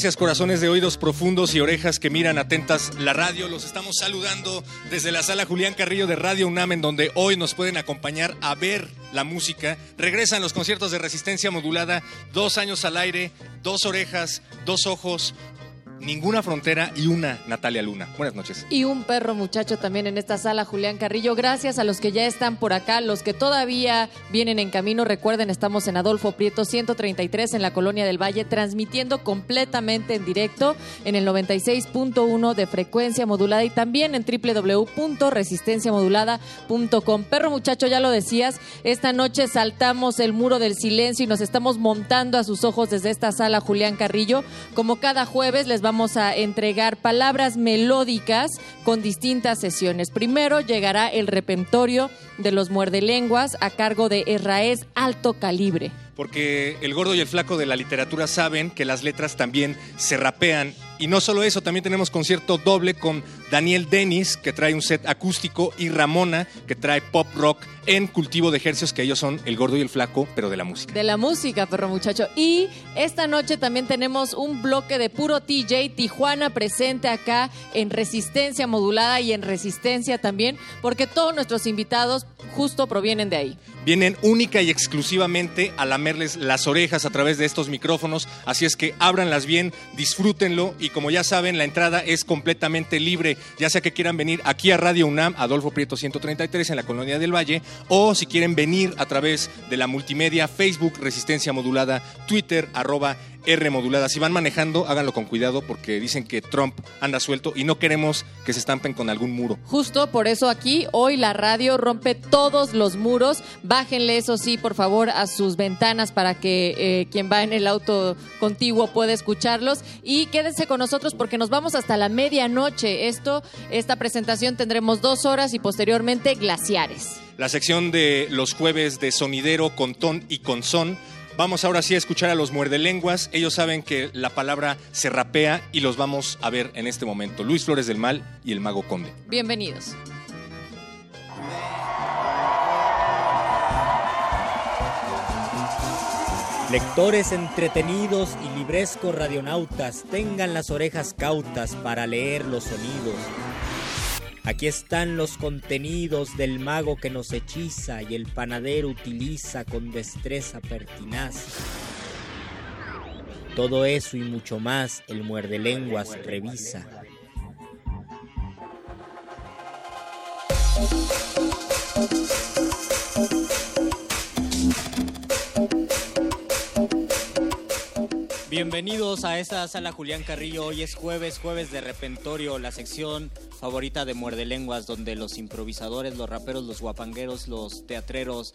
Gracias corazones de oídos profundos y orejas que miran atentas la radio. Los estamos saludando desde la sala Julián Carrillo de Radio UNAM en donde hoy nos pueden acompañar a ver la música. Regresan los conciertos de resistencia modulada, dos años al aire, dos orejas, dos ojos, Ninguna Frontera y una Natalia Luna. Buenas noches. Y un perro muchacho también en esta sala, Julián Carrillo. Gracias a los que ya están por acá, los que todavía vienen en camino. Recuerden, estamos en Adolfo Prieto 133 en la Colonia del Valle, transmitiendo completamente en directo en el 96.1 de frecuencia modulada y también en www.resistenciamodulada.com. Perro muchacho, ya lo decías, esta noche saltamos el muro del silencio y nos estamos montando a sus ojos desde esta sala, Julián Carrillo. Como cada jueves les vamos vamos a entregar palabras melódicas con distintas sesiones. Primero llegará el repertorio de los muerdelenguas a cargo de Erraez Alto Calibre. Porque el gordo y el flaco de la literatura saben que las letras también se rapean y no solo eso, también tenemos concierto doble con Daniel Dennis, que trae un set acústico, y Ramona, que trae pop rock en cultivo de ejercicios, que ellos son el gordo y el flaco, pero de la música. De la música, perro muchacho. Y esta noche también tenemos un bloque de puro TJ Tijuana presente acá en Resistencia Modulada y en Resistencia también, porque todos nuestros invitados justo provienen de ahí. Vienen única y exclusivamente a lamerles las orejas a través de estos micrófonos, así es que ábranlas bien, disfrútenlo y como ya saben, la entrada es completamente libre, ya sea que quieran venir aquí a Radio UNAM, Adolfo Prieto 133 en la Colonia del Valle, o si quieren venir a través de la multimedia, Facebook, Resistencia Modulada, Twitter, arroba R modulada. Si van manejando, háganlo con cuidado porque dicen que Trump anda suelto y no queremos que se estampen con algún muro. Justo por eso aquí, hoy la radio rompe todos los muros. Bájenle eso sí, por favor, a sus ventanas para que eh, quien va en el auto contiguo pueda escucharlos. Y quédense con nosotros porque nos vamos hasta la medianoche. Esto, esta presentación tendremos dos horas y posteriormente glaciares. La sección de los jueves de sonidero con ton y con son Vamos ahora sí a escuchar a los muerdelenguas. Ellos saben que la palabra se rapea y los vamos a ver en este momento. Luis Flores del Mal y el Mago Conde. Bienvenidos. Lectores entretenidos y librescos radionautas, tengan las orejas cautas para leer los sonidos Aquí están los contenidos del mago que nos hechiza y el panadero utiliza con destreza pertinaz. Todo eso y mucho más el muerde lenguas revisa. Bienvenidos a esta sala Julián Carrillo. Hoy es jueves, jueves de repentorio, la sección favorita de Muerde Lenguas, donde los improvisadores, los raperos, los guapangueros, los teatreros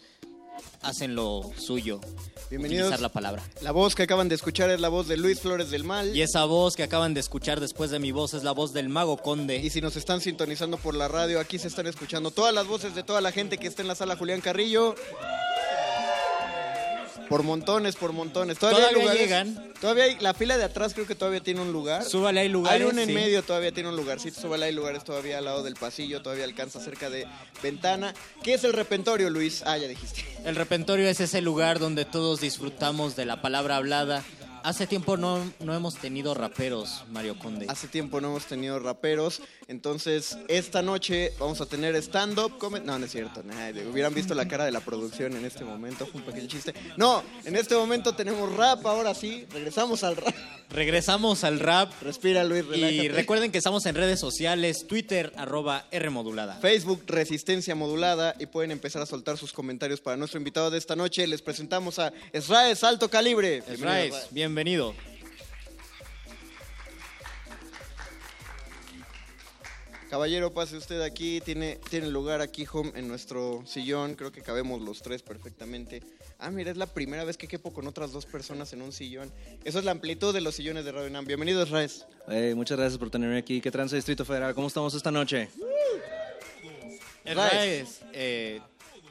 hacen lo suyo. Bienvenidos. la palabra. La voz que acaban de escuchar es la voz de Luis Flores del Mal. Y esa voz que acaban de escuchar después de mi voz es la voz del Mago Conde. Y si nos están sintonizando por la radio, aquí se están escuchando todas las voces de toda la gente que está en la sala Julián Carrillo. Por montones, por montones. Todavía, llegan. Todavía hay, la fila de atrás creo que todavía tiene un lugar. Súbale, hay lugares. Hay uno en medio, todavía tiene un lugarcito. Súbale, hay lugares todavía al lado del pasillo, todavía alcanza cerca de ventana. ¿Qué es el repentorio, Luis? Ah, ya dijiste. El repentorio es ese lugar donde todos disfrutamos de la palabra hablada Hace tiempo no, no hemos tenido raperos, Mario Conde. Hace tiempo no hemos tenido raperos. Entonces, esta noche vamos a tener stand-up comedy. No, no es cierto. Nah, hubieran visto la cara de la producción en este momento. Fue un pequeño chiste. No, en este momento tenemos rap. Ahora sí, regresamos al rap. Regresamos al rap. Respira, Luis, Y relájate. recuerden que estamos en redes sociales, Twitter, arroba R modulada. Facebook Resistencia Modulada y pueden empezar a soltar sus comentarios para nuestro invitado de esta noche. Les presentamos a Esraes Alto Calibre. Bienvenido, Esraes, Esraes. Bienvenido. Caballero, pase usted aquí. Tiene, tiene lugar aquí, home, en nuestro sillón. Creo que cabemos los tres perfectamente. Ah, mira, es la primera vez que quepo con otras dos personas en un sillón. Eso es la amplitud de los sillones de Radio UNAM. Bienvenido, Esraes. Eh, muchas gracias por tenerme aquí. ¿Qué trance Distrito Federal? ¿Cómo estamos esta noche? Esraes, eh,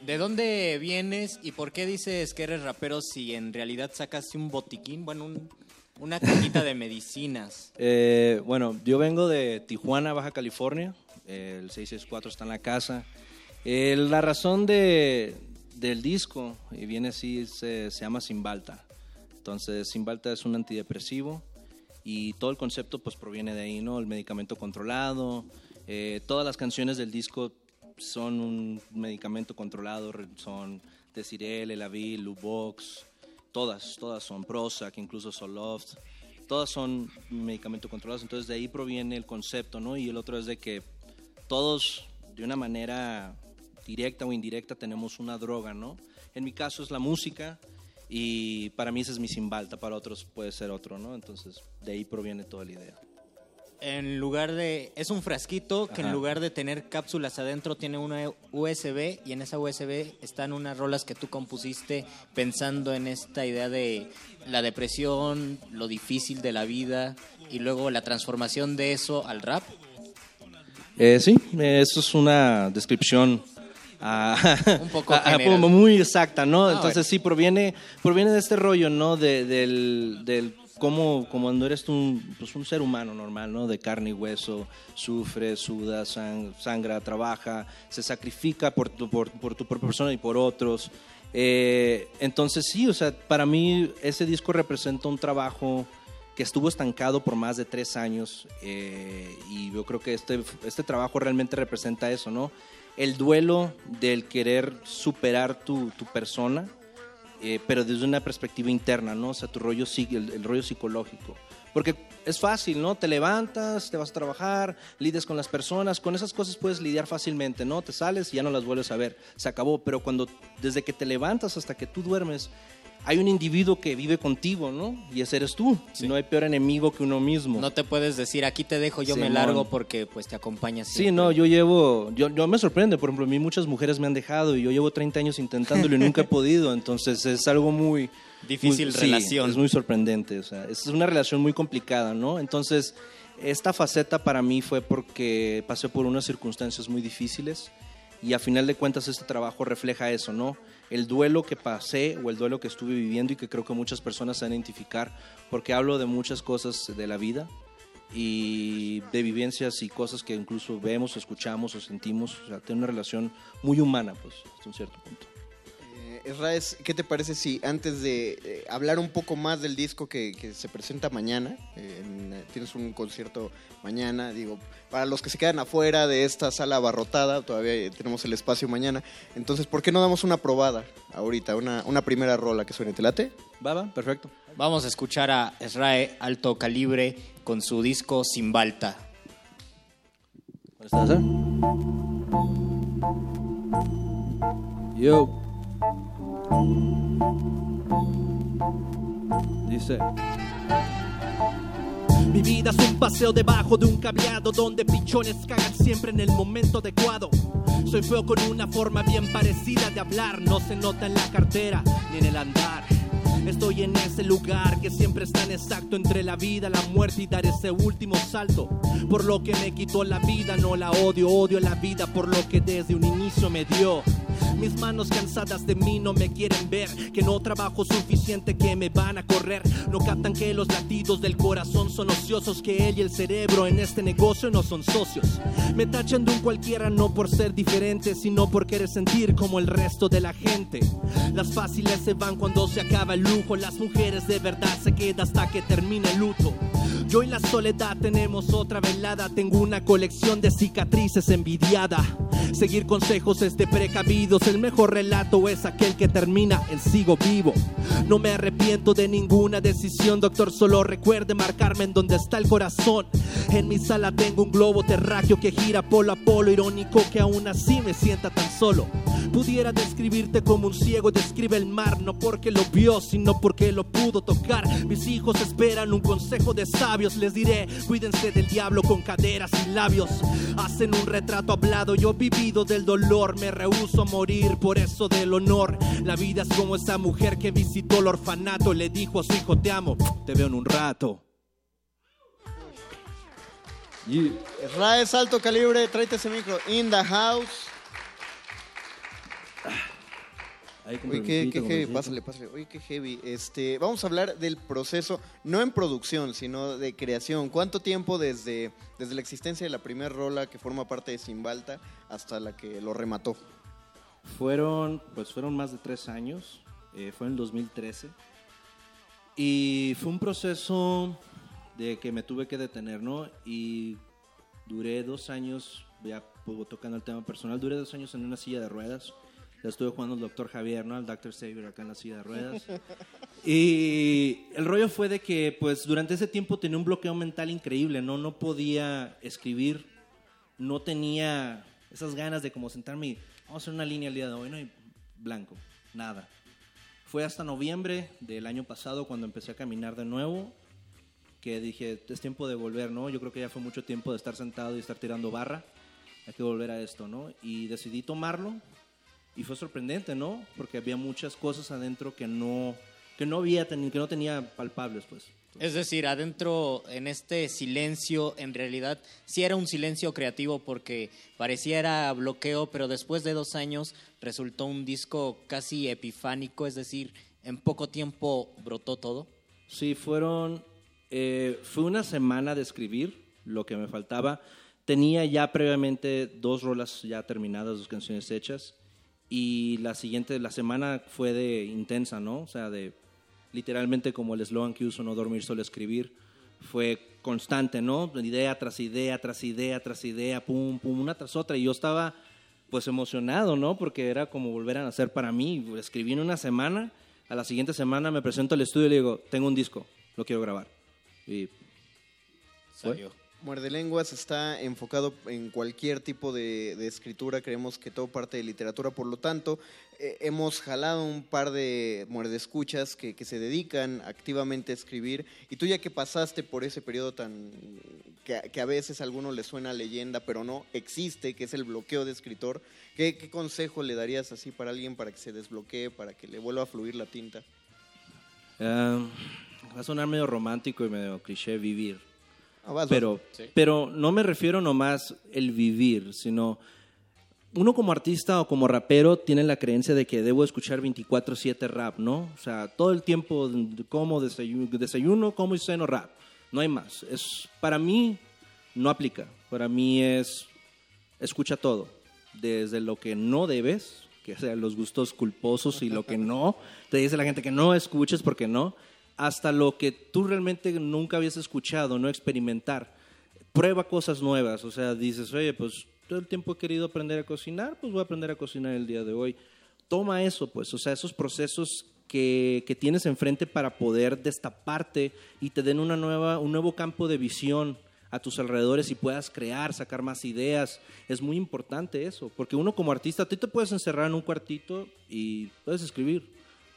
¿de dónde vienes y por qué dices que eres rapero si en realidad sacaste un botiquín? Bueno, un- una cajita de medicinas. Eh, bueno, yo vengo de Tijuana, Baja California. El 664 está en la casa. Eh, la razón de, del disco viene así, se, se llama Simbalta. Entonces, Simbalta es un antidepresivo y todo el concepto pues proviene de ahí, ¿no? El medicamento controlado. eh, todas las canciones del disco son un medicamento controlado, son Desirel, Elavil, Lubox, todas, todas son Prozac, incluso Zoloft, todas son medicamentos controlados, entonces de ahí proviene el concepto, ¿no? Y el otro es de que todos, de una manera directa o indirecta, tenemos una droga, ¿no? En mi caso es la música y para mí ese es mi simbalta, para otros puede ser otro, ¿no? Entonces de ahí proviene toda la idea. En lugar de. Es un frasquito que en lugar de tener cápsulas adentro tiene una USB y en esa USB están unas rolas que tú compusiste pensando en esta idea de la depresión, lo difícil de la vida y luego la transformación de eso al rap. Eh, sí, eh, eso es una descripción ah, Un poco ah, ah, muy exacta, ¿no? Ah, Entonces sí, proviene, proviene de este rollo, ¿no? De, del, del cómo, como cuando eres un, pues, un ser humano normal, ¿no? De carne y hueso, sufre, suda, sang- sangra, trabaja, se sacrifica por tu, por, por tu propia persona y por otros. Eh, entonces sí, o sea, para mí ese disco representa un trabajo que estuvo estancado por más de tres años eh, y yo creo que este, este trabajo realmente representa eso, ¿no? El duelo del querer superar tu, tu persona, eh, pero desde una perspectiva interna, ¿no? O sea, tu rollo, el, rollo psicológico. Porque es fácil, ¿no? Te levantas, te vas a trabajar, lidias con las personas, con esas cosas puedes lidiar fácilmente, ¿no? Te sales y ya no las vuelves a ver, se acabó. Pero cuando, desde que te levantas hasta que tú duermes, hay un individuo que vive contigo, ¿no? Y ese eres tú. No hay peor enemigo que uno mismo. No te puedes decir aquí te dejo, yo me Simón. largo porque pues te acompañas. Sí, no, yo llevo, yo, yo me sorprende, por ejemplo, a mí muchas mujeres me han dejado y yo llevo 30 años intentándolo y nunca he podido, entonces es algo muy... Difícil muy- sí, relación. es muy sorprendente, o sea, es una relación muy complicada, ¿no? Entonces, esta faceta para mí fue porque pasé por unas circunstancias muy difíciles y a final de cuentas este trabajo refleja eso, ¿no? El duelo que pasé o el duelo que estuve viviendo y que creo que muchas personas se van a identificar porque hablo de muchas cosas de la vida y de vivencias y cosas que incluso vemos, escuchamos o sentimos, o sea, tiene una relación muy humana, pues, hasta un cierto punto. Esraes, ¿qué te parece si antes de eh, hablar un poco más del disco que, que se presenta mañana, eh, en, eh, tienes un concierto mañana, digo, para los que se quedan afuera de esta sala abarrotada, todavía tenemos el espacio mañana, entonces, ¿por qué no damos una probada ahorita, una, una primera rola que suene? ¿Te late? Va, va, perfecto. Vamos a escuchar a Esrae Alto Calibre con su disco Simbalta. ¿Estás, eh? Yo. Dice. Mi vida es un paseo debajo de un cableado donde pichones cagan siempre en el momento adecuado. Soy feo con una forma bien parecida de hablar, no se nota en la cartera ni en el andar. Estoy en ese lugar que siempre es tan exacto entre la vida, la muerte y dar ese último salto. Por lo que me quitó la vida, no la odio, odio la vida por lo que desde un inicio me dio. Mis manos cansadas de mí no me quieren ver, que no trabajo suficiente que me van a correr. No captan que los latidos del corazón son ociosos, que él y el cerebro en este negocio no son socios. Me tachan de un cualquiera no por ser diferente, sino por querer sentir como el resto de la gente. Las fáciles se van cuando se acaba el las mujeres de verdad se quedan hasta que termine el luto. Yo y la soledad tenemos otra velada, tengo una colección de cicatrices envidiada. Seguir consejos es de precavidos, el mejor relato es aquel que termina en sigo vivo. No me arrepiento de ninguna decisión, doctor, solo recuerde marcarme en donde está el corazón. En mi sala tengo un globo terráqueo que gira polo a polo, irónico que aún así me sienta tan solo. Pudiera describirte como un ciego describe el mar, no porque lo vio, sino porque lo pudo tocar. Mis hijos esperan un consejo de sabios, les diré, cuídense del diablo con caderas y labios. Hacen un retrato hablado, yo vivido del dolor, me rehuso a morir por eso del honor. La vida es como esa mujer que visitó el orfanato, le dijo a su hijo, te amo, te veo en un rato. Raes alto calibre, tráete ese micro. In the house. Ahí Oye, qué, heavy, pásale, pásale. Oye, qué heavy. Este, vamos a hablar del proceso, no en producción, sino de creación. ¿Cuánto tiempo desde, desde la existencia de la primera rola que forma parte de Simbalta hasta la que lo remató? Fueron, pues fueron más de tres años, eh, fue en el 2013. Y fue un proceso de que me tuve que detener, ¿no? Y duré dos años, ya tocando el tema personal, duré dos años en una silla de ruedas. La estuve jugando al doctor Javier, ¿no? Al Dr. Xavier acá en la silla de ruedas. Y el rollo fue de que, pues, durante ese tiempo tenía un bloqueo mental increíble, ¿no? No podía escribir, no tenía esas ganas de como sentarme y vamos a hacer una línea el día de hoy, ¿no? Y blanco, nada. Fue hasta noviembre del año pasado cuando empecé a caminar de nuevo que dije, es tiempo de volver, ¿no? Yo creo que ya fue mucho tiempo de estar sentado y estar tirando barra. Hay que volver a esto, ¿no? Y decidí tomarlo y fue sorprendente, ¿no? Porque había muchas cosas adentro que no que no había que no tenía palpables, pues. Es decir, adentro en este silencio, en realidad sí era un silencio creativo porque pareciera bloqueo, pero después de dos años resultó un disco casi epifánico, es decir, en poco tiempo brotó todo. Sí, fueron. eh, fue una semana de escribir lo que me faltaba. Tenía ya previamente dos rolas ya terminadas, dos canciones hechas. Y la siguiente, la semana fue de intensa, ¿no? O sea, de literalmente como el eslogan que uso, no dormir, solo escribir. Fue constante, ¿no? Idea tras idea, tras idea, tras idea, pum, pum, una tras otra. Y yo estaba, pues, emocionado, ¿no? Porque era como volver a nacer para mí. Escribí en una semana, a la siguiente semana me presento al estudio y le digo, tengo un disco, lo quiero grabar. Y Salió. Muerde Lenguas está enfocado en cualquier tipo de, escritura, creemos que todo parte de literatura, por lo tanto, eh, hemos jalado un par de muerde escuchas que, se dedican activamente a escribir, y tú ya que pasaste por ese periodo tan que, a- veces a alguno le suena leyenda, pero no existe, que es el bloqueo de escritor, ¿qué, consejo le darías así para alguien para que se desbloquee, para que le vuelva a fluir la tinta? ah, va a sonar medio romántico y medio cliché vivir. Vas. Pero, pero no me refiero nomás el vivir, sino uno como artista o como rapero tiene la creencia de que debo escuchar 24/7 rap, ¿no? O sea, todo el tiempo como desayuno, desayuno, como y ceno rap. No hay más. Es, para mí no aplica. Para mí es escucha todo. Desde lo que no debes, que sean los gustos culposos y lo que no, te dice la gente que no escuches porque no, hasta lo que tú realmente nunca habías escuchado, no experimentar. Prueba cosas nuevas, o sea, dices, oye, pues todo el tiempo he querido aprender a cocinar, pues voy a aprender a cocinar el día de hoy. Toma eso, pues, o sea, esos procesos que, que tienes enfrente para poder destaparte y te den una nueva, un nuevo campo de visión a tus alrededores y puedas crear, sacar más ideas. Es muy importante eso, porque uno como artista, tú te puedes encerrar en un cuartito y puedes escribir,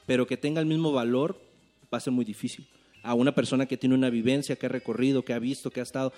pero que tenga el mismo valor va a ser muy difícil. A una persona que tiene una vivencia, que ha recorrido, que ha visto, que ha estado,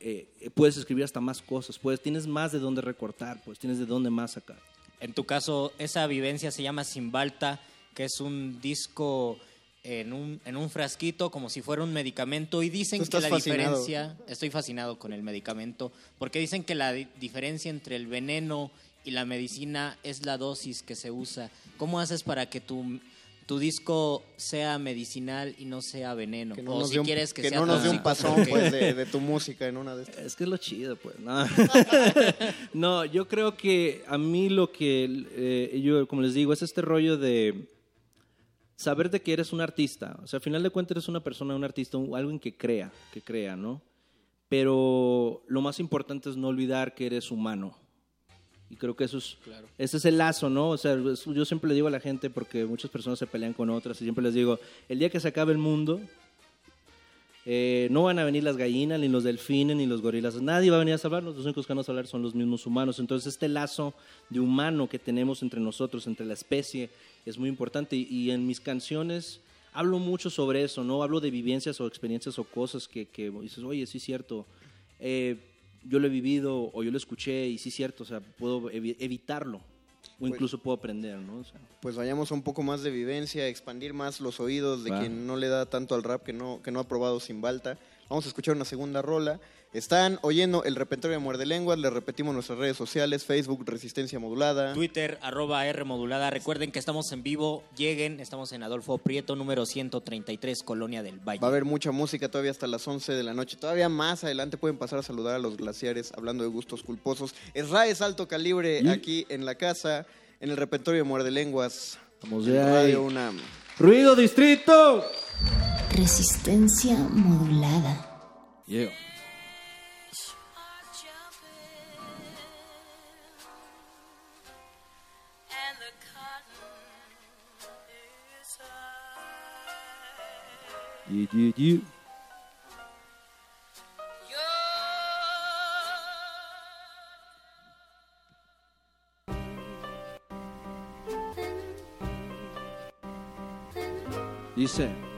eh, puedes escribir hasta más cosas, puedes, tienes más de dónde recortar, pues tienes de dónde más sacar. En tu caso, esa vivencia se llama Simbalta, que es un disco en un, en un frasquito como si fuera un medicamento y dicen que la fascinado. diferencia, estoy fascinado con el medicamento, porque dicen que la di- diferencia entre el veneno y la medicina es la dosis que se usa. ¿Cómo haces para que tu, tu disco sea medicinal y no sea veneno? Que no o nos si dé un, quieres que, que sea no nos dé un tóxico, pasón porque- pues, de, de tu música en una de estas. Es que es lo chido, pues. No, No, yo creo que a mí lo que, eh, yo, como les digo, es este rollo de saber de que eres un artista. O sea, al final de cuentas eres una persona, un artista, un- alguien que crea, que crea, ¿no? Pero lo más importante es no olvidar que eres humano. Y creo que eso es, ese es el lazo, ¿no? O sea, yo siempre le digo a la gente, porque muchas personas se pelean con otras, y siempre les digo, el día que se acabe el mundo, eh, no van a venir las gallinas, ni los delfines, ni los gorilas. Nadie va a venir a salvarnos. Los únicos que van a salvar son los mismos humanos. Entonces, este lazo de humano que tenemos entre nosotros, entre la especie, es muy importante. Y, y en mis canciones hablo mucho sobre eso, ¿no? Hablo de vivencias o experiencias o cosas que, que dices, oye, sí es cierto. Eh, yo lo he vivido o yo lo escuché y sí es cierto. O sea, puedo evi- evitarlo. O incluso puedo aprender, ¿no? O sea, Pues vayamos a un poco más de vivencia, expandir más los oídos de Va. quien no le da tanto al rap que no, que no ha probado sin balta. Vamos a escuchar una segunda rola. Están oyendo el repertorio de Muerde Lenguas. Les repetimos nuestras redes sociales: Facebook, Resistencia Modulada. Twitter, arroba R modulada. Recuerden que estamos en vivo. Lleguen, estamos en Adolfo Prieto, número 133, Colonia del Valle. Va a haber mucha música todavía hasta las 11 de la noche. Todavía más adelante pueden pasar a saludar a los glaciares hablando de gustos culposos. Es alto calibre aquí en la casa, en el repertorio de Muerde Lenguas. Vamos en de. Radio UNAM. ¡Ruido Distrito! Resistencia modulada. Yeah. Yeah, yeah, yeah. Dice.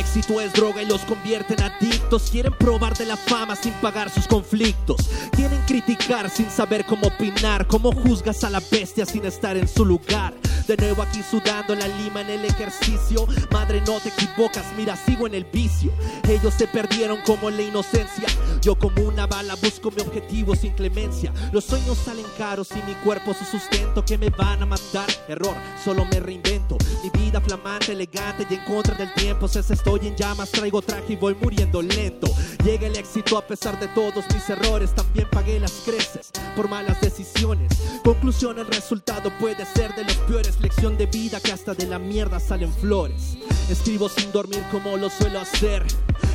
Éxito es droga y los convierte en adictos. Quieren probar de la fama sin pagar sus conflictos. Quieren criticar sin saber cómo opinar. Cómo juzgas a la bestia sin estar en su lugar. De nuevo aquí sudando la lima en el ejercicio. Madre, no te equivocas, mira, sigo en el vicio. Ellos se perdieron como la inocencia. Yo como una bala busco mi objetivo sin clemencia. Los sueños salen caros y mi cuerpo su sustento. Que me van a matar. Error, solo me reinvento. Mi vida flamante, elegante y en contra del tiempo. Se estoy en llamas, traigo traje y voy muriendo lento. Llega el éxito a pesar de todos mis errores. También pagué las creces por malas decisiones. Conclusión, el resultado puede ser de los peores. Lección de vida que hasta de la mierda salen flores. Escribo sin dormir como lo suelo hacer.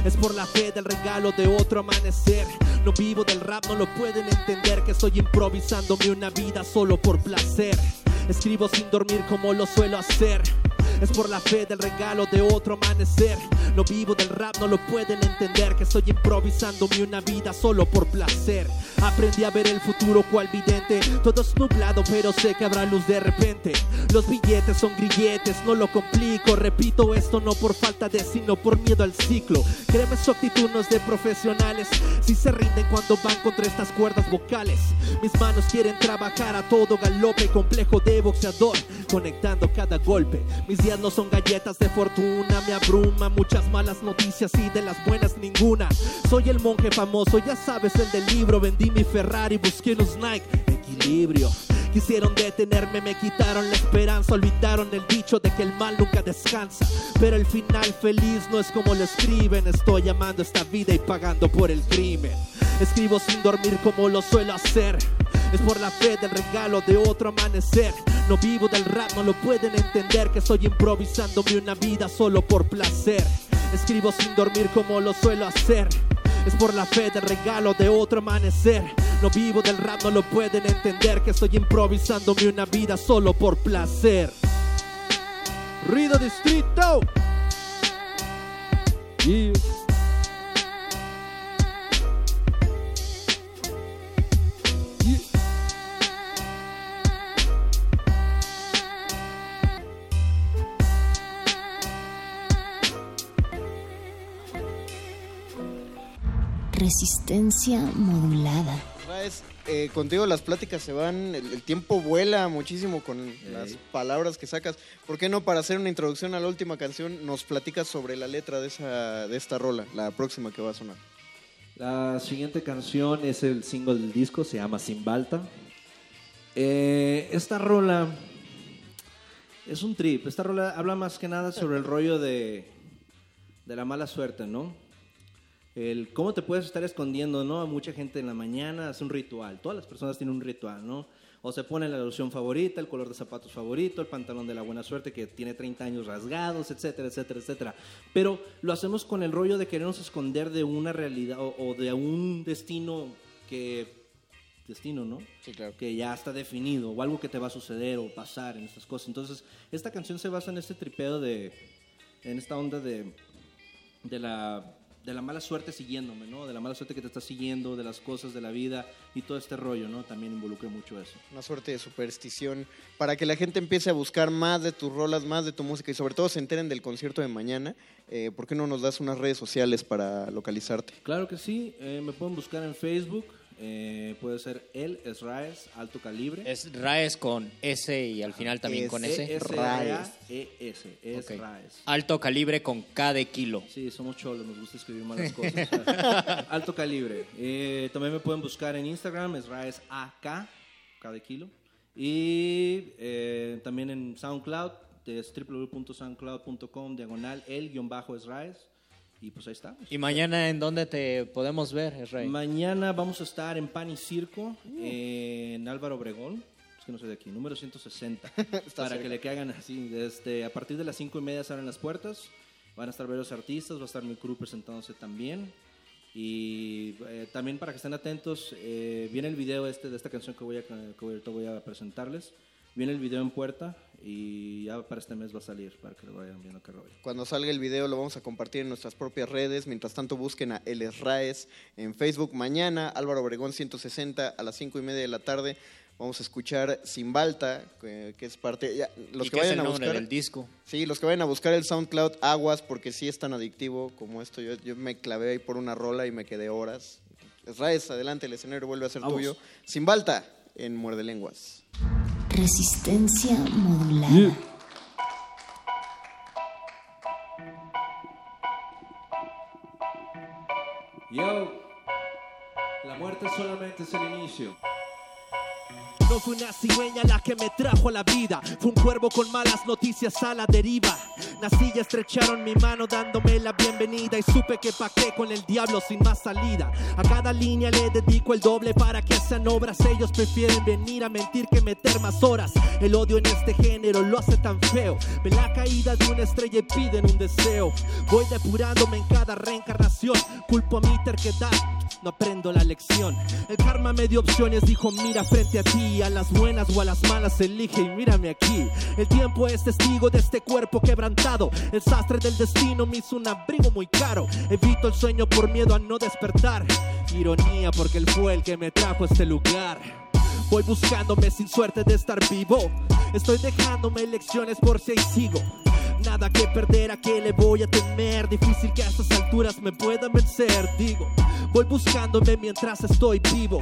Es por la fe del regalo de otro amanecer. No vivo del rap, no lo pueden entender que estoy improvisándome una vida solo por placer. Escribo sin dormir como lo suelo hacer. Es por la fe del regalo de otro amanecer. No vivo del rap, no lo pueden entender que estoy improvisándome una vida solo por placer. Aprendí a ver el futuro cual vidente. Todo es nublado, pero sé que habrá luz de repente. Los billetes son grilletes, no lo complico. Repito esto no por falta de, sino por miedo al ciclo. Créeme, su actitud no es de profesionales. Si se rinden cuando van contra estas cuerdas vocales. Mis manos quieren trabajar a todo galope, complejo de boxeador, conectando cada golpe. Días no son galletas de fortuna, me abruma muchas malas noticias y de las buenas ninguna. Soy el monje famoso, ya sabes el del libro. Vendí mi Ferrari, busqué unos Nike, equilibrio. Quisieron detenerme, me quitaron la esperanza, olvidaron el dicho de que el mal nunca descansa. Pero el final feliz no es como lo escriben, estoy amando esta vida y pagando por el crimen. Escribo sin dormir como lo suelo hacer. Es por la fe del regalo de otro amanecer. No vivo del rap, no lo pueden entender que estoy improvisándome una vida solo por placer. Escribo sin dormir como lo suelo hacer. Es por la fe del regalo de otro amanecer. No vivo del rap, no lo pueden entender que estoy improvisándome una vida solo por placer. Ruido Distrito. Yeah. Resistencia modulada. Raes, eh, contigo las pláticas se van, el, el tiempo vuela muchísimo con las palabras que sacas. ¿Por qué no para hacer una introducción a la última canción nos platicas sobre la letra de esa de esta rola, la próxima que va a sonar? La siguiente canción es el single del disco, se llama Simbalta. Eh, esta rola es un trip. Esta rola habla más que nada sobre el rollo de, de la mala suerte, ¿no? El cómo te puedes estar escondiendo, ¿no? A mucha gente en la mañana hace un ritual. Todas las personas tienen un ritual, ¿no? O se pone la loción favorita, el color de zapatos favorito, el pantalón de la buena suerte que tiene 30 años rasgados, etcétera, etcétera, etcétera. Pero lo hacemos con el rollo de querernos esconder de una realidad o, o de un destino que destino, ¿no? Sí, claro. Que ya está definido, o algo que te va a suceder o pasar en estas cosas. Entonces, esta canción se basa en este tripeo de, en esta onda de, de la, de la mala suerte siguiéndome, ¿no? De la mala suerte que te está siguiendo, de las cosas de la vida y todo este rollo, ¿no? También involucra mucho eso. Una suerte de superstición para que la gente empiece a buscar más de tus rolas, más de tu música y sobre todo se enteren del concierto de mañana. Eh, ¿Por qué no nos das unas redes sociales para localizarte? Claro que sí, eh, me pueden buscar en Facebook, eh, puede ser El Esraes Alto Calibre. Es Raes con S y al final también con S. E Raes. S Ok. Esraes. Alto calibre con K de kilo. Sí, somos cholos, nos gusta escribir malas cosas. Alto calibre. Eh, también me pueden buscar en Instagram, es Raes AK, cada kilo. Y eh, también en SoundCloud, es www.soundcloud.com, diagonal, el guion bajo es Raes. Y pues ahí estamos. ¿Y mañana en dónde te podemos ver, Israel? Mañana vamos a estar en Pan y Circo, en Álvaro Obregón. Es que no soy de aquí, número 160. para cerca. que le caigan así. Este, a partir de las 5 y media se abren las puertas. Van a estar varios artistas, va a estar mi crew presentándose también. Y eh, también para que estén atentos, eh, viene el video este de esta canción que voy a, que ahorita voy a presentarles. Viene el video en puerta y ya para este mes va a salir, para que lo vayan viendo qué rollo. Cuando salga el video lo vamos a compartir en nuestras propias redes. Mientras tanto busquen a El Esraes en Facebook. Mañana, Álvaro Obregón 160 a las 5 y media de la tarde. Vamos a escuchar Simbalta, que, que es parte... ya, los ¿Y que qué es vayan el a buscar... del disco? Sí, los que vayan a buscar el SoundCloud, aguas, porque sí es tan adictivo como esto. Yo, yo me clavé ahí por una rola y me quedé horas. Esraes, adelante, el escenario vuelve a ser Vamos. tuyo. Simbalta en Muerde Lenguas. Resistencia modulada. Yo, la muerte solamente es el inicio. Fue una cigüeña la que me trajo a la vida, fue un cuervo con malas noticias a la deriva. Nací y estrecharon mi mano dándome la bienvenida y supe que paqué con el diablo sin más salida. A cada línea le dedico el doble para que sean obras. Ellos prefieren venir a mentir que meter más horas. El odio en este género lo hace tan feo. Ven la caída de una estrella y piden un deseo. Voy depurándome en cada reencarnación. Culpo a mi terquedad no aprendo la lección. El karma me dio opciones, dijo mira frente a ti, a las buenas o a las malas elige y mírame aquí. El tiempo es testigo de este cuerpo quebrantado. El sastre del destino me hizo un abrigo muy caro. Evito el sueño por miedo a no despertar. Ironía porque él fue el que me trajo a este lugar. Voy buscándome sin suerte de estar vivo. Estoy dejándome lecciones por si ahí sigo. Nada que perder, a qué le voy a temer. Difícil que a estas alturas me puedan vencer. Digo, voy buscándome mientras estoy vivo.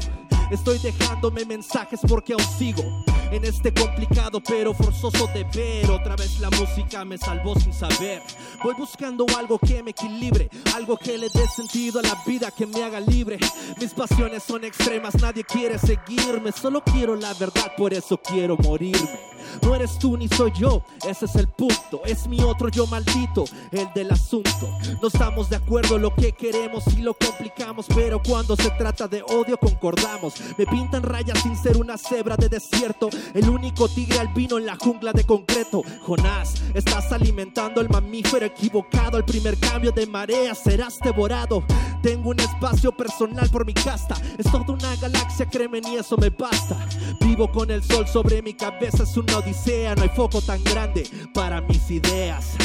Estoy dejándome mensajes porque aún sigo en este complicado pero forzoso deber. Otra vez la música me salvó sin saber. Voy buscando algo que me equilibre, algo que le dé sentido a la vida, que me haga libre. Mis pasiones son extremas, nadie quiere seguirme. Solo quiero la verdad, por eso quiero morirme. No eres tú ni soy yo, ese es el punto. Es mi otro yo maldito, el del asunto. No estamos de acuerdo lo que queremos y lo complicamos, pero cuando se trata de odio concordamos. Me pintan rayas sin ser una cebra de desierto, el único tigre albino en la jungla de concreto. Jonás, estás alimentando el mamífero equivocado. El primer cambio de marea serás devorado. Tengo un espacio personal por mi casta. Es toda una galaxia, créeme, ni eso me basta. Vivo con el sol sobre mi cabeza, es una odisea. No hay foco tan grande para mis ideas.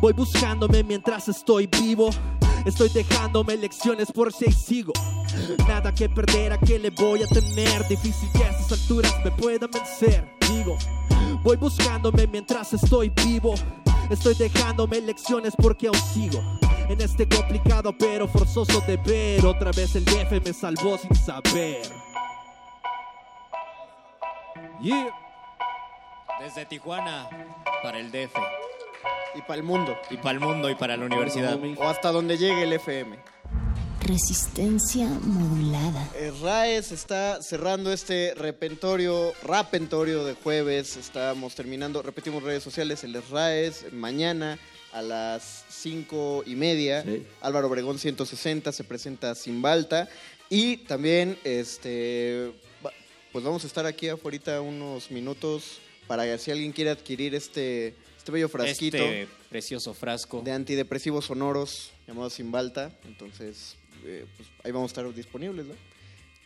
Voy buscándome mientras estoy vivo. Estoy dejándome lecciones por si ahí sigo. Nada que perder, a qué le voy a temer. Difícil que a estas alturas me puedan vencer. Digo, voy buscándome mientras estoy vivo. Estoy dejándome lecciones porque aún sigo. En este complicado pero forzoso deber. Otra vez el DF me salvó sin saber. Yeah. Desde Tijuana para el DF Y para el mundo. y para el mundo y para la universidad. O hasta donde llegue el FM. Resistencia modulada. Eh, RAES está cerrando este repentorio, rapentorio de jueves. Estamos terminando, repetimos redes sociales, el RAES mañana a las cinco y media. Sí. Álvaro Obregón 160 se presenta sin Balta. Y también, este, pues vamos a estar aquí afuera unos minutos para que si alguien quiere adquirir este, este bello frasquito Este precioso frasco. de antidepresivos sonoros llamado sin Balta. Entonces, eh, pues ahí vamos a estar disponibles, ¿no?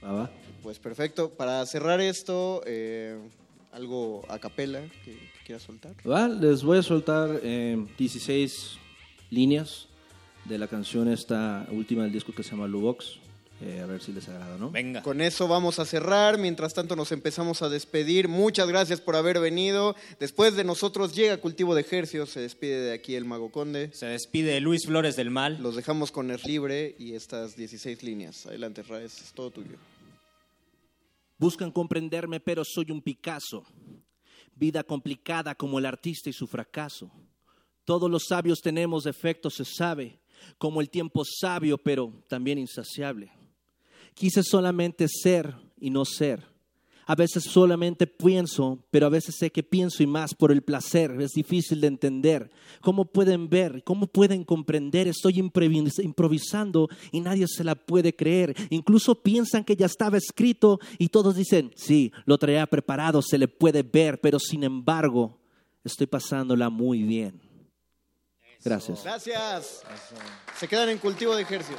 Va, va. Pues perfecto. Para cerrar esto, eh, algo a capela que, que quieras soltar. Va, les voy a soltar eh, 16 líneas de la canción esta última del disco que se llama Lubox. Eh, a ver si les agrada, ¿no? Venga. Con eso vamos a cerrar. Mientras tanto nos empezamos a despedir. Muchas gracias por haber venido. Después de nosotros llega Cultivo de Ejercios. Se despide de aquí el Mago Conde. Se despide Luis Flores del Mal. Los dejamos con el libre y estas 16 líneas. Adelante, Raes. Es todo tuyo. Buscan comprenderme, pero soy un Picasso. Vida complicada como el artista y su fracaso. Todos los sabios tenemos defectos, se sabe, como el tiempo sabio, pero también insaciable. Quise solamente ser y no ser. A veces solamente pienso, pero a veces sé que pienso y más por el placer. Es difícil de entender. ¿Cómo pueden ver? ¿Cómo pueden comprender? Estoy improvis- improvisando y nadie se la puede creer. Incluso piensan que ya estaba escrito y todos dicen, sí, lo traía preparado, se le puede ver, pero sin embargo, estoy pasándola muy bien. Gracias. Gracias. Se quedan en Cultivo de Ejercios.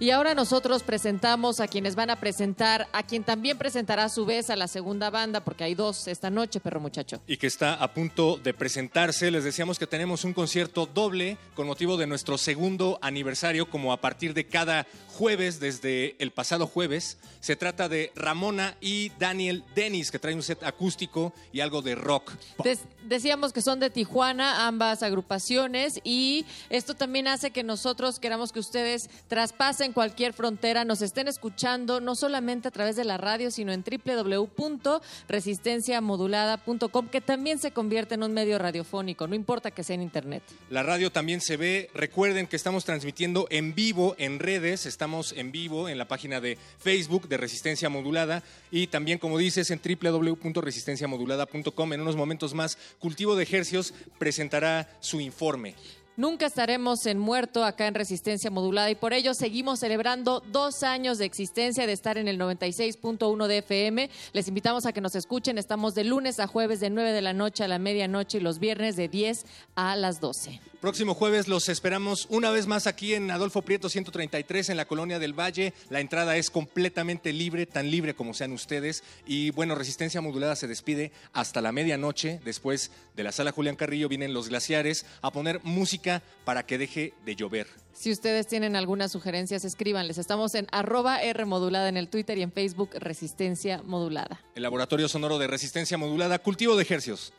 Y ahora nosotros presentamos a quienes van a presentar, a quien también presentará a su vez a la segunda banda, porque hay dos esta noche, perro muchacho. y que está a punto de presentarse. Les decíamos que tenemos un concierto doble con motivo de nuestro segundo aniversario, como a partir de cada jueves, desde el pasado jueves. Se trata de Ramona y Daniel Dennis, que traen un set acústico y algo de rock. Des- decíamos que son de Tijuana ambas agrupaciones y esto también hace que nosotros queramos que ustedes traspasen cualquier frontera, nos estén escuchando no solamente a través de la radio, sino en www.resistenciamodulada.com, que también se convierte en un medio radiofónico, no importa que sea en internet. La radio también se ve. Recuerden que estamos transmitiendo en vivo en redes. Estamos en vivo en la página de Facebook de Resistencia Modulada y también, como dices, en www.resistenciamodulada.com. En unos momentos más, Cultivo de Ejercios presentará su informe. Nunca estaremos en muerto acá en Resistencia Modulada y por ello seguimos celebrando dos años de existencia de estar en el 96.1 de FM. Les invitamos a que nos escuchen. Estamos de lunes a jueves de 9 de la noche a la medianoche y los viernes de 10 a las 12. Próximo jueves los esperamos una vez más aquí en Adolfo Prieto 133 en la Colonia del Valle. La entrada es completamente libre, tan libre como sean ustedes. Y bueno, Resistencia Modulada se despide hasta la medianoche. Después de la sala Julián Carrillo vienen los glaciares a poner música para que deje de llover. Si ustedes tienen algunas sugerencias, escríbanles. Estamos en arroba R modulada en el Twitter y en Facebook Resistencia Modulada. El Laboratorio Sonoro de Resistencia Modulada, cultivo de ejercios.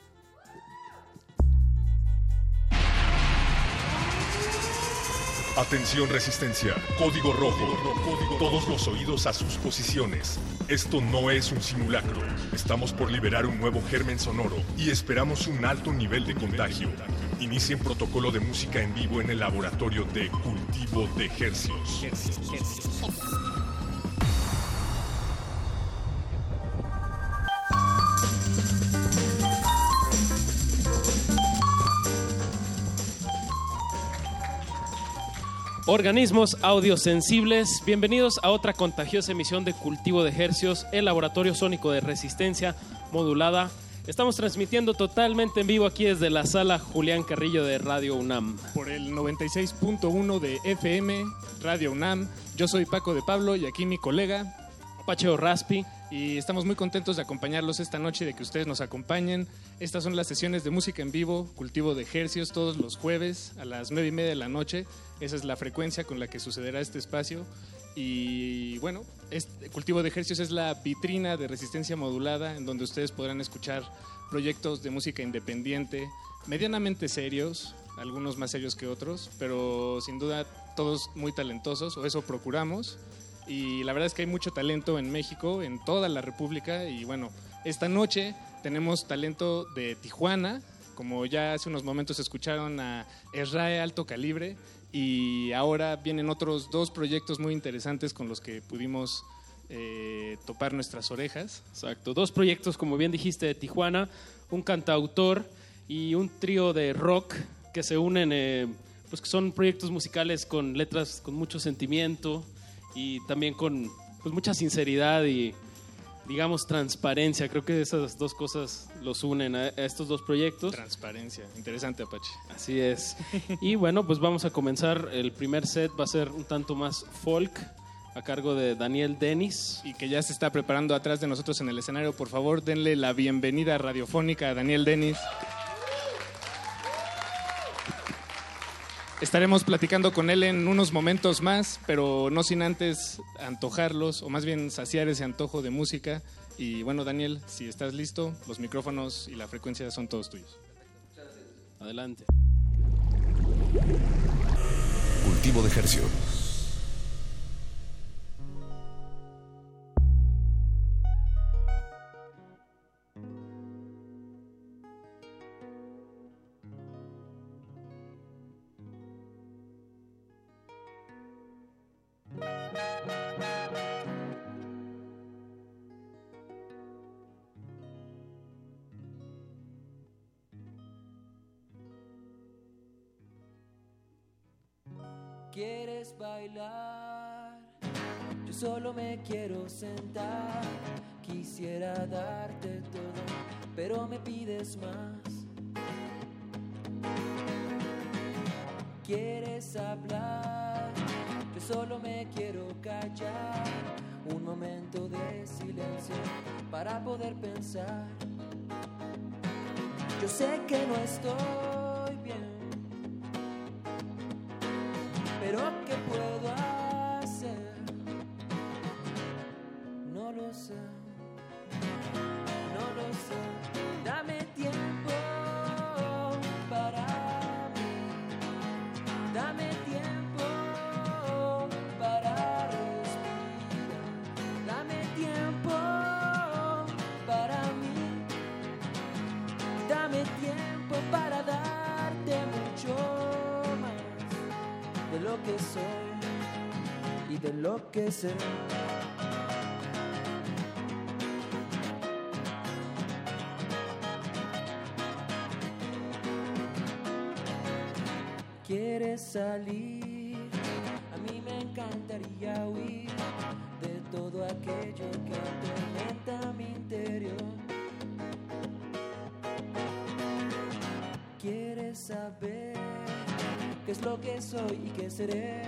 Atención resistencia, código rojo. Todos los oídos a sus posiciones. Esto no es un simulacro. Estamos por liberar un nuevo germen sonoro y esperamos un alto nivel de contagio. Inicien protocolo de música en vivo en el laboratorio de cultivo de hercios. Organismos audiosensibles, bienvenidos a otra contagiosa emisión de Cultivo de Hercios, el laboratorio sónico de resistencia modulada. Estamos transmitiendo totalmente en vivo aquí desde la sala Julián Carrillo de Radio UNAM. Por el 96.1 de FM, Radio UNAM. Yo soy Paco de Pablo y aquí mi colega Pacho Raspi. Y estamos muy contentos de acompañarlos esta noche, de que ustedes nos acompañen. Estas son las sesiones de música en vivo, cultivo de ejercios, todos los jueves a las nueve y media de la noche. Esa es la frecuencia con la que sucederá este espacio. Y bueno, este cultivo de ejercicios es la vitrina de resistencia modulada en donde ustedes podrán escuchar proyectos de música independiente, medianamente serios, algunos más serios que otros, pero sin duda todos muy talentosos, o eso procuramos. Y la verdad es que hay mucho talento en México, en toda la República. Y bueno, esta noche tenemos talento de Tijuana, como ya hace unos momentos escucharon a Esrae Alto Calibre. Y ahora vienen otros dos proyectos muy interesantes con los que pudimos eh, topar nuestras orejas. Exacto, dos proyectos, como bien dijiste, de Tijuana, un cantautor y un trío de rock que se unen, eh, pues que son proyectos musicales con letras con mucho sentimiento y también con pues, mucha sinceridad y digamos transparencia. Creo que esas dos cosas los unen a, estos dos proyectos. Transparencia, interesante Apache. Así es. Y bueno, pues vamos a comenzar. El primer set va a ser un tanto más folk a cargo de Daniel Denis. Y que ya se está preparando atrás de nosotros en el escenario. Por favor, denle la bienvenida radiofónica a Daniel Denis. Estaremos platicando con él en unos momentos más, pero no sin antes antojarlos, o más bien saciar ese antojo de música. Y bueno, Daniel, si estás listo, los micrófonos y la frecuencia son todos tuyos. Adelante. Cultivo de ejercicio. Me quiero sentar. Quisiera darte todo, pero me pides más. ¿Quieres hablar? Yo solo me quiero callar. Un momento de silencio para poder pensar. Yo sé que no estoy bien pero soy de lo que sé. ¿Quieres salir? A mí me encantaría huir de todo aquello que atormenta mi interior. ¿Quieres saber? Qué es lo que soy y qué seré.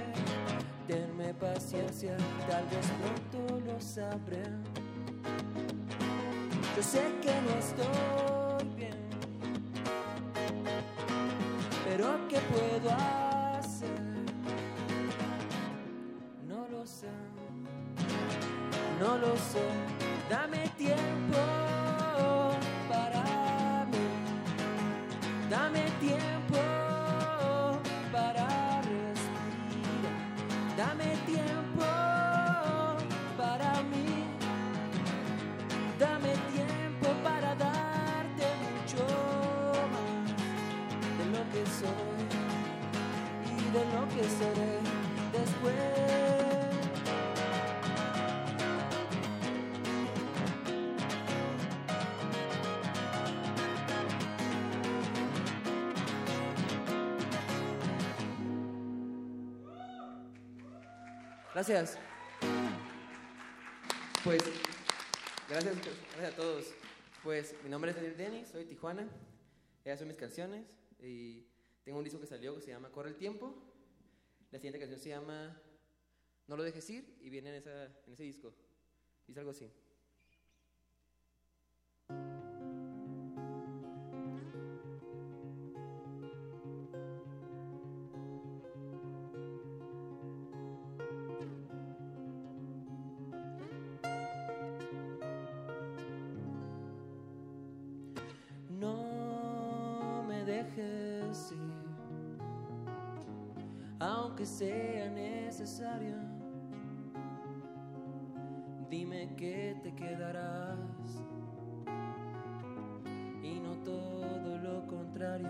Tenme paciencia, tal vez pronto lo sabré. Yo sé que no estoy bien, pero ¿qué puedo hacer? No lo sé, no lo sé. Dame tiempo Gracias. Pues, gracias, gracias a todos. Pues mi nombre es Daniel Denis, soy de Tijuana. Esas son mis canciones. Y tengo un disco que salió que se llama Corre el Tiempo. La siguiente canción se llama No lo dejes ir y viene en, en ese disco. Dice algo así. Aunque sea necesario. Dime que te quedarás y no todo lo contrario.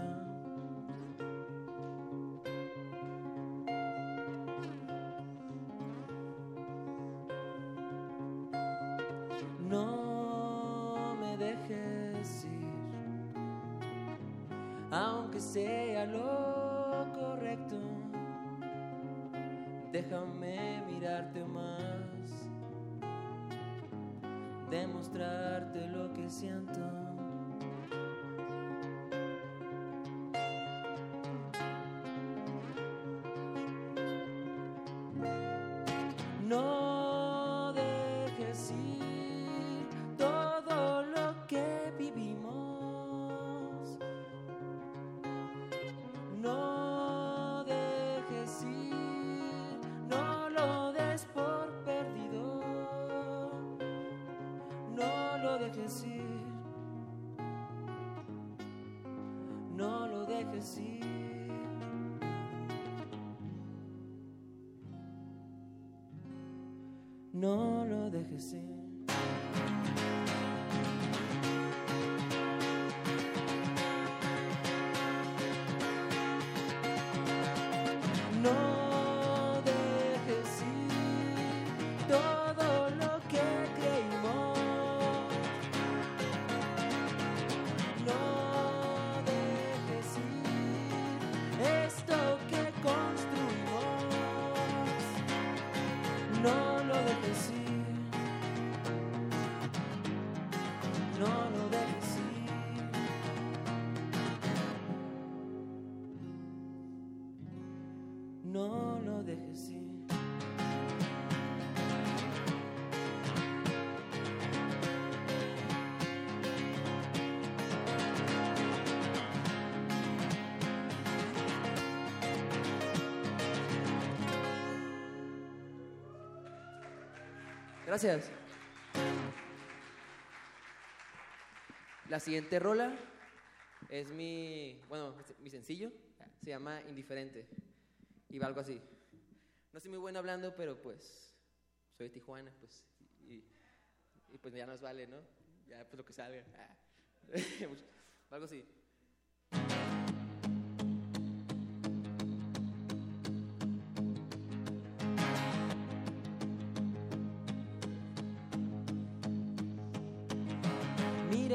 No me dejes ir, aunque sea lo Déjame mirarte más, demostrarte lo que siento. No No lo dejes ir. No lo dejes ir. No lo dejes ir. No Gracias. La siguiente rola es mi, bueno, mi sencillo, se llama Indiferente y va algo así. No soy muy bueno hablando, pero pues soy Tijuana, pues, y, y pues ya nos vale, ¿no? Ya pues lo que salga. Ah. Algo así.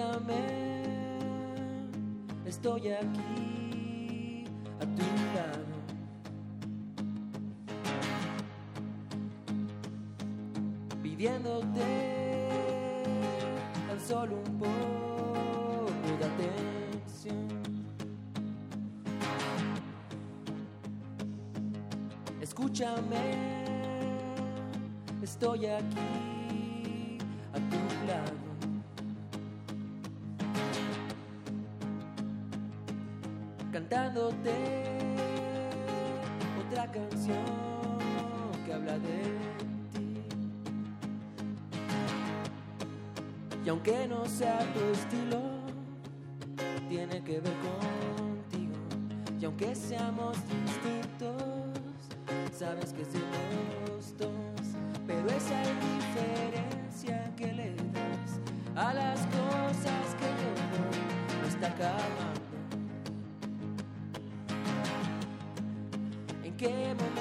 Mírame, estoy aquí a tu lado. Pidiéndote tan solo un poco de atención. Escúchame, estoy aquí aunque no sea tu estilo, tiene que ver contigo. Y aunque seamos distintos, sabes que los dos. Pero esa indiferencia que le das a las cosas que yo doy no está acabando. ¿En qué momento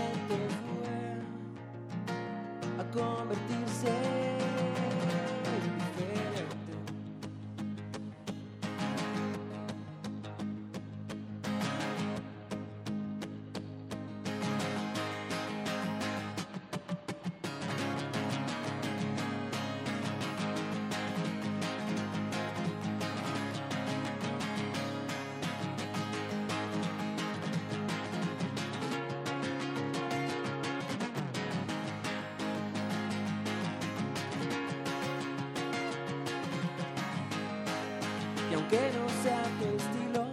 aunque no sea tu estilo,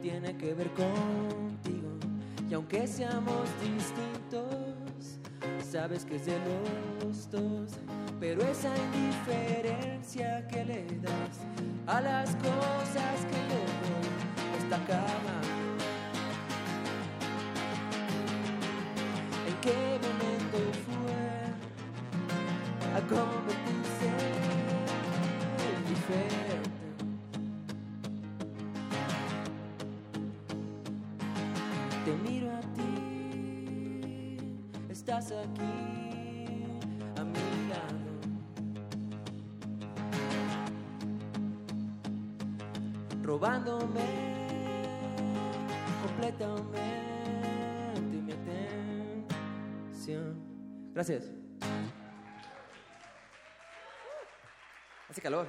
tiene que ver contigo. Y aunque seamos distintos, sabes que es de los dos. Pero esa indiferencia que le das a las cosas Robándome completamente mi atención. Gracias. Hace calor.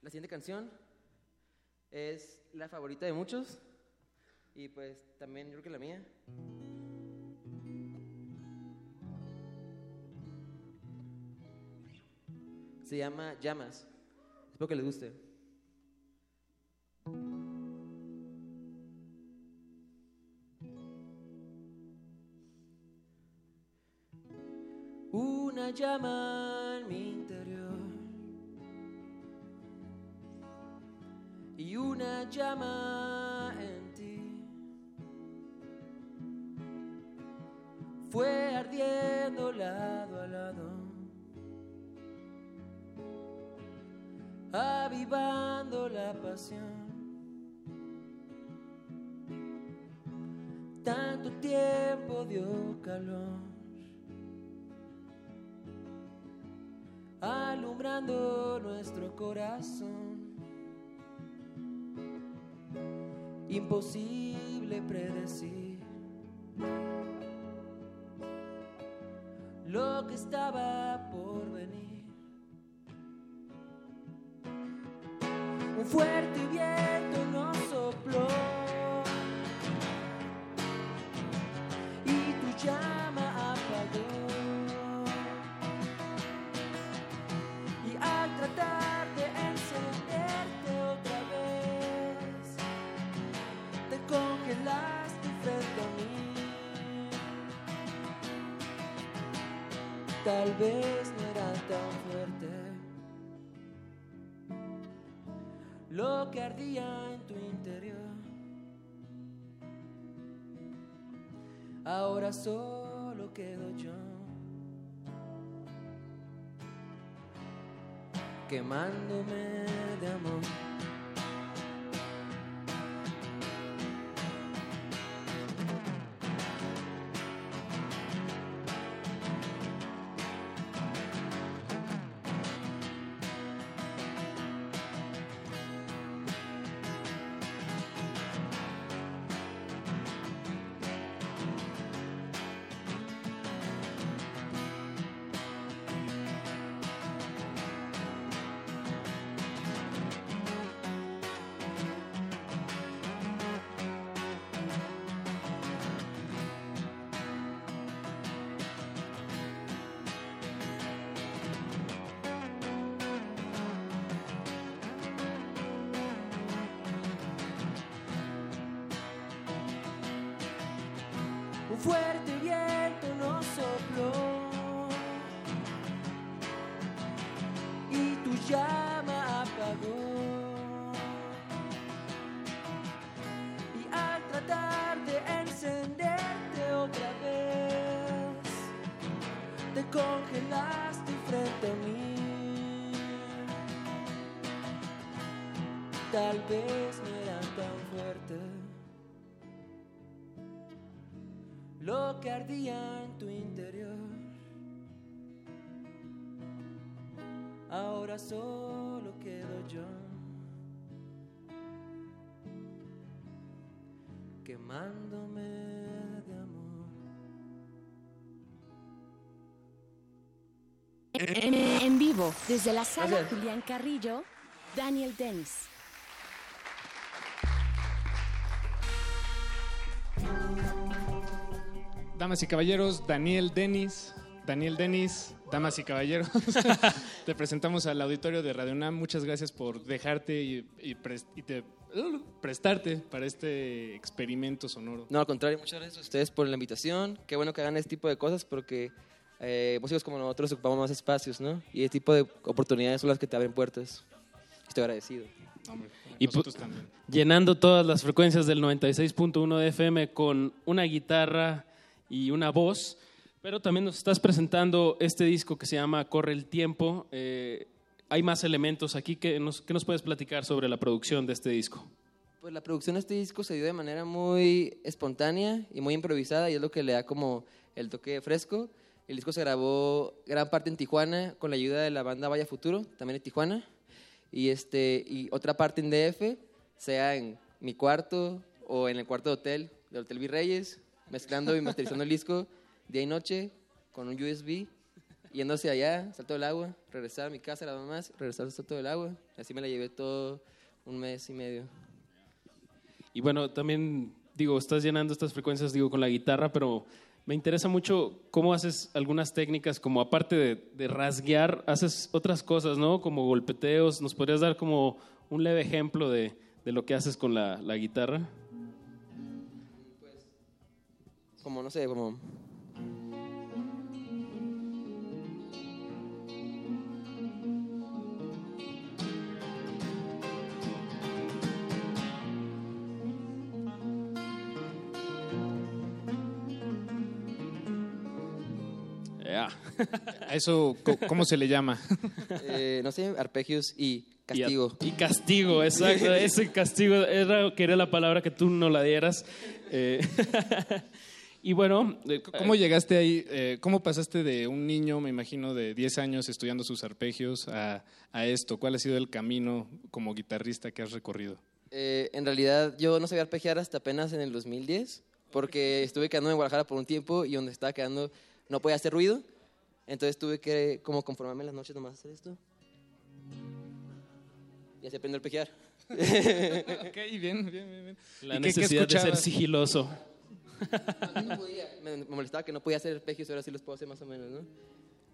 La siguiente canción es la favorita de muchos y pues también yo creo que la mía. Se llama Llamas. Espero que les guste. Una llama en mi interior y una llama Fue ardiendo lado a lado, avivando la pasión. Tanto tiempo dio calor, alumbrando nuestro corazón. imposible predecir lo que estaba por venir. Un fuerte viento nos Tal vez no era tan fuerte lo que ardía en tu interior. Ahora solo quedo yo. Quemándome de amor. Un fuerte viento nos sopló y tu llama apagó. Y al tratar de encenderte otra vez, te congelaste frente a mí. Tal vez lo que ardía en tu interior. Ahora solo quedo yo, quemándome de amor. En, en vivo, desde la sala Gracias. Julián Carrillo, Daniel Dennis. Damas y caballeros, Daniel Denis, Daniel Denis, damas y caballeros, te presentamos al auditorio de Radio UNAM. Muchas gracias por dejarte y, y y te- prestarte para este experimento sonoro. No, al contrario, muchas gracias a ustedes por la invitación. Qué bueno que hagan este tipo de cosas porque eh, músicos como nosotros ocupamos más espacios, ¿no? Y este tipo de oportunidades son las que te abren puertas. Estoy agradecido. Y pu- llenando todas las frecuencias del 96.1 de FM con una guitarra y una voz, pero también nos estás presentando este disco que se llama Corre el Tiempo. Eh, hay más elementos aquí que nos, ¿qué nos puedes platicar sobre la producción de este disco. Pues la producción de este disco se dio de manera muy espontánea y muy improvisada y es lo que le da como el toque fresco. El disco se grabó gran parte en Tijuana con la ayuda de la banda Vaya Futuro, también en Tijuana. Y, este, y otra parte en DF, sea en mi cuarto o en el cuarto de hotel del Hotel Virreyes, mezclando y masterizando el disco día y noche con un USB, yéndose allá, salto del agua, regresar a mi casa, las mamás, regresar al salto del agua. Así me la llevé todo un mes y medio. Y bueno, también digo, estás llenando estas frecuencias, digo, con la guitarra, pero me interesa mucho cómo haces algunas técnicas, como aparte de, de rasguear, haces otras cosas, ¿no? Como golpeteos. ¿Nos podrías dar como un leve ejemplo de, de lo que haces con la, la guitarra? Como, no sé, como... ¿A eso cómo se le llama? Eh, no sé, arpegios y castigo. Y, castigo, exacto. Ese castigo era, quería la palabra que tú no la dieras. Eh, y bueno, eh, ¿Cómo llegaste ahí? Eh, ¿Cómo pasaste de un niño, me imagino, de 10 años estudiando sus arpegios a, a esto? ¿Cuál ha sido el camino como guitarrista que has recorrido? Eh, en realidad yo no sabía arpegiar hasta apenas en el 2010, porque estuve quedando en Guadalajara por un tiempo y donde estaba quedando no podía hacer ruido. Entonces tuve que como conformarme en las noches nomás a hacer esto. Y así aprendí a arpegiar. ok, bien, bien, bien. La ¿Y qué- qué necesidad de ser sigiloso. No podía, me, molestaba que no podía hacer arpegios, ahora sí los puedo hacer más o menos, ¿no?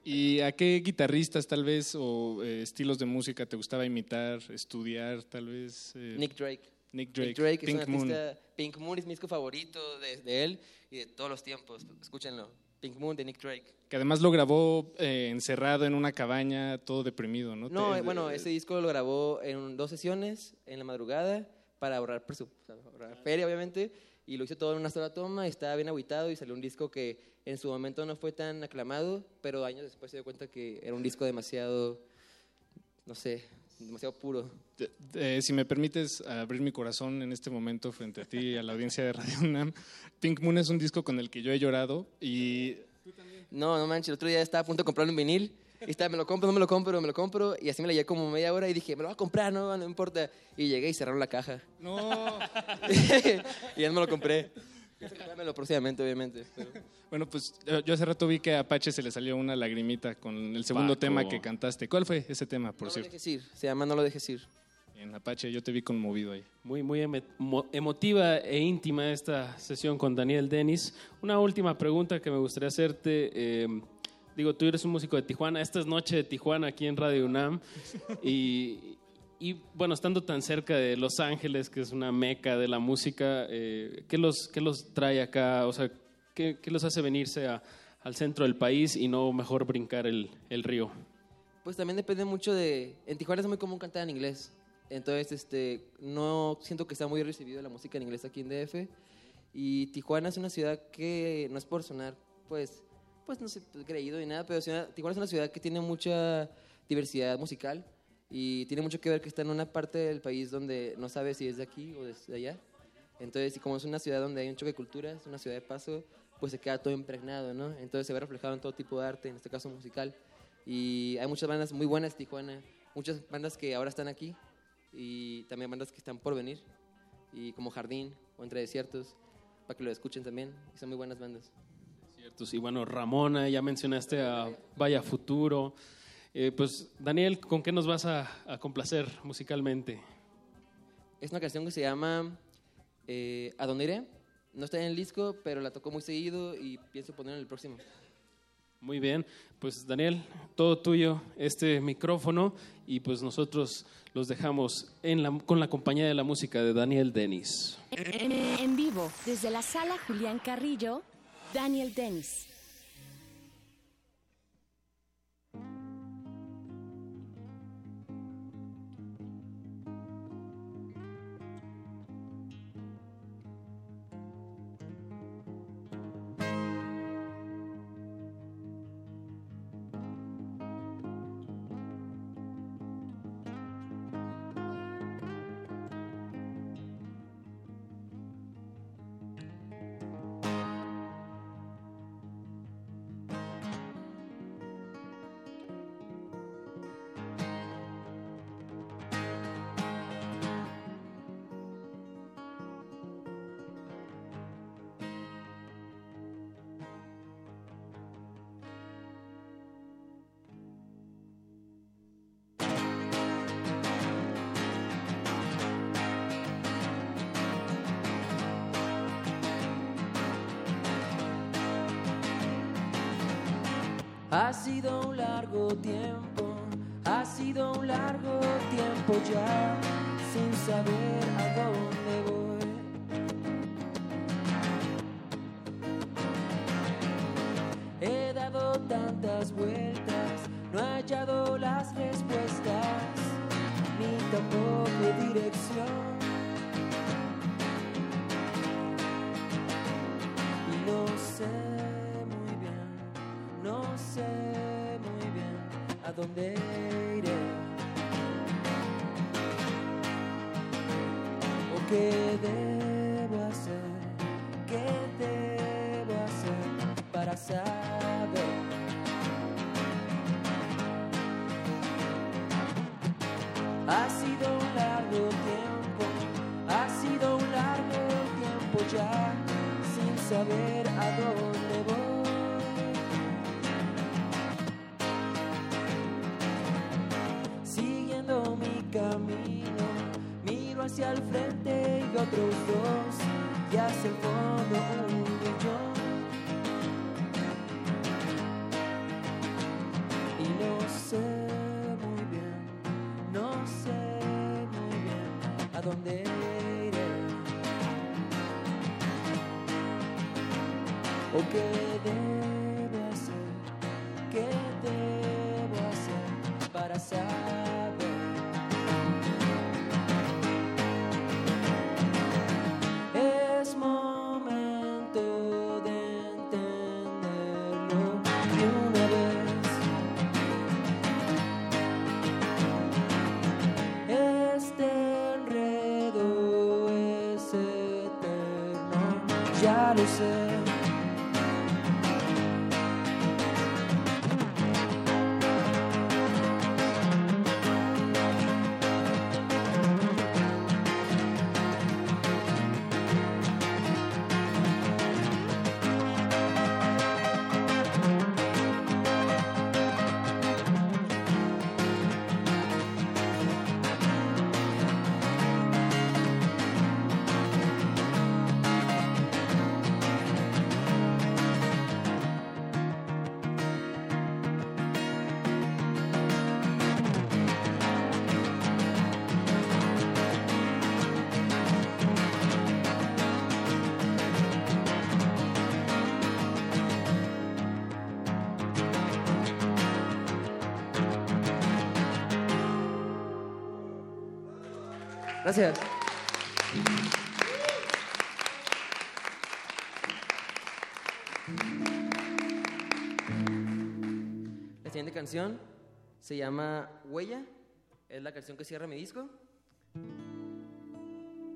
¿Y a qué guitarristas tal vez o eh, estilos de música te gustaba imitar, estudiar tal vez? eh? Nick Drake. Nick Drake, Nick Drake Pink es un Moon. artista. Pink Moon es mi disco favorito de, de él y de todos los tiempos. Escúchenlo. Pink Moon de Nick Drake. Que además lo grabó eh, encerrado en una cabaña, todo deprimido, ¿no? No, Te- eh, bueno, ese disco lo grabó en dos sesiones en la madrugada para ahorrar, presu- o sea, ahorrar feria, obviamente, y lo hizo todo en una sola toma. Estaba bien aguitado y salió un disco que en su momento no fue tan aclamado, pero años después se dio cuenta que era un disco demasiado, no sé, demasiado puro. Eh, si me permites abrir mi corazón en este momento frente a ti y a la audiencia de Radio UNAM, Pink Moon es un disco con el que yo he llorado y No, no manches, el otro día estaba a punto de comprarle un vinil. Y estaba, me lo compro, no me lo compro, me lo compro. Y así me la llevé como media hora y dije, me lo voy a comprar, no, no importa. Y llegué y cerraron la caja. No. y ya no me lo compré. Comprármelo próximamente, obviamente. pero- Bueno, pues yo hace rato vi que a Apache se le salió una lagrimita con el segundo Paco. tema que cantaste. ¿Cuál fue ese tema, por No lo cierto? dejes ir, se llama No lo dejes ir. En Apache yo te vi conmovido ahí. Muy, muy emotiva e íntima esta sesión con Daniel Denis. Una última pregunta que me gustaría hacerte. eh, digo, tú eres un músico de Tijuana. Esta es Noche de Tijuana aquí en Radio UNAM. Y, y, bueno, estando tan cerca de Los Ángeles, que es una meca de la música, eh, ¿qué, los, ¿qué los trae acá? O sea, ¿qué, qué los hace venirse a- al centro del país y no mejor brincar el, el río? Pues también depende mucho de... En Tijuana es muy común cantar en inglés. Entonces, este, no siento que está muy recibido la música en inglés aquí en DF. Y Tijuana es una ciudad que no es por sonar, pues, pues no sé, pues, creído ni nada, pero Tijuana es una ciudad que tiene mucha diversidad musical y tiene mucho que ver que está en una parte del país donde no sabe si es de aquí o de allá. Entonces, y como es una ciudad donde hay un choque de culturas, una ciudad de paso, pues se queda todo impregnado, ¿no? Entonces se ve reflejado en todo tipo de arte, en este caso musical. Y hay muchas bandas muy buenas de Tijuana, muchas bandas que ahora están aquí y también bandas que están por venir, y como Jardín o Entre Desiertos, para que lo escuchen también, y son muy buenas bandas. Ciertos. Y bueno, Ramona, ya mencionaste a Vaya Futuro. Eh, pues, Daniel, ¿con qué nos vas a, a complacer musicalmente? Es una canción que se llama eh, ¿A dónde iré? No está en el disco, pero la tocó muy seguido y pienso ponerla en el próximo. Muy bien, pues Daniel, todo tuyo este micrófono y pues nosotros los dejamos en la- con la compañía de la música de Daniel Denis. En, en vivo, desde la sala Julián Carrillo, Daniel Dennis. Ha sido un largo tiempo, ha sido un largo tiempo ya, sin saber a dónde voy. He dado tantas vueltas, no he hallado las respuestas, ni tampoco dirección. A dónde iré. O qué el frente y otros dos, y hacia el fondo un millón. Y no sé muy bien, no sé muy bien a dónde iré. O qué Gracias. La siguiente canción se llama Huella. Es la canción que cierra mi disco.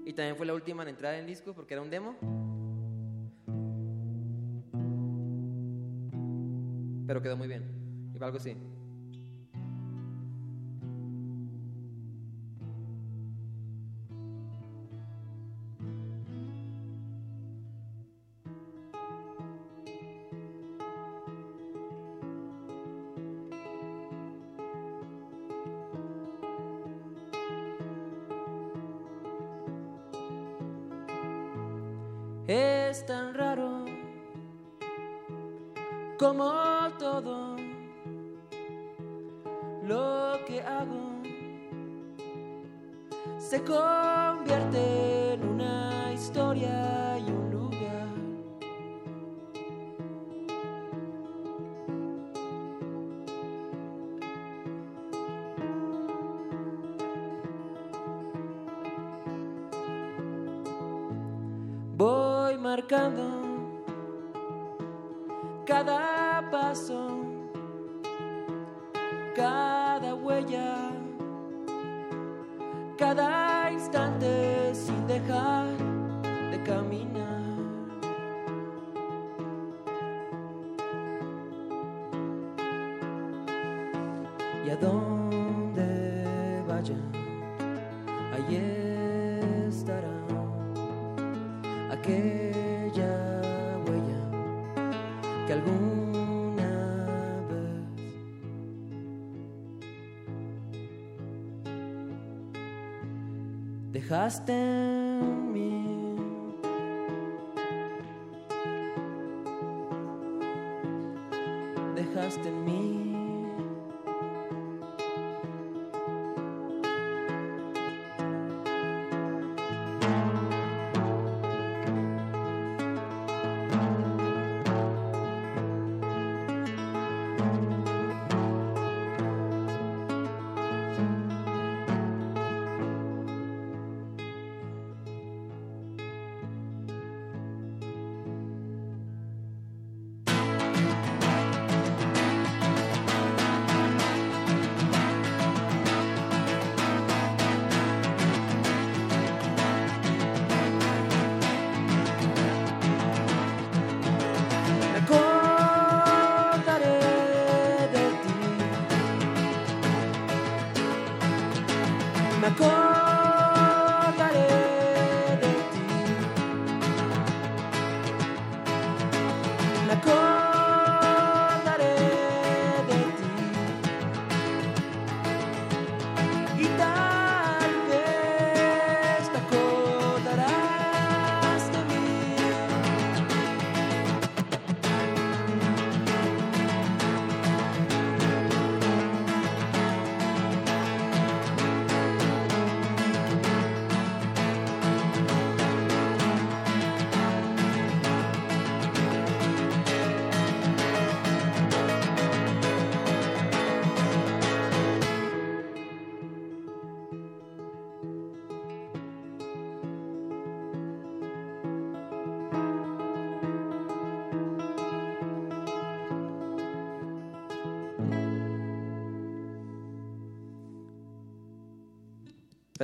Y también fue la última en entrar en el disco porque era un demo. Pero quedó muy bien. Y algo así. Dejaste en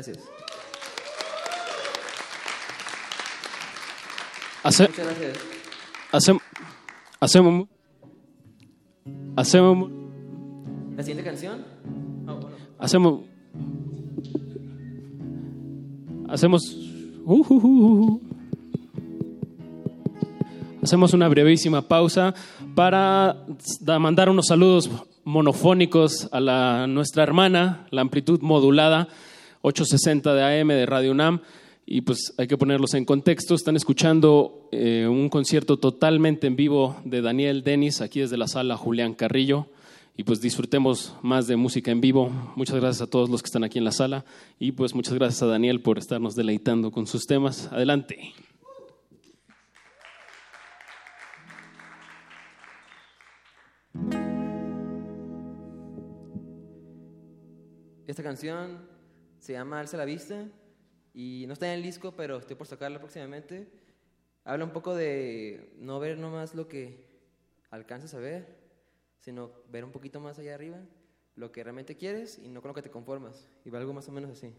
Gracias. Hace- Muchas gracias. hacem- hacemos, hacemos, La siguiente canción. Bueno. hacemos, hacemos, uh, uh, uh, uh. hacemos una brevísima pausa para da- mandar unos saludos monofónicos a la, nuestra hermana, la amplitud modulada 860 de AM de Radio UNAM. Y pues hay que ponerlos en contexto. Están escuchando eh, un concierto totalmente en vivo de Daniel Denis aquí desde la sala Julián Carrillo. Y pues disfrutemos más de música en vivo. Muchas gracias a todos los que están aquí en la sala. Y pues muchas gracias a Daniel por estarnos deleitando con sus temas. Adelante. Esta canción se llama Alza la vista y no está en el disco, pero estoy por sacarla próximamente. Habla un poco de no ver nomás lo que alcanzas a ver, sino ver un poquito más allá arriba, lo que realmente quieres y no con lo que te conformas. Y va algo más o menos así.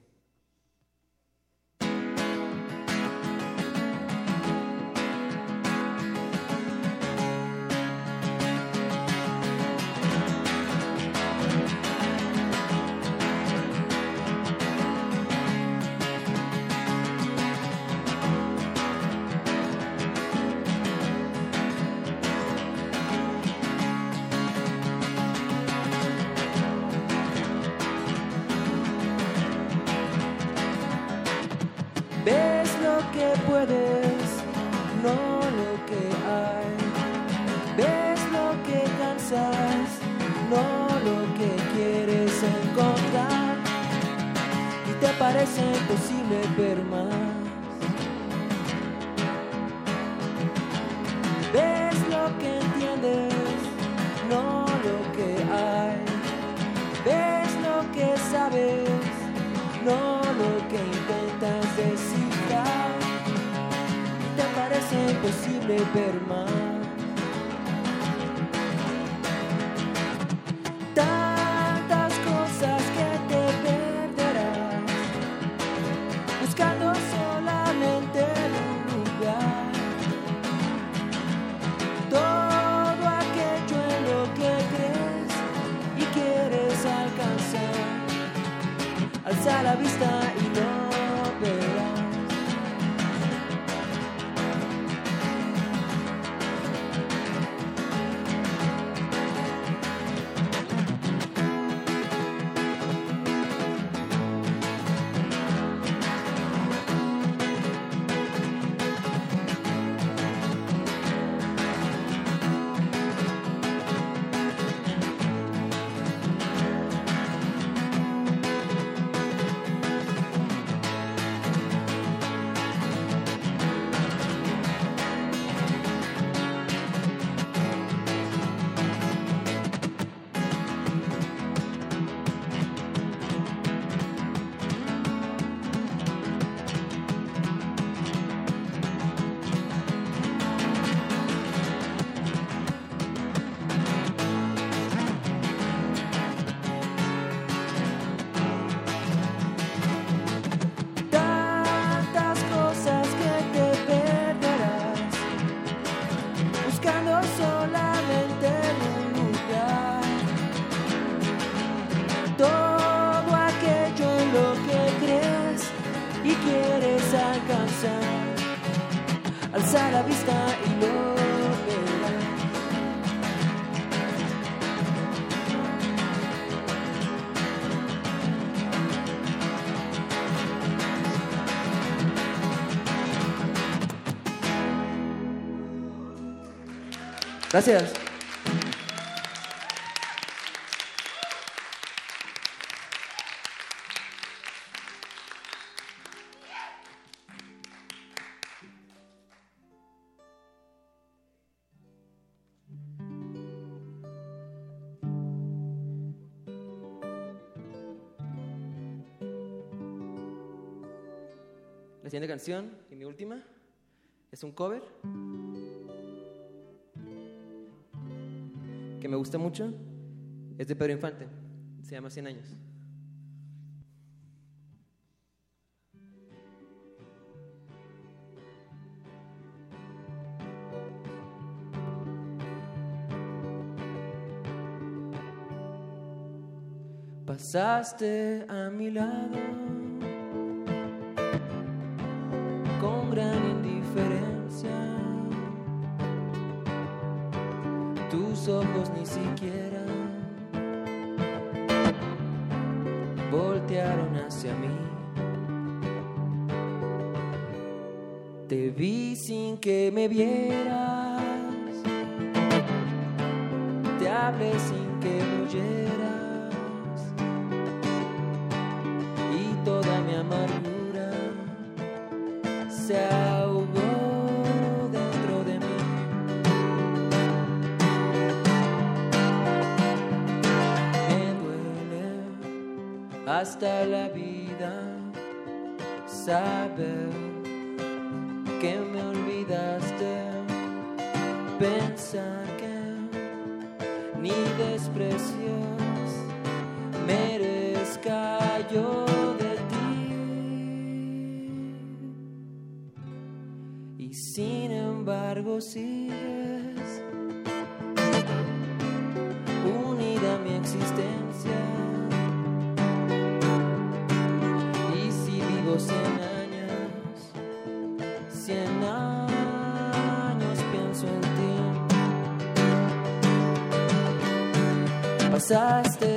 Parece imposible ver más. Ves lo que entiendes, no lo que hay. Ves lo que sabes, no lo que intentas descifrar. Te parece imposible ver más. Alza la Gracias. La siguiente canción y mi última es un cover gusta mucho. Es de Pedro Infante. Se llama 100 años. Pasaste a mi lado con gran indiferencia. Tus ojos ni siquiera voltearon hacia mí. Te vi sin que me vieras. Te hablé sin que me oyeras. Hasta la vida saber que me olvidaste, pensar que ni desprecios merezca yo de ti. Y sin embargo sigues cien años pienso en ti. Pasaste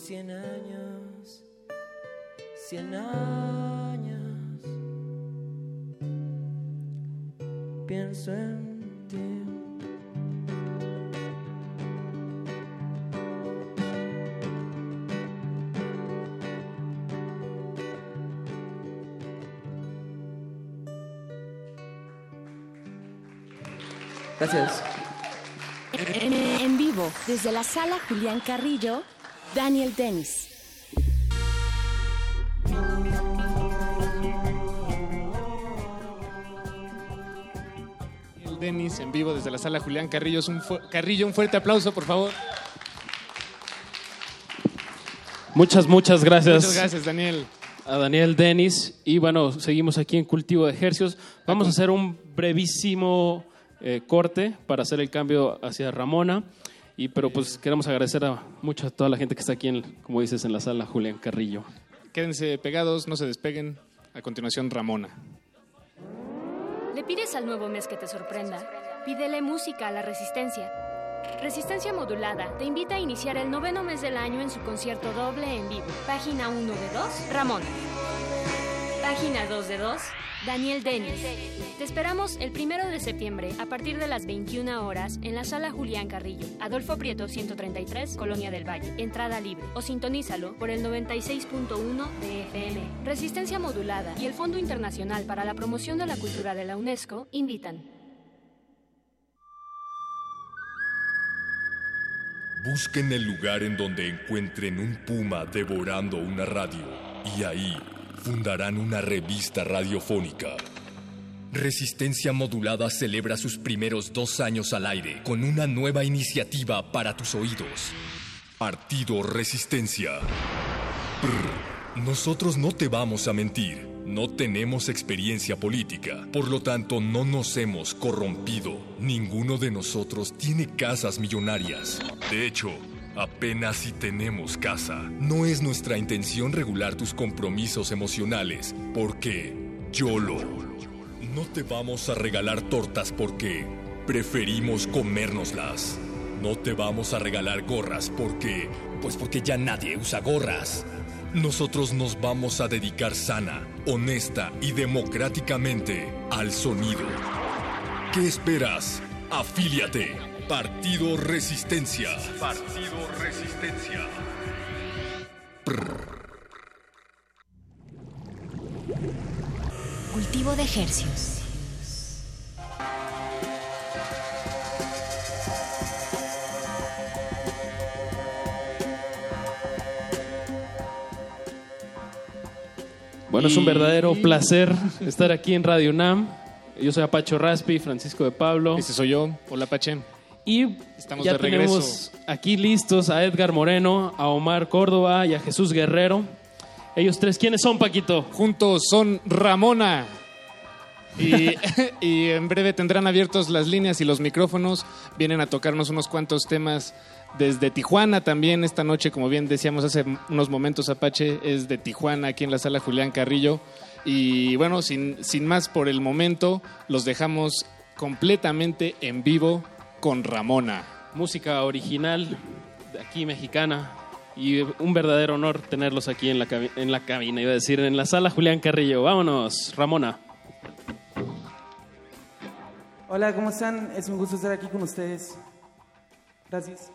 cien años, cien años, pienso en ti. Gracias. En, en vivo, desde la sala Julián Carrillo, Daniel Dennis. El Denis en vivo desde la sala Julián Carrillo. Es un Carrillo, un fuerte aplauso, por favor. Muchas, muchas gracias. Muchas gracias, Daniel. A Daniel Denis. Y bueno, seguimos aquí en Cultivo de Ejercios. Vamos a hacer un brevísimo eh, corte para hacer el cambio hacia Ramona. Y, pero pues queremos agradecer a mucho a toda la gente que está aquí, en, como dices, en la sala Julián Carrillo. Quédense pegados, no se despeguen. A continuación, Ramona. ¿Le pides al nuevo mes que te sorprenda? Pídele música a la resistencia. Resistencia Modulada te invita a iniciar el noveno mes del año en su concierto doble en vivo. Página 1 de 2, Ramón. Página 2 de 2, Daniel Denis. Te esperamos el primero de septiembre a partir de las 21 horas en la sala Julián Carrillo, Adolfo Prieto 133, Colonia del Valle. Entrada libre o sintonízalo por el 96.1 de FM. Resistencia Modulada y el Fondo Internacional para la Promoción de la Cultura de la UNESCO invitan. Busquen el lugar en donde encuentren un puma devorando una radio y ahí fundarán una revista radiofónica. Resistencia Modulada celebra sus primeros dos años al aire con una nueva iniciativa para tus oídos. Partido Resistencia. Nosotros no te vamos a mentir. No tenemos experiencia política, por lo tanto no nos hemos corrompido. Ninguno de nosotros tiene casas millonarias. De hecho, apenas si tenemos casa. No es nuestra intención regular tus compromisos emocionales, porque YOLO. No te vamos a regalar tortas porque preferimos comérnoslas. No te vamos a regalar gorras porque... Pues porque ya nadie usa gorras. Nosotros nos vamos a dedicar sana, honesta y democráticamente al sonido. ¿Qué esperas? Afíliate. Partido Resistencia. Partido Resistencia. Cultivo de ejercios. Bueno, es un verdadero placer estar aquí en Radio UNAM. Yo soy Apacho Raspi, Francisco de Pablo. Ese soy yo. Hola, Pache. Y Estamos ya de tenemos aquí listos a Edgar Moreno, a Omar Córdoba y a Jesús Guerrero. Ellos tres, ¿quiénes son, Paquito? Juntos son Ramona. Y, y en breve tendrán abiertos las líneas y los micrófonos. Vienen a tocarnos unos cuantos temas desde Tijuana también. Esta noche, como bien decíamos hace unos momentos, Apache es de Tijuana, aquí en la sala Julián Carrillo. Y bueno, sin, sin más por el momento, los dejamos completamente en vivo con Ramona. Música original, de aquí mexicana. Y un verdadero honor tenerlos aquí en la, en la cabina, iba a decir, en la sala Julián Carrillo. Vámonos, Ramona. Hola, ¿cómo están? Es un gusto estar aquí con ustedes. Gracias.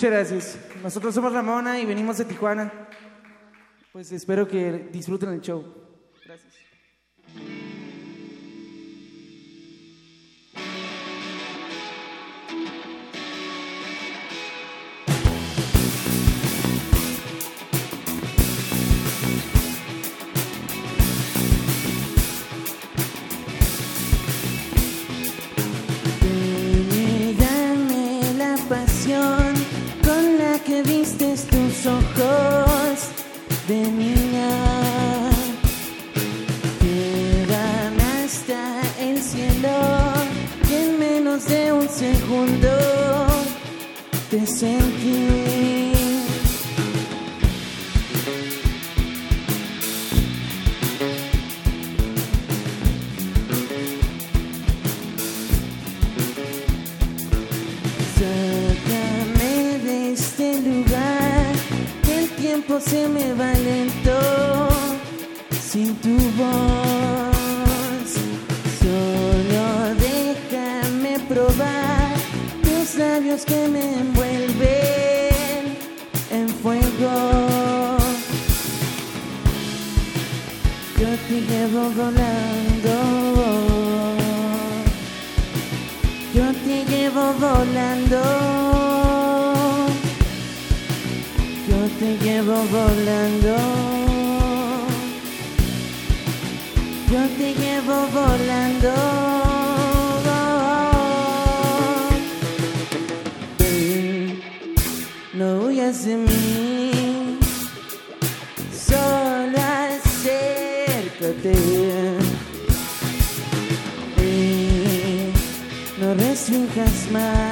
Muchas gracias. Nosotros somos Ramona y venimos de Tijuana. Pues espero que disfruten el show. Te llevo volando. Yo te llevo volando. Mm, no huyas de mí, solo acércate. Mm, no restringas más.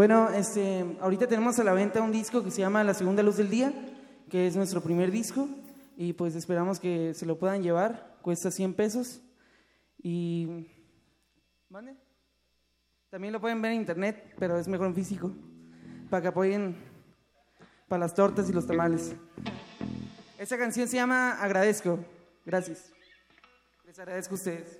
Bueno, este, ahorita tenemos a la venta un disco que se llama La Segunda Luz del Día, que es nuestro primer disco y pues esperamos que se lo puedan llevar. Cuesta 100 pesos y ¿Mande? también lo pueden ver en internet, pero es mejor en físico para que apoyen para las tortas y los tamales. Esa canción se llama Agradezco. Gracias. Les agradezco a ustedes.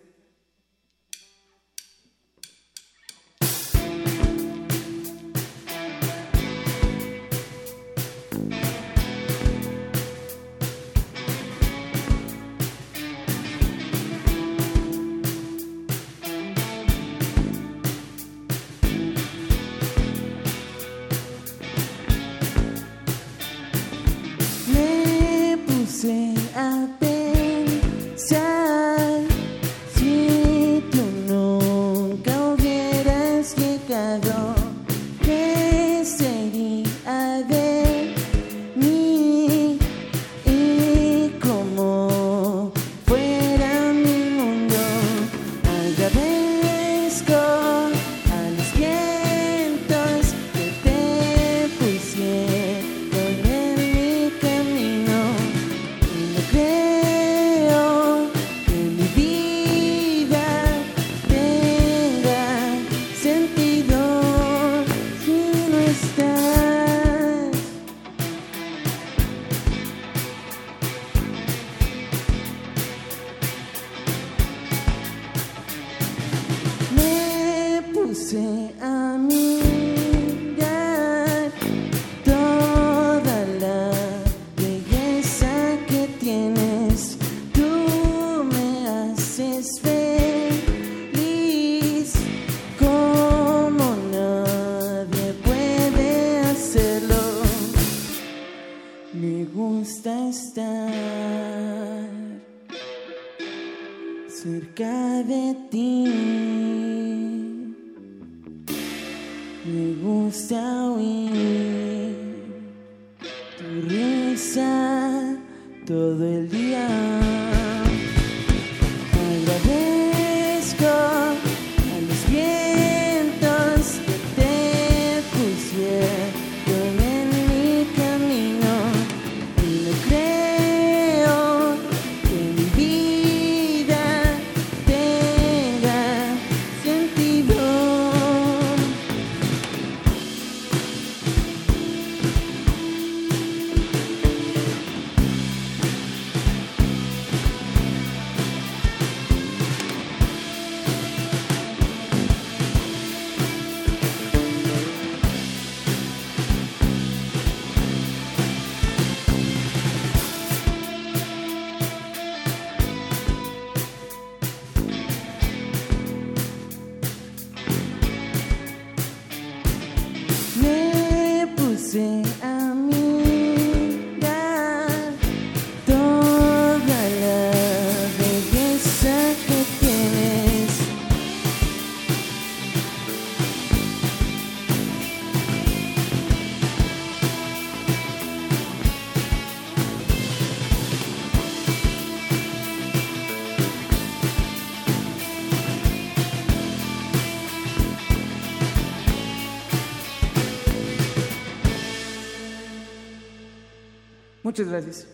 Muchas gracias.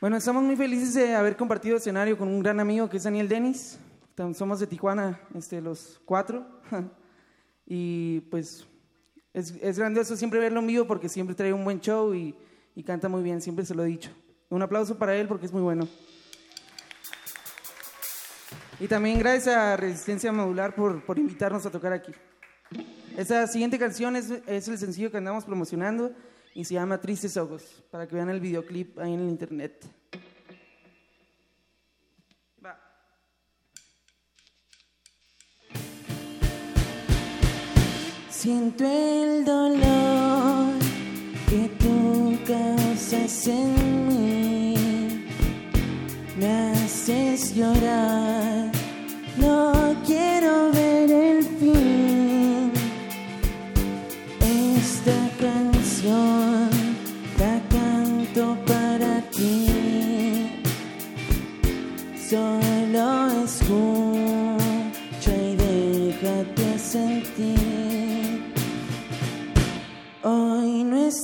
Bueno, estamos muy felices de haber compartido escenario con un gran amigo que es Daniel Denis. Somos de Tijuana, este, los cuatro. y pues es, es grandioso siempre verlo en vivo porque siempre trae un buen show y, y canta muy bien, siempre se lo he dicho. Un aplauso para él porque es muy bueno. Y también gracias a Resistencia Modular por, por invitarnos a tocar aquí. Esta siguiente canción es, es el sencillo que andamos promocionando y se llama Tristes Ojos, para que vean el videoclip ahí en el internet. Siento el dolor que tú causas en mí. Me haces llorar. No quiero ver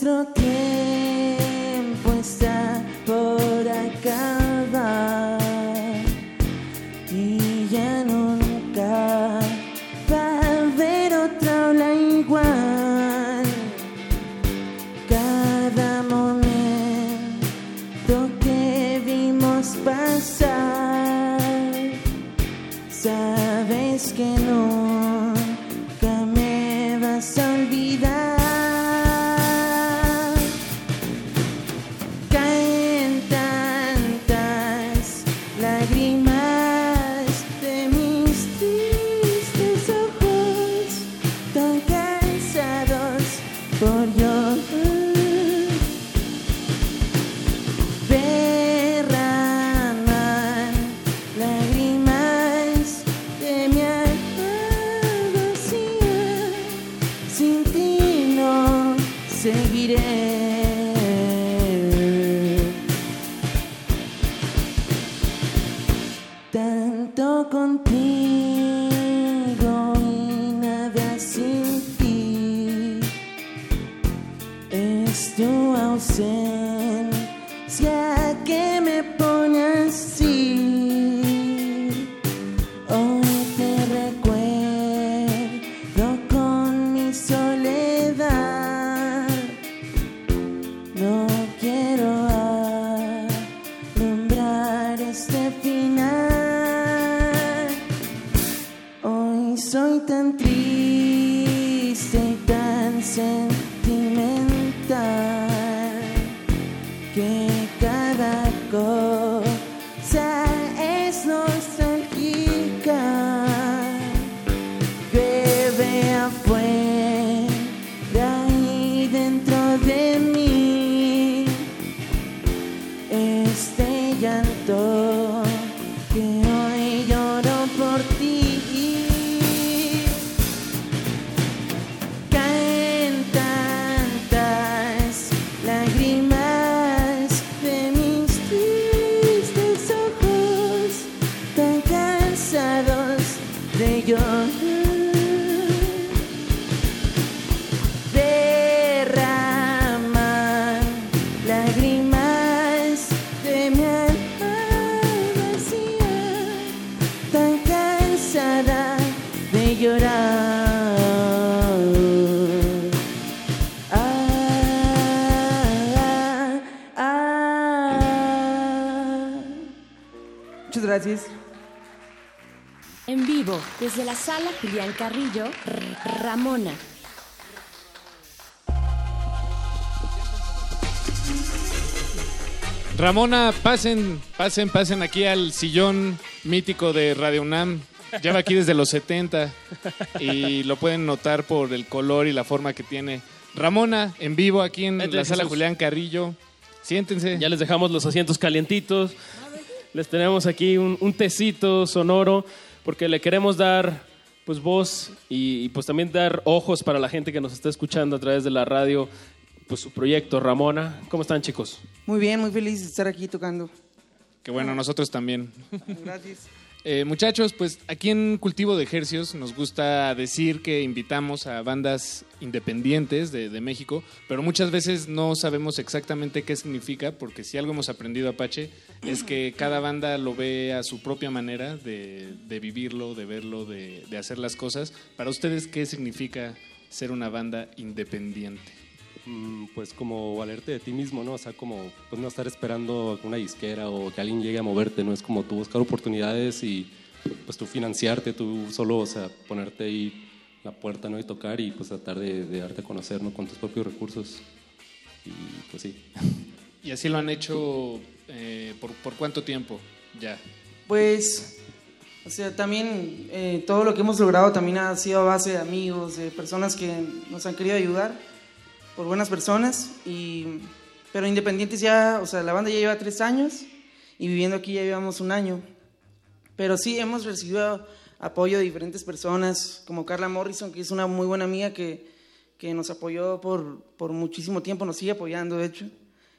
Hoy desde la sala Julián Carrillo, R- Ramona. Ramona, pasen, pasen, pasen aquí al sillón mítico de Radio UNAM. Lleva aquí desde los 70 y lo pueden notar por el color y la forma que tiene. Ramona, en vivo aquí en la sala Jesús. Julián Carrillo. Siéntense. Ya les dejamos los asientos calientitos. Les tenemos aquí un, un tecito sonoro porque le queremos dar pues voz y, y, pues también dar ojos para la gente que nos está escuchando a través de la radio, pues su proyecto Ramona. ¿Cómo están chicos? Muy bien, muy feliz de estar aquí tocando. Que bueno, nosotros también. Gracias. Eh, muchachos, pues aquí en Cultivo de Ejercios nos gusta decir que invitamos a bandas independientes de, México, pero muchas veces no sabemos exactamente qué significa, porque si algo hemos aprendido Apache es que cada banda lo ve a su propia manera de, vivirlo, de verlo, de hacer las cosas. Para ustedes, ¿qué significa ser una banda independiente? Mm, Pues como valerte de ti mismo, ¿no? O sea, como pues no estar esperando una disquera o que alguien llegue a moverte, ¿no? Es como tú buscar oportunidades y pues tú financiarte, tú solo, o sea, ponerte ahí la puerta, ¿no? Y tocar y pues tratar de, de darte a conocer, ¿no? Con tus propios recursos. Y pues sí. Y así lo han hecho eh, ¿por, por cuánto tiempo ya. Pues, o sea, también eh, todo lo que hemos logrado también ha sido a base de amigos, de personas que nos han querido ayudar, por buenas personas. Y, pero Independientes ya, o sea, la banda ya lleva tres años y viviendo aquí ya llevamos un año. Pero sí hemos recibido apoyo de diferentes personas, como Carla Morrison, que es una muy buena amiga que, que nos apoyó por, por muchísimo tiempo, nos sigue apoyando, de hecho.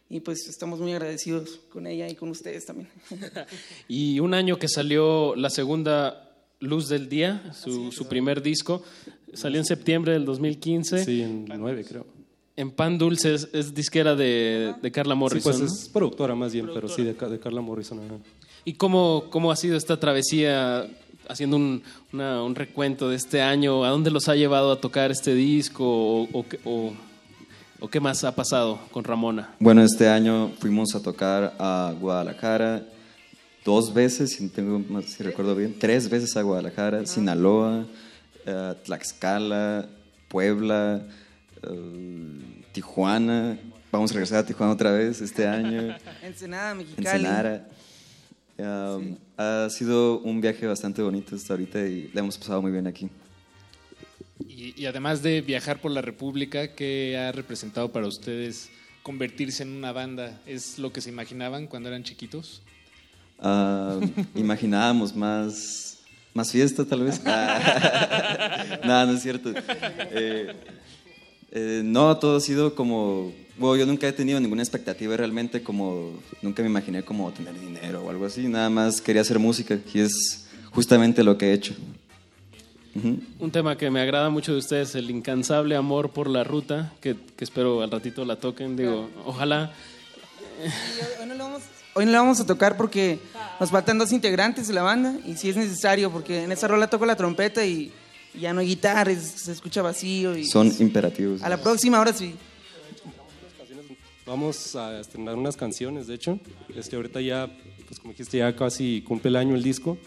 Y pues estamos muy agradecidos con ella y con ustedes también. Y un año que salió la segunda Luz del Día, su, su primer disco, salió en septiembre del 2015. Sí, en 9 creo. En Pan Dulce es, es disquera de, de Carla Morrison. Sí, pues es productora más bien, pero sí, de, Ca- de Carla Morrison. ajá. ¿Y cómo, cómo ha sido esta travesía, haciendo un, una- un recuento de este año? ¿A dónde los ha llevado a tocar este disco? ¿O, o qué- o- o qué más ha pasado con Ramona? Bueno, este año fuimos a tocar a Guadalajara dos veces, si, tengo, si recuerdo bien, tres veces a Guadalajara, Sinaloa, eh, Tlaxcala, Puebla, eh, Tijuana. Vamos a regresar a Tijuana otra vez este año. Ensenada, Mexicali. Ensenada. Um, Ha sido un viaje bastante bonito hasta ahorita y la hemos pasado muy bien aquí. Y, y además de viajar por la República, ¿qué ha representado para ustedes convertirse en una banda? ¿Es lo que se imaginaban cuando eran chiquitos? Ah, imaginábamos más, más fiesta, tal vez. No, no es cierto. Eh, eh, no, todo ha sido como. Bueno, yo nunca he tenido ninguna expectativa realmente, como. Nunca me imaginé como tener dinero o algo así. Nada más quería hacer música y es justamente lo que he hecho. Ujú. Un tema que me agrada mucho de ustedes, el incansable amor por la ruta, que, que espero al ratito la toquen. Digo, ojalá. Hoy no, lo vamos, hoy no lo vamos a tocar porque nos faltan dos integrantes de la banda y si es necesario, porque en esa rola toco la trompeta y ya no hay guitarra, y se escucha vacío. Y Son imperativos. A la próxima, ahora sí. Vamos a estrenar unas canciones, de hecho. Este, ahorita ya, pues como dijiste, ya casi cumple el año el disco.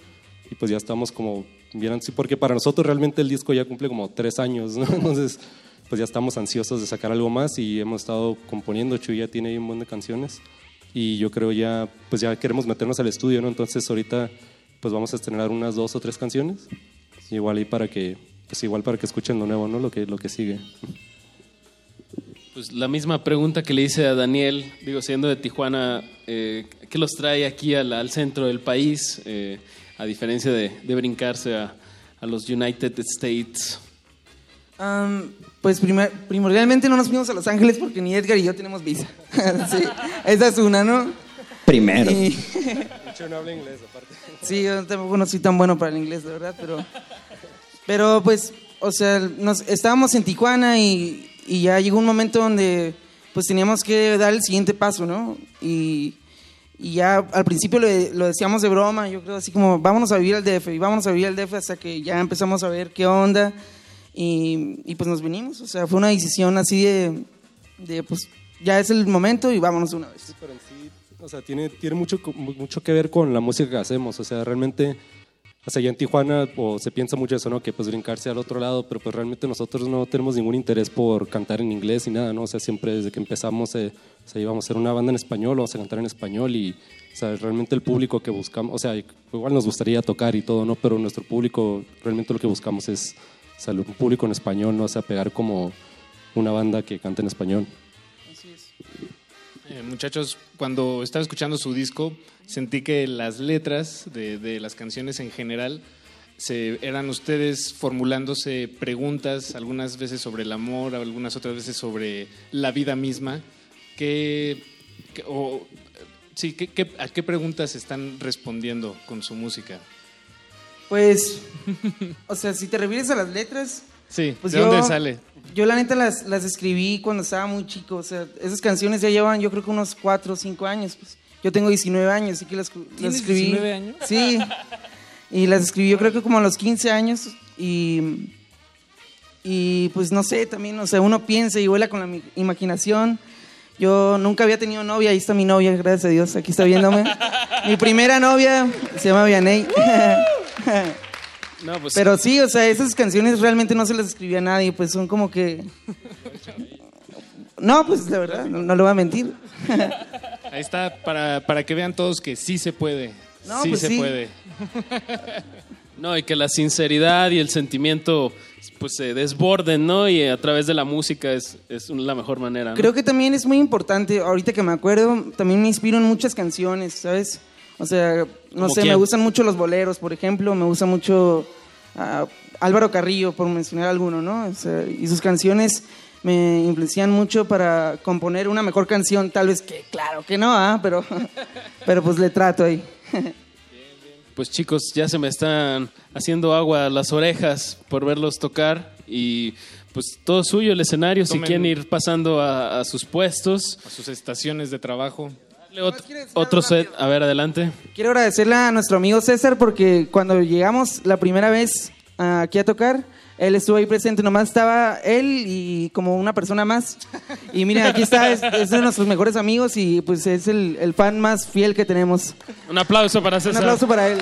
Y pues ya estamos como bien ansiosos, porque para nosotros realmente el disco ya cumple como tres años, ¿no? Entonces, pues ya estamos ansiosos de sacar algo más y hemos estado componiendo. Chuy ya tiene ahí un montón de canciones. Y yo creo ya, pues ya queremos meternos al estudio, ¿no? Entonces ahorita, pues vamos a estrenar unas dos o tres canciones. Igual ahí para que, pues igual para que escuchen lo nuevo, ¿no? Lo que, lo que sigue. Pues la misma pregunta que le hice a Daniel, digo, siendo de Tijuana, eh, ¿qué los trae aquí al, al centro del país? Eh, a diferencia de, de brincarse a, a los United States. Am, pues primer- primordialmente no nos fuimos a Los Ángeles porque ni Edgar y yo tenemos visa. sí, esa es una, ¿no? Primero. Y- De hecho, no habla inglés, aparte. Sí, yo tampoco no soy tan bueno para el inglés, de verdad, pero... Pero pues, o sea, nos, estábamos en Tijuana y, ya llegó un momento donde pues teníamos que dar el siguiente paso, ¿no? Y, ya al principio lo, decíamos de broma, yo creo así como, vámonos a vivir al DF y vámonos a vivir al DF hasta que ya empezamos a ver qué onda y, y pues nos vinimos, o sea, fue una decisión así de, pues ya es el momento y vámonos una vez. pero sí, o sea, tiene, tiene mucho, mucho que ver con la música que hacemos. O sea, realmente, o sea, ya en Tijuana o se piensa mucho eso, ¿no? Que pues brincarse al otro lado, pero pues realmente nosotros no tenemos ningún interés por cantar en inglés ni nada, ¿no? O sea, siempre desde que empezamos, eh, íbamos a ser una banda en español, vamos a cantar en español y, o sea, realmente el público que buscamos, o sea, igual nos gustaría tocar y todo, ¿no? Pero nuestro público, realmente lo que buscamos es, o un público en español, ¿no? O sea, pegar como una banda que cante en español. Eh, muchachos, cuando estaba escuchando su disco, sentí que las letras de, las canciones en general se, eran ustedes formulándose preguntas, algunas veces sobre el amor, algunas otras veces sobre la vida misma. ¿Qué, o, sí, ¿qué- qué- ¿A qué preguntas están respondiendo con su música? Pues, o sea, si te refieres a las letras, Sí, pues ¿de yo, dónde sale? Yo la neta las, las escribí cuando estaba muy chico, o sea, esas canciones ya llevan yo creo que unos 4 o 5 años, pues. Yo tengo 19 años, así que las, las ¿Tienes escribí. 19 años? Sí. Y las escribí yo creo que como a los 15 años y y pues no sé, también, o sea, uno piensa y vuela con la imaginación. Yo nunca había tenido novia, ahí está mi novia, gracias a Dios, aquí está viéndome. mi primera novia se llama Vianey. No, pues- Pero sí, o sea, esas canciones realmente no se las escribía a nadie, pues son como que... No, pues la verdad, no, no le voy a mentir. Ahí está, para, para que vean todos que sí se puede. No, sí pues se sí. puede. No, y que la sinceridad y el sentimiento pues se desborden, ¿no? Y a través de la música es, es la mejor manera. ¿no? Creo que también es muy importante, ahorita que me acuerdo, también me inspiro en muchas canciones, ¿sabes? O sea, no ¿Como sé, quién? me gustan mucho los boleros, por ejemplo, me gusta mucho ah, Álvaro Carrillo, por mencionar alguno, ¿no? O sea, y sus canciones me influencian mucho para componer una mejor canción, tal vez que, claro que no, ¿ah? Pero, pero pues le trato ahí. Pues chicos, ya se me están haciendo agua las orejas por verlos tocar y pues todo suyo el escenario, si quieren ir pasando a, a sus puestos. A sus estaciones de trabajo. Otro, otro set, a ver, adelante. Quiero agradecerle a nuestro amigo César porque cuando llegamos la primera vez aquí a tocar, él estuvo ahí presente, nomás estaba él y como una persona más. Y miren, aquí está, es, es de nuestros mejores amigos y pues es el, el fan más fiel que tenemos. Un aplauso para Un César. aplauso para él.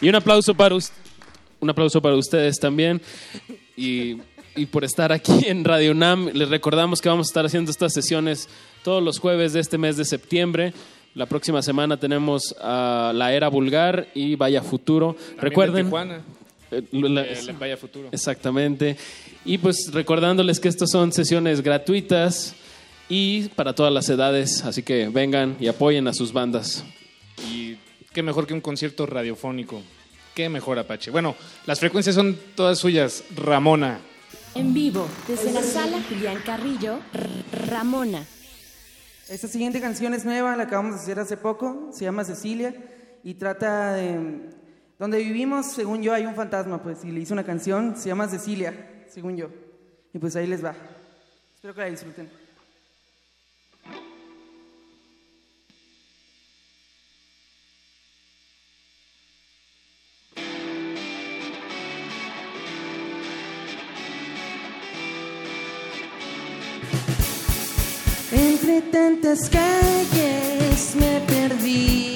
Y un aplauso para us- un aplauso para ustedes también. Y, y por estar aquí en Radio UNAM, les recordamos que vamos a estar haciendo estas sesiones todos los jueves de este mes de septiembre. La próxima semana tenemos a La Era Vulgar y Vaya Futuro. También Recuerden. de Tijuana. eh, la- El Vaya Futuro. Exactamente. Y pues recordándoles que estas son sesiones gratuitas y para todas las edades, así que vengan y apoyen a sus bandas. Y qué mejor que un concierto radiofónico. Qué mejor, Apache. Bueno, las frecuencias son todas suyas. Ramona. En vivo, desde la sala Julián Carrillo, R- Ramona. Esta siguiente canción es nueva, la acabamos de hacer hace poco, se llama Cecilia y trata de... Donde vivimos, según yo, hay un fantasma, pues, y le hice una canción, se llama Cecilia, según yo. Y pues ahí les va. Espero que la disfruten. Entre tantas calles me perdí,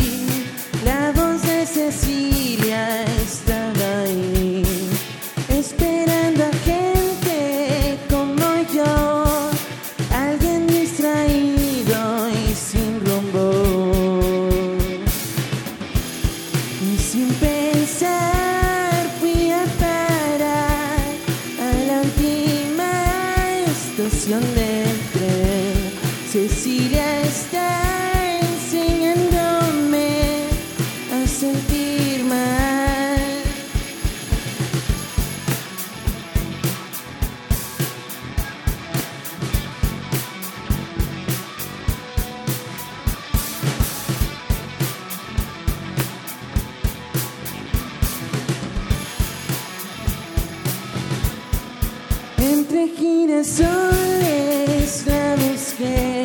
Entre girasoles la busqué,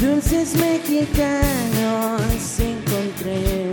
dulces mexicanos encontré.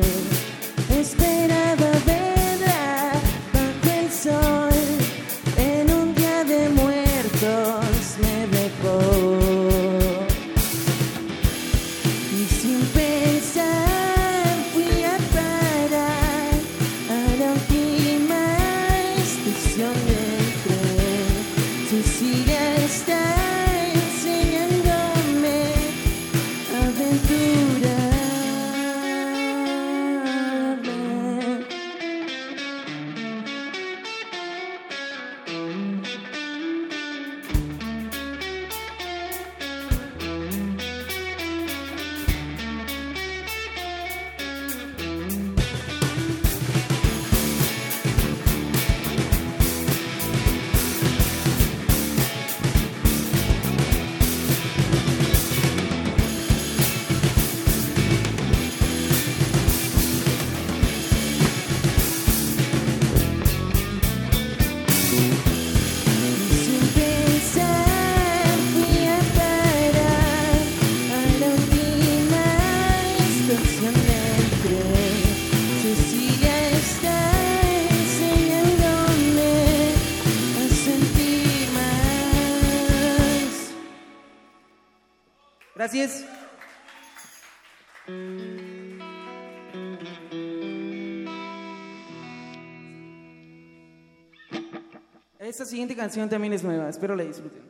Esta siguiente canción también es nueva, espero la disfruten.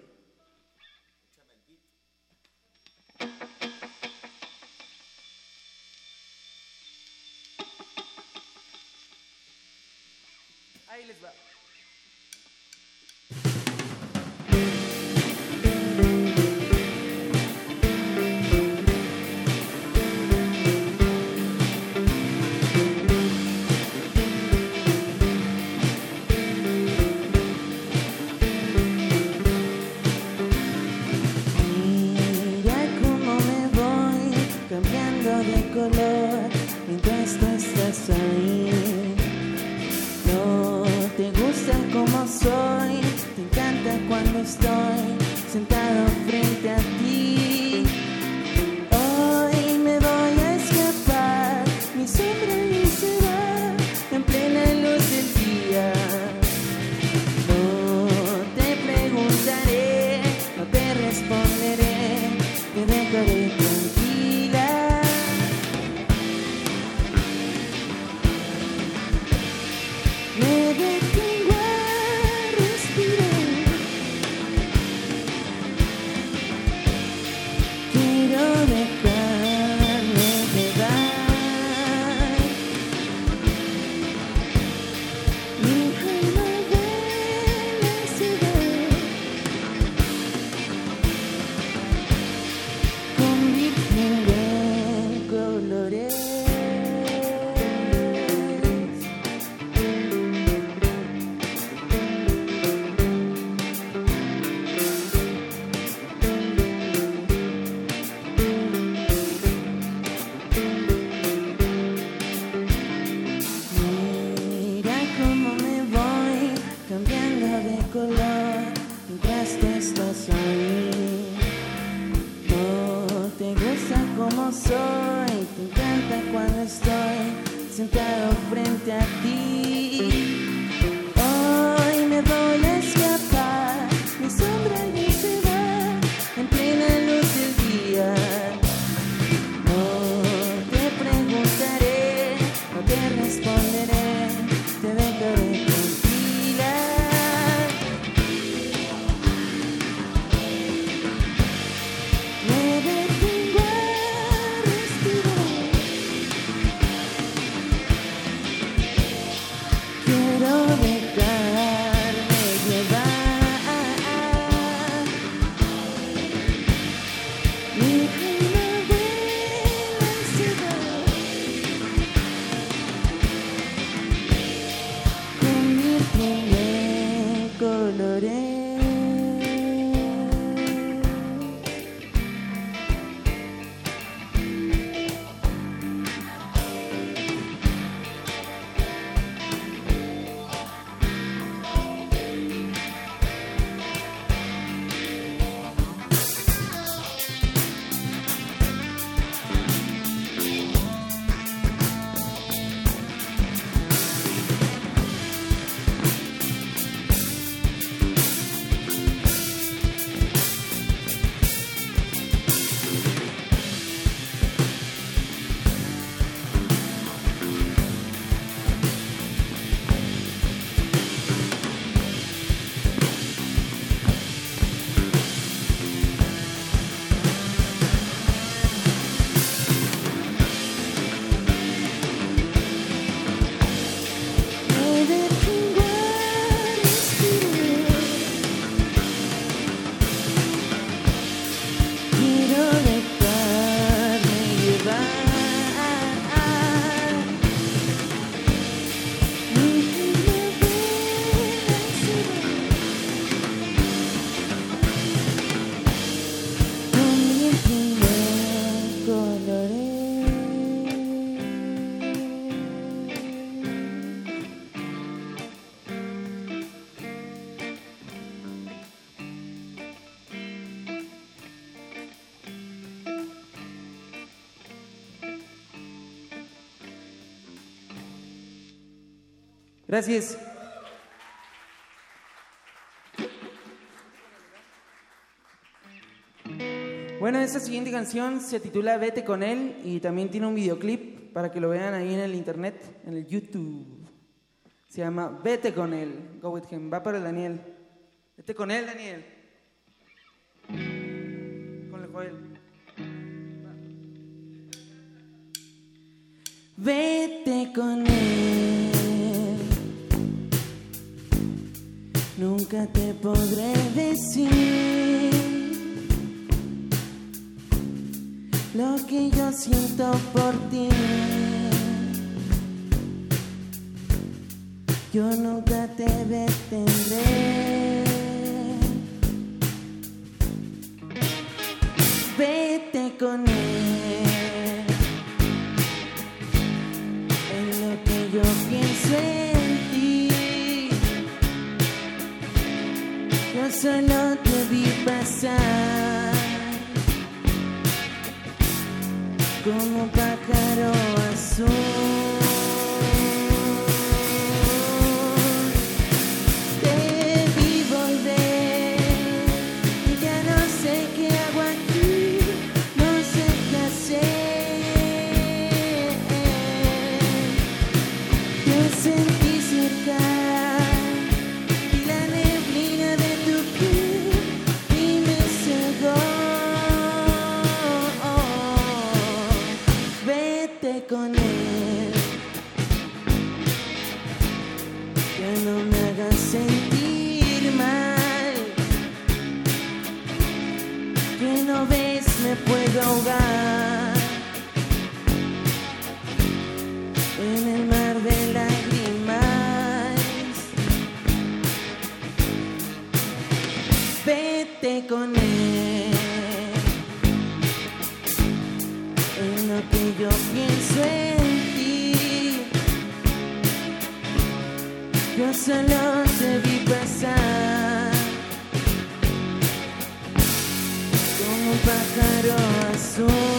Gracias. Bueno, esta siguiente canción se titula Vete con él y también tiene un videoclip para que lo vean ahí en el internet, en el YouTube. Se llama Vete con él. Go with him. Va para el Daniel. Vete con él, Daniel. Con el Joel. Vete con él. Nunca te podré decir lo que yo siento por ti. Yo nunca te detendré. Vete con él. Solo te vi pasar. como pájaro azul. Puedo ahogar en el mar de lágrimas. Vete con él. en lo que yo pienso en ti. Yo solo un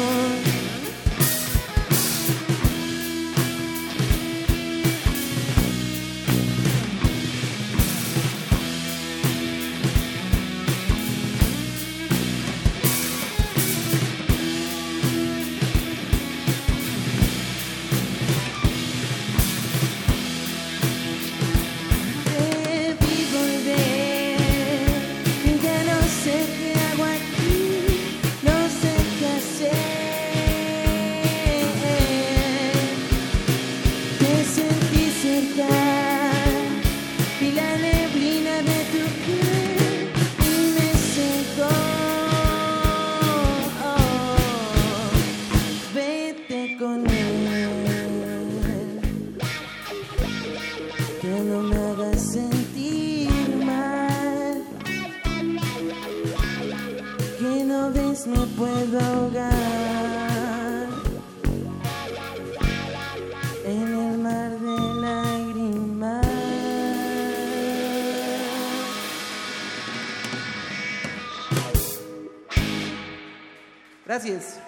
Gracias.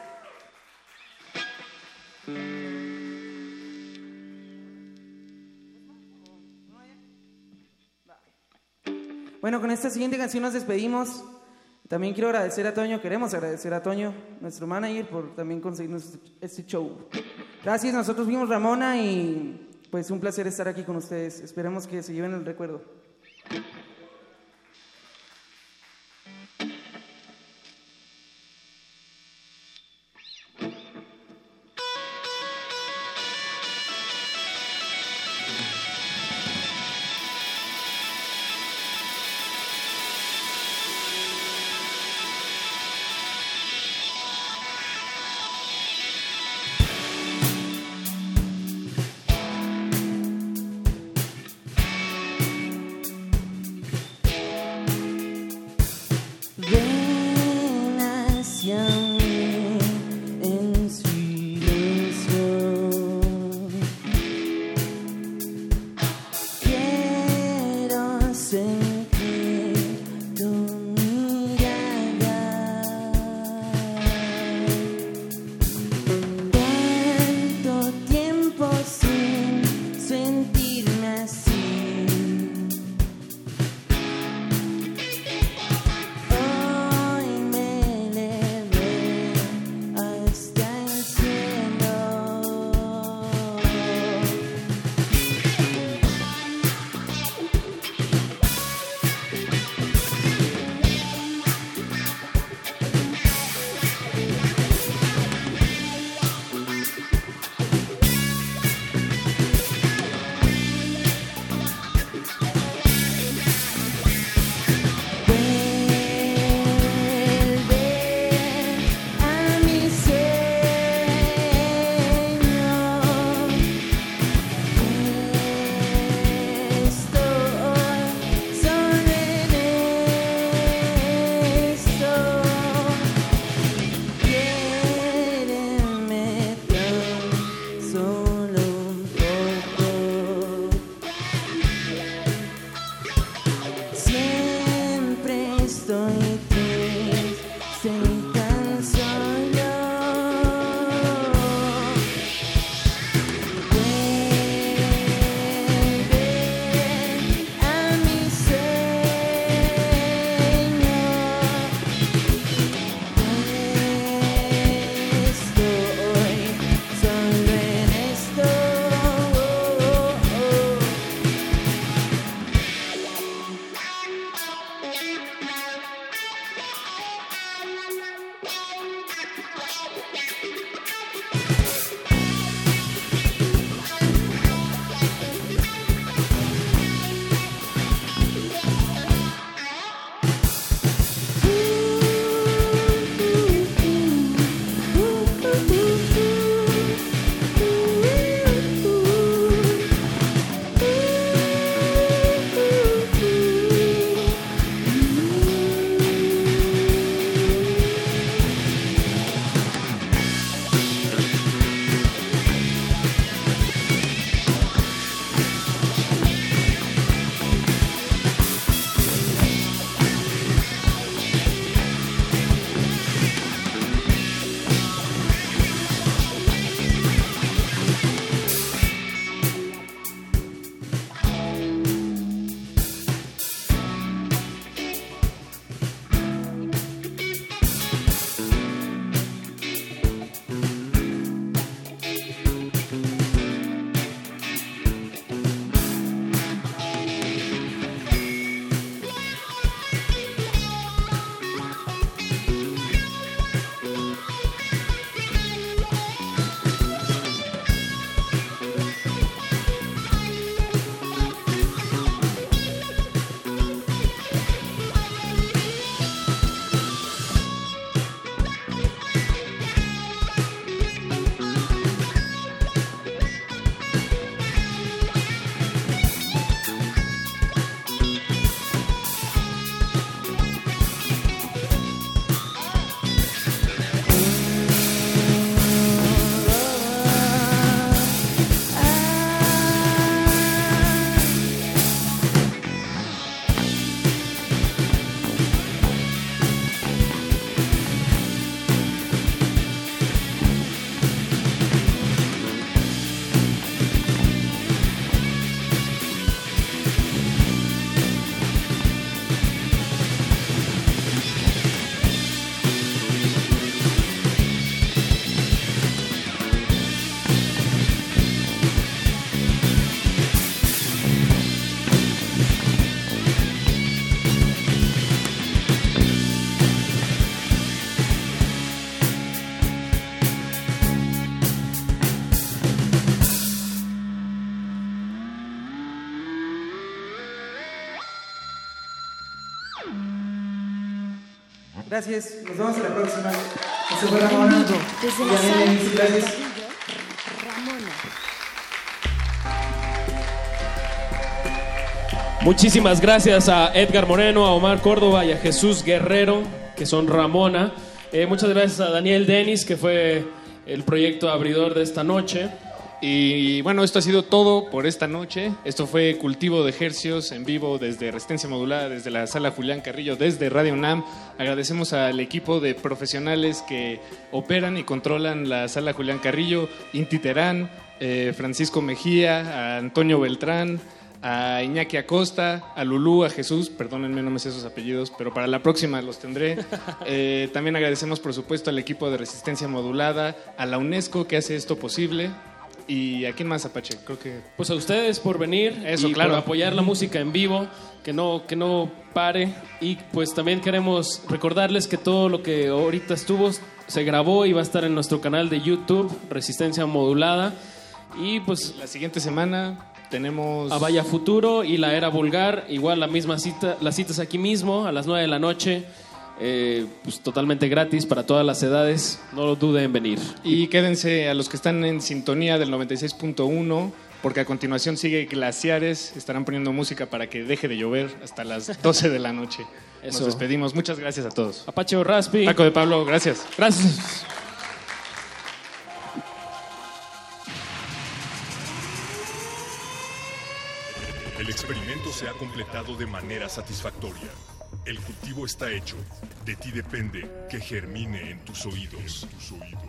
Bueno, con esta siguiente canción nos despedimos. También quiero agradecer a Toño, queremos agradecer a Toño, nuestro manager, por también conseguirnos este show. Gracias, nosotros fuimos Ramona y pues un placer estar aquí con ustedes. Esperemos que se lleven el recuerdo. Gracias, nos vemos en la próxima. Fue Ramona. Y gracias. Muchísimas gracias a Edgar Moreno, a Omar Córdoba y a Jesús Guerrero, que son Ramona. Eh, muchas gracias a Daniel Denis, que fue el proyecto abridor de esta noche. Y bueno, esto ha sido todo por esta noche. Esto fue Cultivo de Ejercios en vivo desde Resistencia Modulada, desde la sala Julián Carrillo, desde Radio UNAM. Agradecemos al equipo de profesionales que operan y controlan la sala Julián Carrillo, Inti Terán, eh, Francisco Mejía, a Antonio Beltrán, a Iñaki Acosta, a Lulú, a Jesús, perdónenme, no me sé sus apellidos, pero para la próxima los tendré. Eh, también agradecemos, por supuesto, al equipo de Resistencia Modulada, a la UNESCO que hace esto posible. ¿Y a quién más, Apache? Creo que... Pues a ustedes por venir Eso, y claro. por apoyar la música en vivo, que no, que no pare. Y pues también queremos recordarles que todo lo que ahorita estuvo se grabó y va a estar en nuestro canal de YouTube, Resistencia Modulada. Y pues La siguiente semana tenemos... a Vaya Futuro y la Era Vulgar, igual la misma cita, las citas aquí mismo a las 9 de la noche, eh, pues totalmente gratis para todas las edades, no lo duden en venir. Y quédense a los que están en sintonía del 96.1, porque a continuación sigue Glaciares. Estarán poniendo música para que deje de llover hasta las 12 de la noche. Eso. Nos despedimos. Muchas gracias a todos. Apache Raspi. Paco de Pablo, gracias. Gracias. El experimento se ha completado de manera satisfactoria. El cultivo está hecho. De ti depende que germine en tus oídos.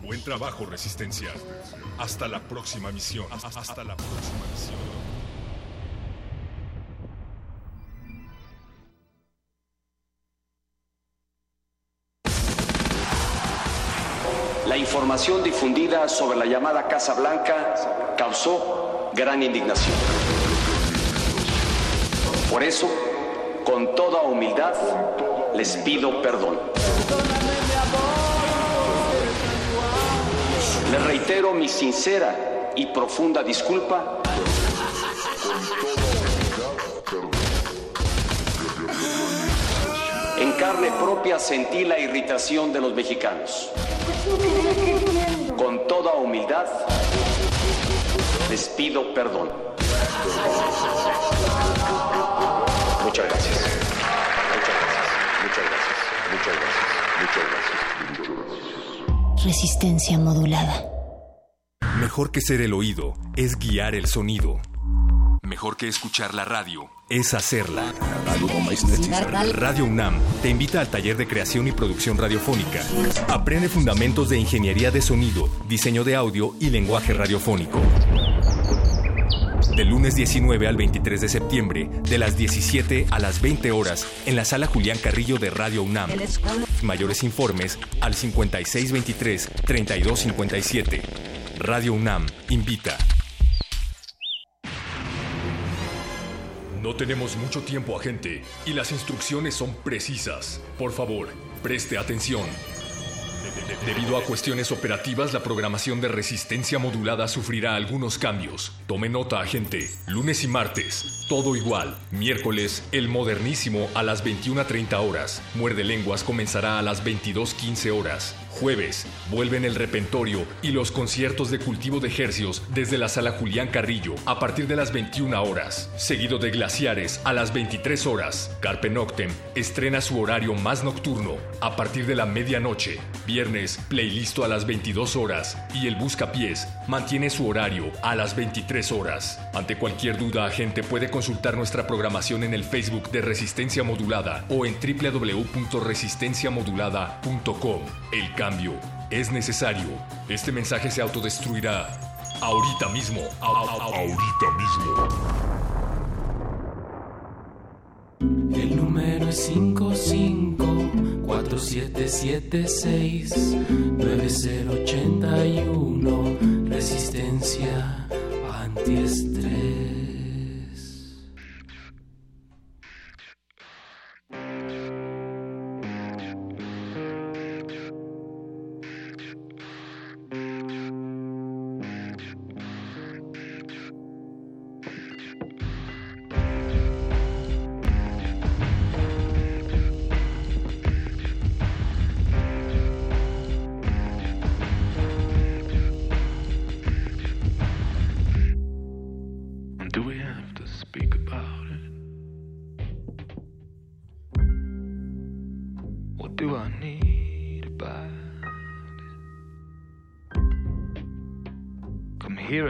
Buen trabajo, Resistencia. Hasta la próxima misión. Hasta la próxima misión. La información difundida sobre la llamada Casa Blanca causó gran indignación. Por eso, con toda humildad, les pido perdón. Les reitero mi sincera y profunda disculpa En carne propia sentí la irritación de los mexicanos. Con toda humildad, les pido perdón. Muchas gracias. Muchas gracias. Muchas gracias. Muchas gracias. Muchas gracias. Resistencia modulada. Mejor que ser el oído es guiar el sonido. Mejor que escuchar la radio es hacerla. Radio UNAM te invita al taller de creación y producción radiofónica. Aprende fundamentos de ingeniería de sonido, diseño de audio y lenguaje radiofónico. Del lunes 19 al 23 de septiembre, de las 17 a las 20 horas, en la sala Julián Carrillo de Radio UNAM. Mayores informes al 5623-3257. Radio UNAM invita. No tenemos mucho tiempo, agente, y las instrucciones son precisas. Por favor, preste atención. Debido a cuestiones operativas, la programación de resistencia modulada sufrirá algunos cambios. Tome nota, agente. Lunes y martes, todo igual. Miércoles, el modernísimo a las 21.30 horas. Muerde lenguas comenzará a las 22.15 horas. Jueves, vuelven el repentorio y los conciertos de cultivo de hercios desde la sala Julián Carrillo a partir de las 21 horas. Seguido de glaciares a las 23 horas. Carpe Noctem estrena su horario más nocturno a partir de la medianoche. Viernes, playlisto a las 22 horas y el Buscapiés mantiene su horario a las 23 horas. Ante cualquier duda, agente puede consultar nuestra programación en el Facebook de Resistencia Modulada o en www.resistenciamodulada.com. El cambio es necesario. Este mensaje se autodestruirá ahorita mismo. Ahorita mismo. El número es 5547769081 Resistencia antiestrés.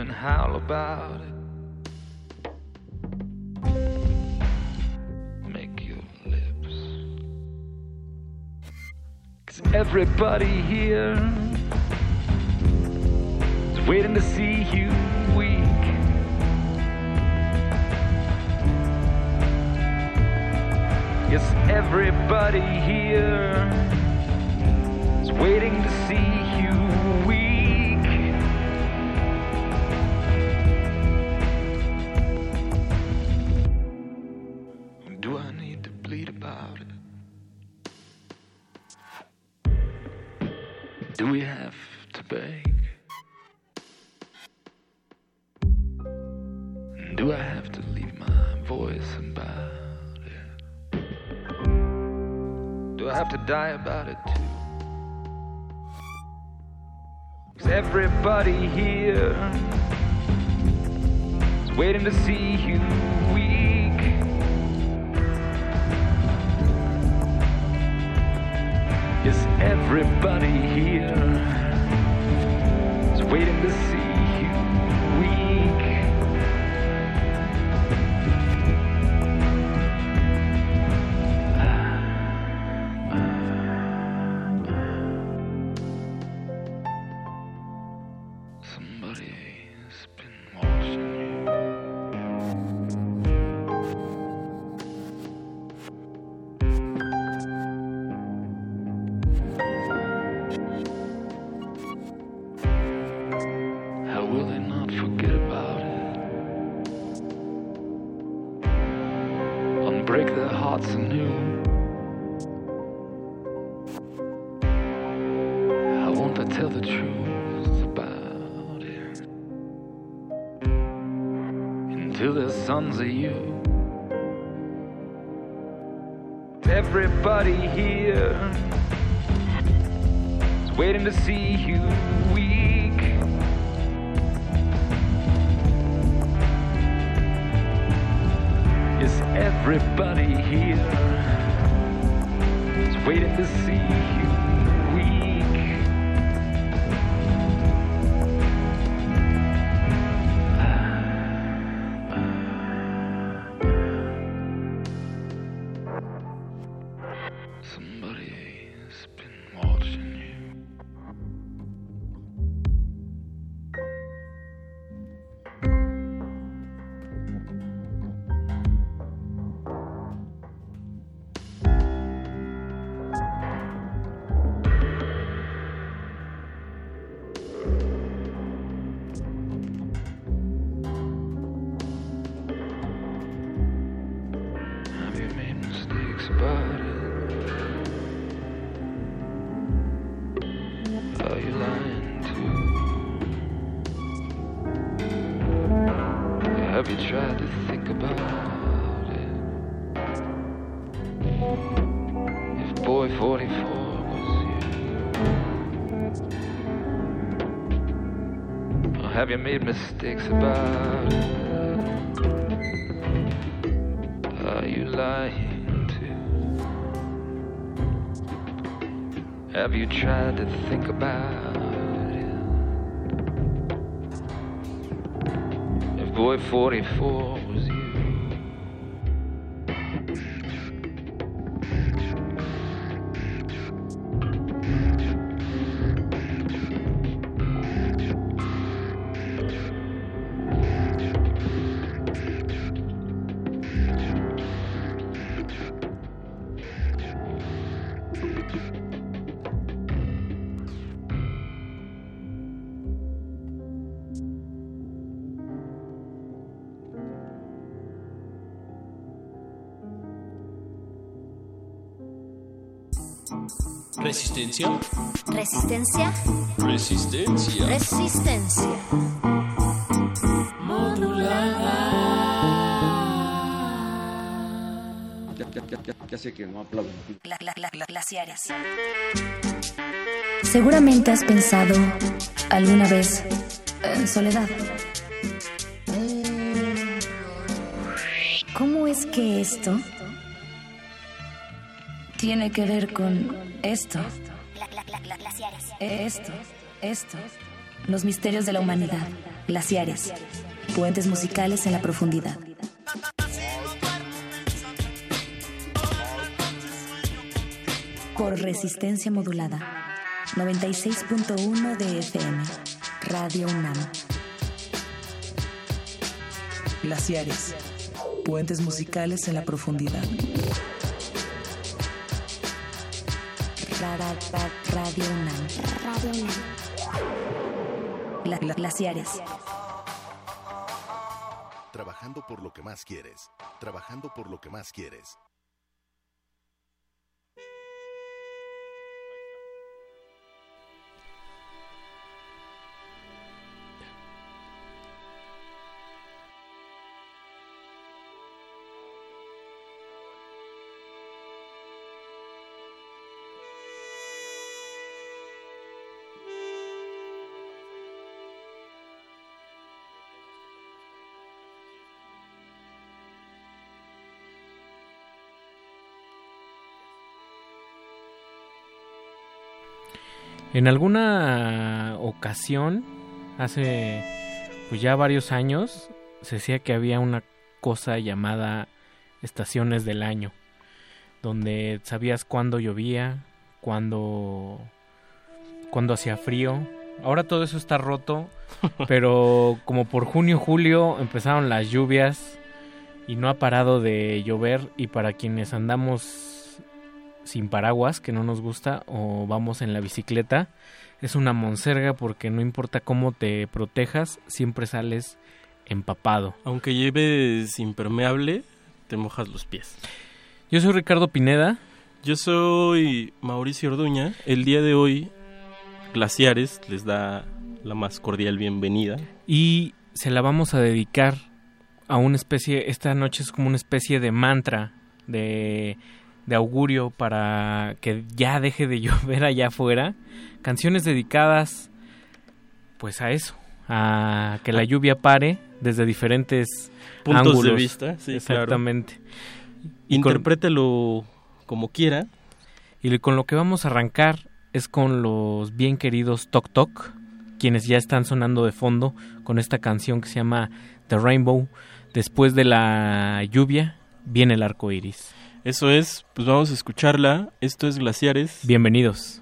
And howl about it. Make your lips. Cause everybody here is waiting to see you weak. Yes, everybody here is waiting to see we have to beg? Do I have to leave my voice about it? Do I have to die about it too? 'Cause everybody here is waiting to see you weak. Yes, everybody here? Is waiting to see Everybody here is waiting to see you weak. Yes, everybody here is waiting to see you made mistakes about it? Are you lying too? Have you tried to think about it? If boy 44 Resistencia. Resistencia. Resistencia. Resistencia. Ya, ya, ya, ya, ya sé que no aplauden. Gla- gla- gla- glaciares. Seguramente has pensado alguna vez en soledad. ¿Cómo es que esto tiene que ver con esto? Esto, esto. Los misterios de la humanidad. Glaciares. Puentes musicales en la profundidad. Por resistencia modulada. 96.1 de FM. Radio UNAM. Glaciares. Puentes musicales en la profundidad. Radio UNAM. Radio glaciares. Trabajando por lo que más quieres. Trabajando por lo que más quieres. En alguna ocasión, hace pues ya varios años, se decía que había una cosa llamada estaciones del año, donde sabías cuándo llovía, cuándo, cuándo hacía frío. Ahora todo eso está roto, pero como por junio, julio empezaron las lluvias y no ha parado de llover y para quienes andamos sin paraguas, que no nos gusta, o vamos en la bicicleta, es una monserga porque no importa cómo te protejas, siempre sales empapado. Aunque lleves impermeable, te mojas los pies. Yo soy Ricardo Pineda. Yo soy Mauricio Orduña. El día de hoy Glaciares les da la más cordial bienvenida. Y se la vamos a dedicar a una especie, esta noche es como una especie de mantra, de, de augurio para que ya deje de llover allá afuera. Canciones dedicadas pues a eso, a que la lluvia pare desde diferentes Puntos de vista, sí, claro. Exactamente. Con- Interprételo como quiera. Y con lo que vamos a arrancar es con los bien queridos Tok Tok, quienes ya están sonando de fondo con esta canción que se llama The Rainbow. Después de la lluvia viene el arco iris. Eso es, pues vamos a escucharla. Esto es Glaciares. Bienvenidos.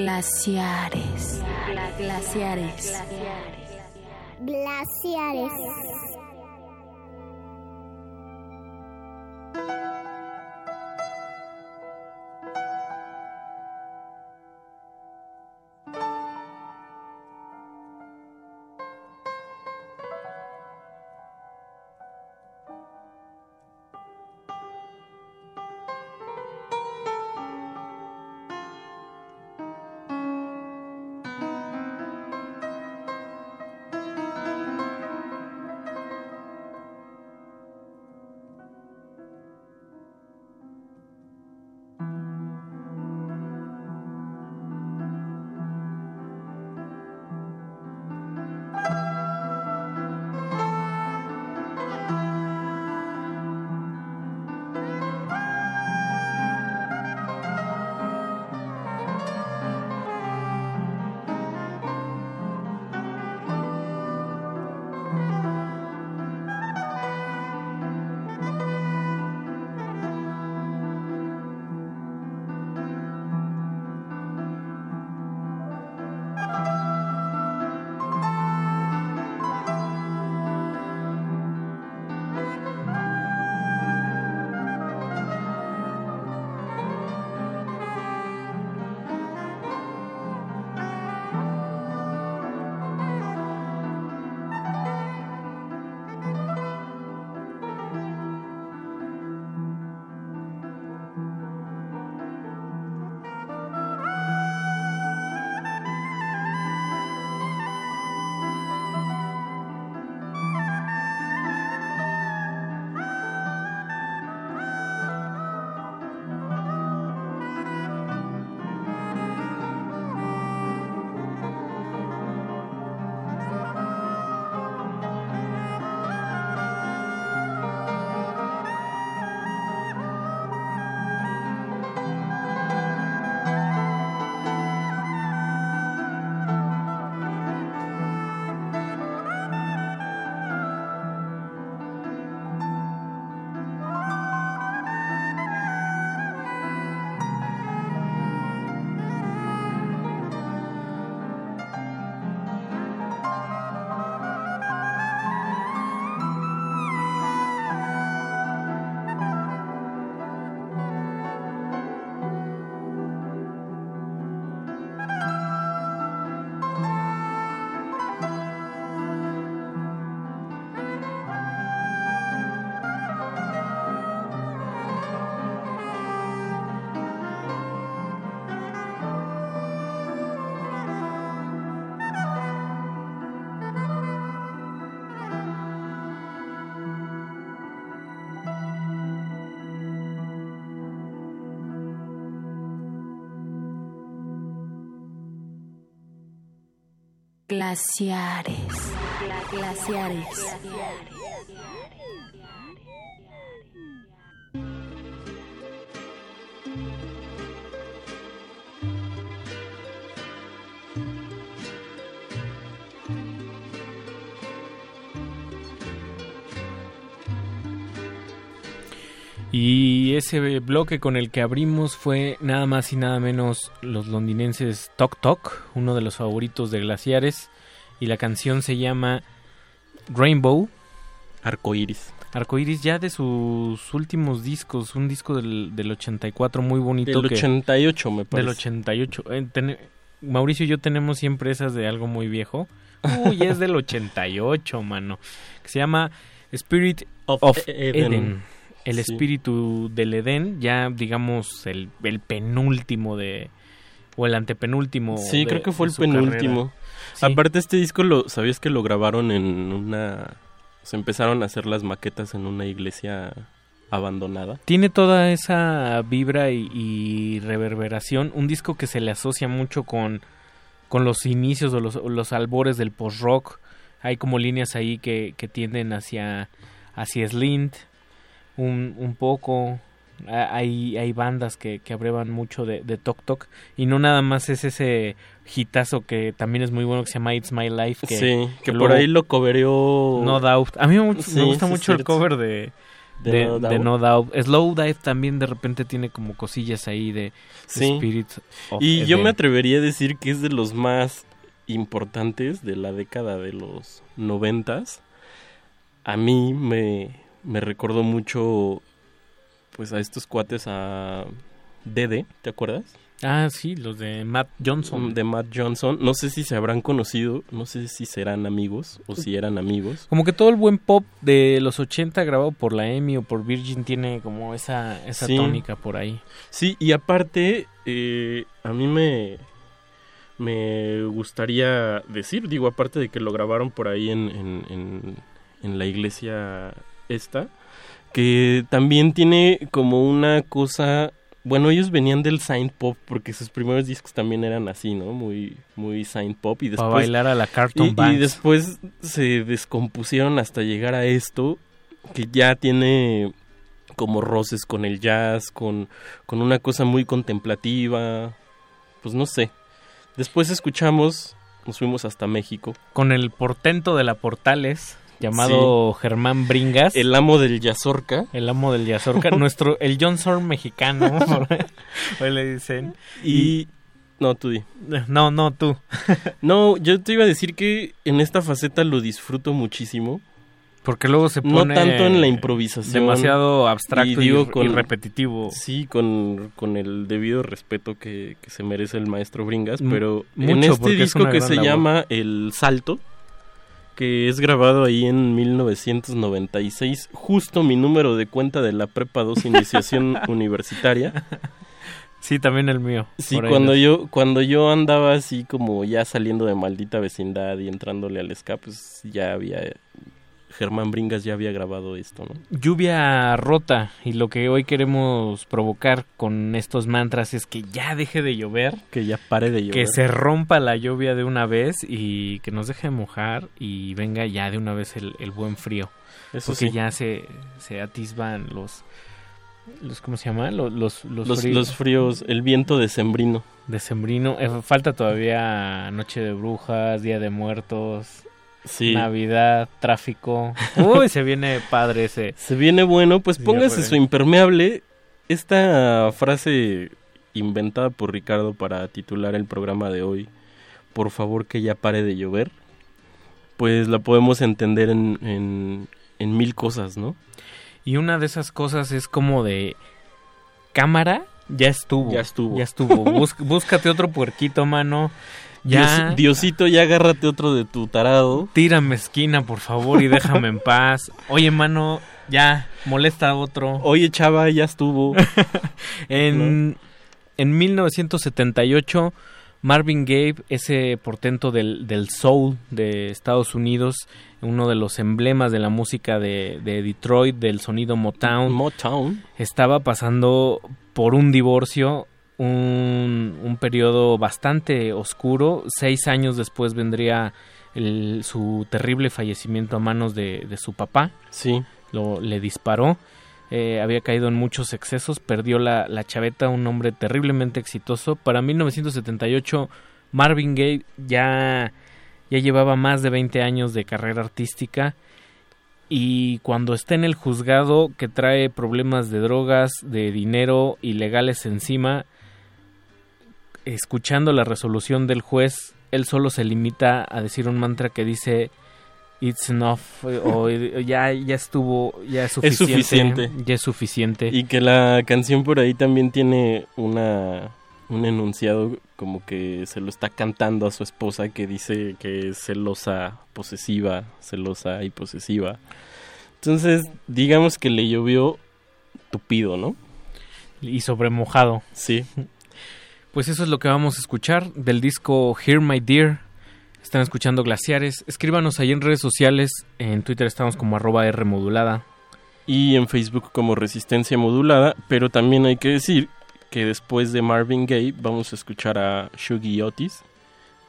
Glaciares. Glaciares. Glaciares. Glaciares. Glaciares. Ese bloque con el que abrimos fue nada más y nada menos los londinenses Tok Tok, uno de los favoritos de Glaciares. Y la canción se llama Rainbow. Arcoiris. Arcoiris ya de sus últimos discos, un disco del, del 84 muy bonito. Del que- 88 me parece. Del 88. Eh, ten- Mauricio y yo tenemos siempre esas de algo muy viejo. Uy, es del 88, mano. Que se llama Spirit Of of, Eden. Eden. El Sí. espíritu del Edén, ya digamos el, el penúltimo de... O el antepenúltimo. Sí, de- creo que fue el penúltimo. Sí. Aparte este disco lo sabías que lo grabaron en una se empezaron a hacer las maquetas en una iglesia abandonada. Tiene toda esa vibra y, y reverberación. Un disco que se le asocia mucho con, con los inicios o los, los albores del post-rock. Hay como líneas ahí que, que tienden hacia, hacia Slint un, un poco. Hay, hay bandas que, que abrevan mucho de, de Tok Tok. Y no nada más es ese hitazo que también es muy bueno que se llama It's My Life. Que, sí, que, por ahí lo cobereó No Doubt. A mí me, mu- Sí, me gusta sí, mucho el cover de, De de, No de Doubt. No Doubt. Slow Dive también de repente tiene como cosillas ahí de Sí. Spirit of Y yo me atrevería a decir que es de los más importantes de la década de los noventas. A mí me, me recordó mucho pues a estos cuates a Dede, ¿te acuerdas? Ah, sí, los de Matt Johnson. De Matt Johnson. No sé si se habrán conocido, no sé si serán amigos o si eran amigos. Como que todo el buen pop de los 80 grabado por la EMI o por Virgin tiene como esa, esa Sí. tónica por ahí. Sí, y aparte, eh, a mí me, me gustaría decir, digo, aparte de que lo grabaron por ahí en, en, en- en la iglesia esta, que también tiene como una cosa, bueno, ellos venían del Saint Pop, porque sus primeros discos también eran así, ¿no? Muy, muy Saint Pop, y después... bailar a la Carlton y- y después se descompusieron hasta llegar a esto, que ya tiene como roces con el jazz, con, con una cosa muy contemplativa, pues no sé. Después escuchamos, nos fuimos hasta México. Con el portento de la Portales, llamado Germán Bringas. El amo del Yazorca. El amo del Yazorca, nuestro, el John Zorn mexicano, hoy le dicen. Y... No, tú di. No, no, tú. No, yo te iba a decir que en esta faceta lo disfruto muchísimo. Porque luego se No pone tanto en la improvisación. demasiado abstracto y digo r- y repetitivo. Sí, con, con el debido respeto que, que se merece el maestro Bringas, pero mucho, en este es disco que se labor. llama El Salto, que es grabado ahí en 1996, justo mi número de cuenta de la Prepa 2 Iniciación Universitaria. Sí, también el mío. Sí, cuando yo, cuando yo andaba así como ya saliendo de maldita vecindad y entrándole al ska, pues ya había... Germán Bringas ya había grabado esto, ¿no? Lluvia rota y lo que hoy queremos provocar con estos mantras es que ya deje de llover, Que ya pare de llover. que se rompa la lluvia de una vez y que nos deje de mojar y venga ya de una vez el, el buen frío. Eso Porque sí. ya se, se atisban los, los ¿cómo se llama? Los, los, los Los, fríos. los fríos, el viento decembrino. Decembrino. Eh, falta todavía Noche de Brujas, Día de Muertos, Sí. Navidad, tráfico. Uy, se viene padre ese. Se viene bueno, pues póngase su impermeable. Esta frase inventada por Ricardo para titular el programa de hoy, por favor que ya pare de llover, pues la podemos entender en, en, en mil cosas, ¿no? Y una de esas cosas es como de cámara, ya estuvo. Ya estuvo. Ya estuvo. Búscate otro puerquito, mano. Ya. Dios- Diosito, ya agárrate otro de tu tarado. Tírame esquina, por favor, y déjame en paz. Oye, mano, ya, molesta a otro. Oye, chava, ya estuvo. En, en 1978, Marvin Gaye, ese portento del, del soul de Estados Unidos, uno de los emblemas de la música de, de Detroit, del sonido Motown, Motown. estaba pasando por un divorcio un, un periodo bastante oscuro. Seis años después vendría el- su terrible fallecimiento a manos de, de su papá. Sí. Lo, le disparó. Eh, había caído en muchos excesos. Perdió la, la chaveta, un hombre terriblemente exitoso. Para 1978, Marvin Gaye ya, ya llevaba más de 20 años de carrera artística. Y cuando está en el juzgado que trae problemas de drogas, de dinero ilegales encima, escuchando la resolución del juez, él solo se limita a decir un mantra que dice It's enough o ya, ya estuvo, ya es Es suficiente, suficiente. ya es suficiente. Y que la canción por ahí también tiene una un enunciado como que se lo está cantando a su esposa que dice que es celosa, posesiva, celosa y posesiva. Entonces, digamos que le llovió tupido, ¿no? Y sobremojado. Sí. Pues eso es lo que vamos a escuchar del disco Hear My Dear. Están escuchando Glaciares. Escríbanos ahí en redes sociales. En Twitter estamos como arroba R modulada. Y en Facebook como Resistencia Modulada, pero también hay que decir que después de Marvin Gaye vamos a escuchar a Shuggy Otis,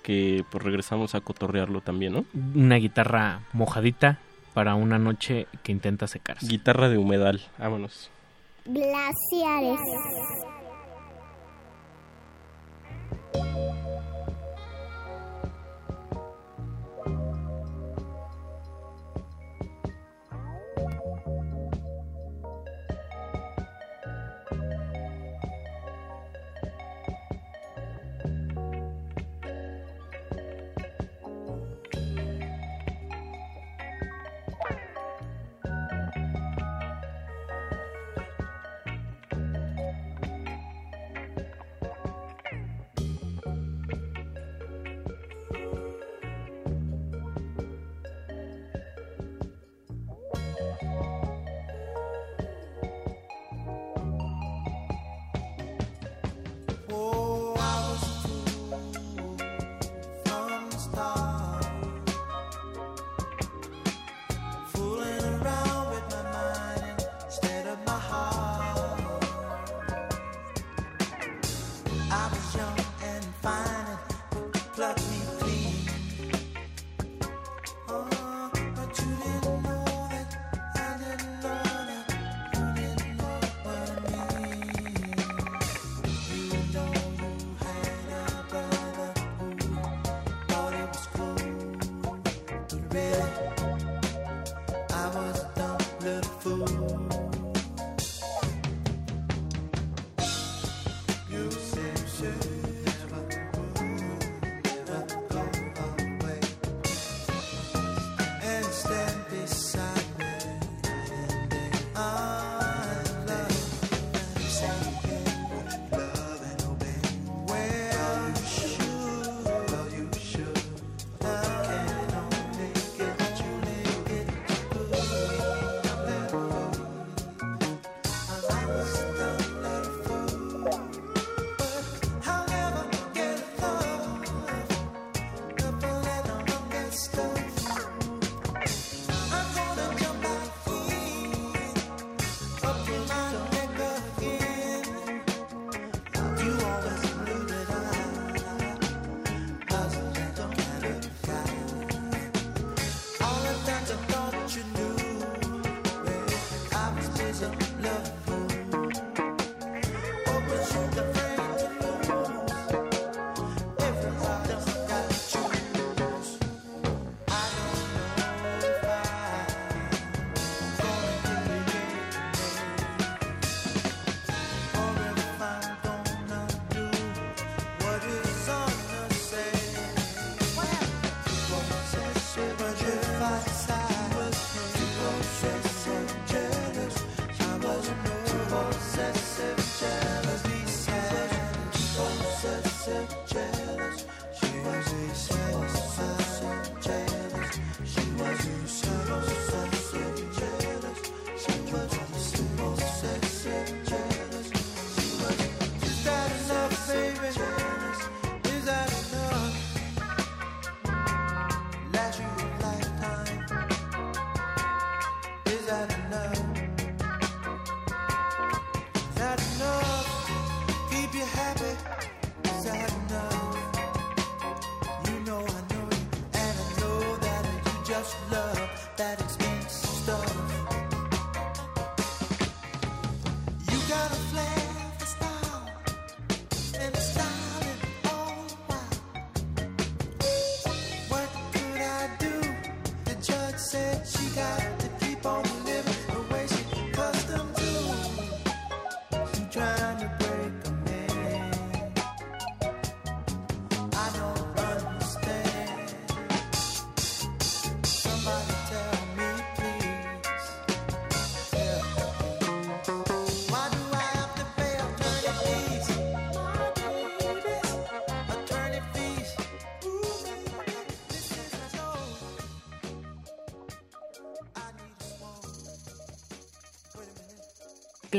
que pues regresamos a cotorrearlo también, ¿no? Una guitarra mojadita para una noche que intenta secarse. Guitarra de humedal, vámonos. Glaciares. Thank you.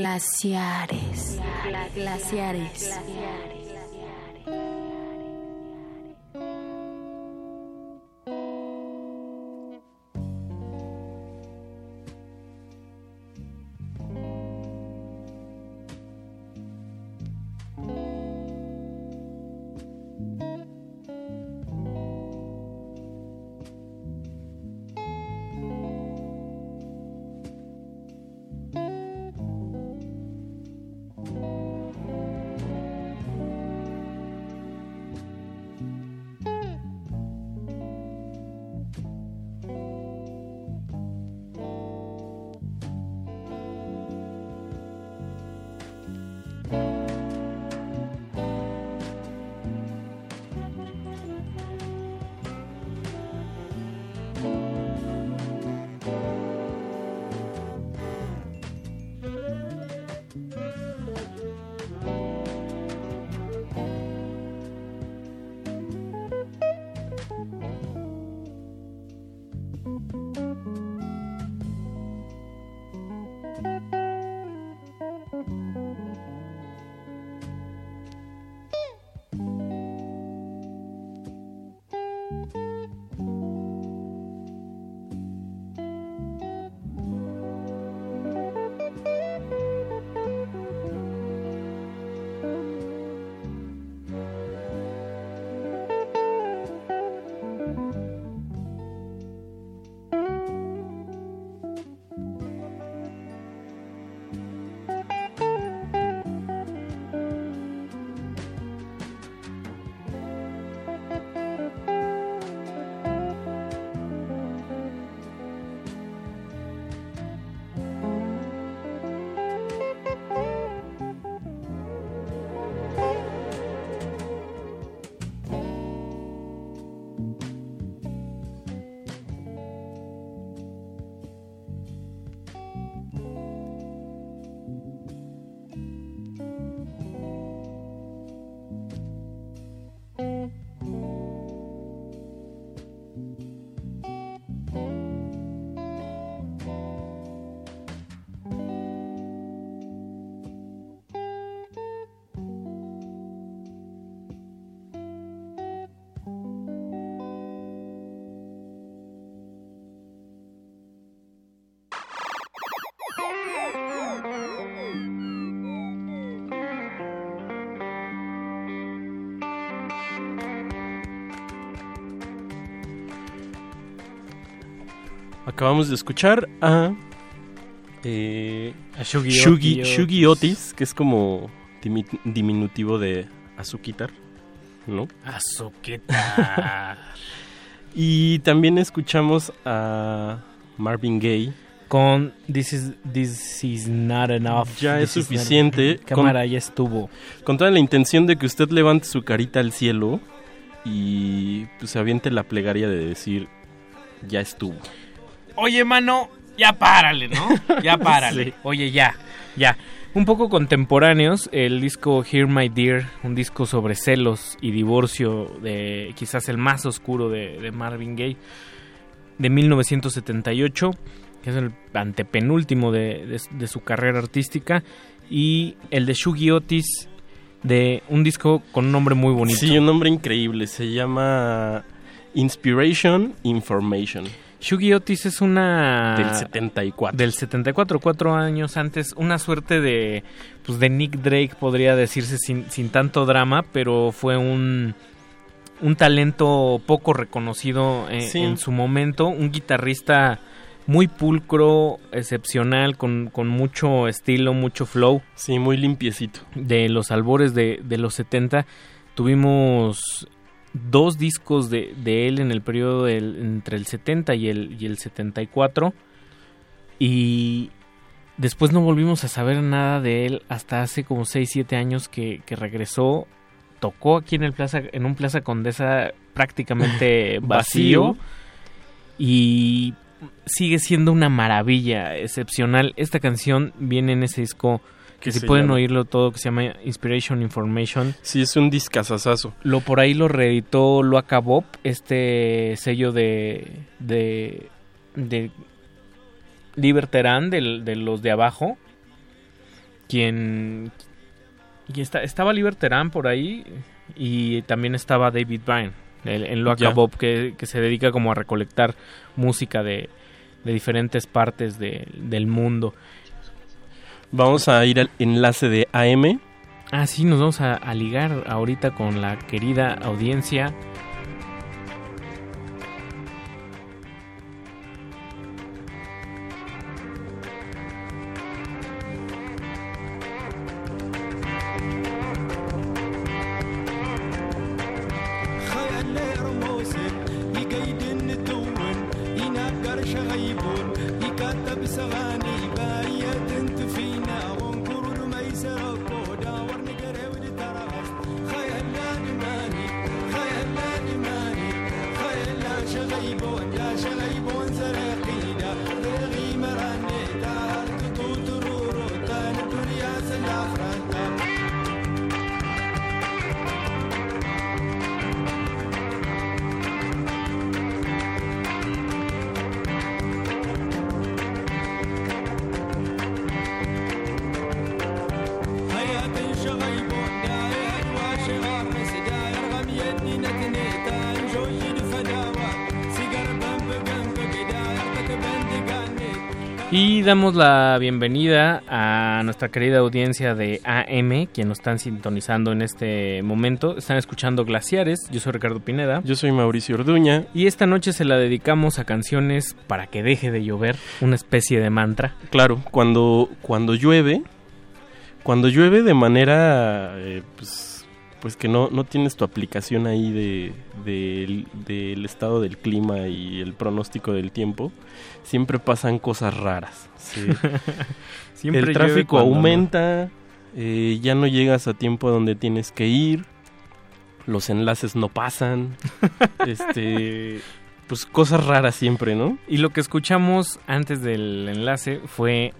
Glaciares. Glaciares. Acabamos de escuchar a. Eh, A Shugi Shugi, Otis. Shugi Otis, que es como dimi- diminutivo de Azuquitar, ¿no? Azuquitar. y también escuchamos a Marvin Gaye. Con This is, this is not enough. Ya es not- suficiente. Cámara, Con- ya estuvo. Con toda la intención de que usted levante su carita al cielo y pues aviente la plegaria de decir, ya estuvo. Oye, mano, ya párale, ¿no? Ya párale. Sí. Oye, ya, ya. Un poco contemporáneos, el disco Hear My Dear, un disco sobre celos y divorcio, de quizás el más oscuro de, de Marvin Gaye, de 1978, que es el antepenúltimo de, de- de su carrera artística, y el de Shugi Otis, de un disco con un nombre muy bonito. Sí, un nombre increíble. Se llama Inspiration Information. Shugi Otis es una... Del 74. Del 74, cuatro años antes. Una suerte de, pues de Nick Drake, podría decirse, sin, sin tanto drama, pero fue un, un talento poco reconocido en, Sí. en su momento, un guitarrista muy pulcro, excepcional, con, con mucho estilo, mucho flow. Sí, muy limpiecito. De los albores de, de los 70 tuvimos dos discos de, de él en el periodo del- entre el 70 y el, y el 74 y después no volvimos a saber nada de él hasta hace como 6, 7 años que, que regresó, tocó aquí en el plaza, en un Plaza Condesa prácticamente vacío Vacío. y sigue siendo una maravilla excepcional. Esta canción viene en ese disco que ¿Qué si se pueden llama? oírlo todo que se llama Inspiration Information. Sí, es un discazazazo. Lo por ahí lo reeditó lo acabó este sello de de de Liberterán del- de, los de abajo quien y está, estaba Liberterán por ahí y también estaba David Bryan el- en lo Ya. acabó que, que se dedica como a recolectar música de, de diferentes partes de- del mundo Vamos a ir al enlace de AM. Ah, sí, nos vamos a, ligar ahorita con la querida audiencia. Damos la bienvenida a nuestra querida audiencia de AM, quien nos están sintonizando en este momento. Están escuchando Glaciares. Yo soy Ricardo Pineda. Yo soy Mauricio Orduña. Y esta noche se la dedicamos a canciones para que deje de llover, una especie de mantra. Claro, cuando, cuando llueve, cuando llueve de manera, eh, pues, pues que no, no tienes tu aplicación ahí de, del- del estado del clima y el pronóstico del tiempo, siempre pasan cosas raras. sí. Siempre el tráfico cuando aumenta, eh, ya no llegas a tiempo donde tienes que ir, los enlaces no pasan, este, pues cosas raras siempre, ¿no? Y lo que escuchamos antes del enlace fue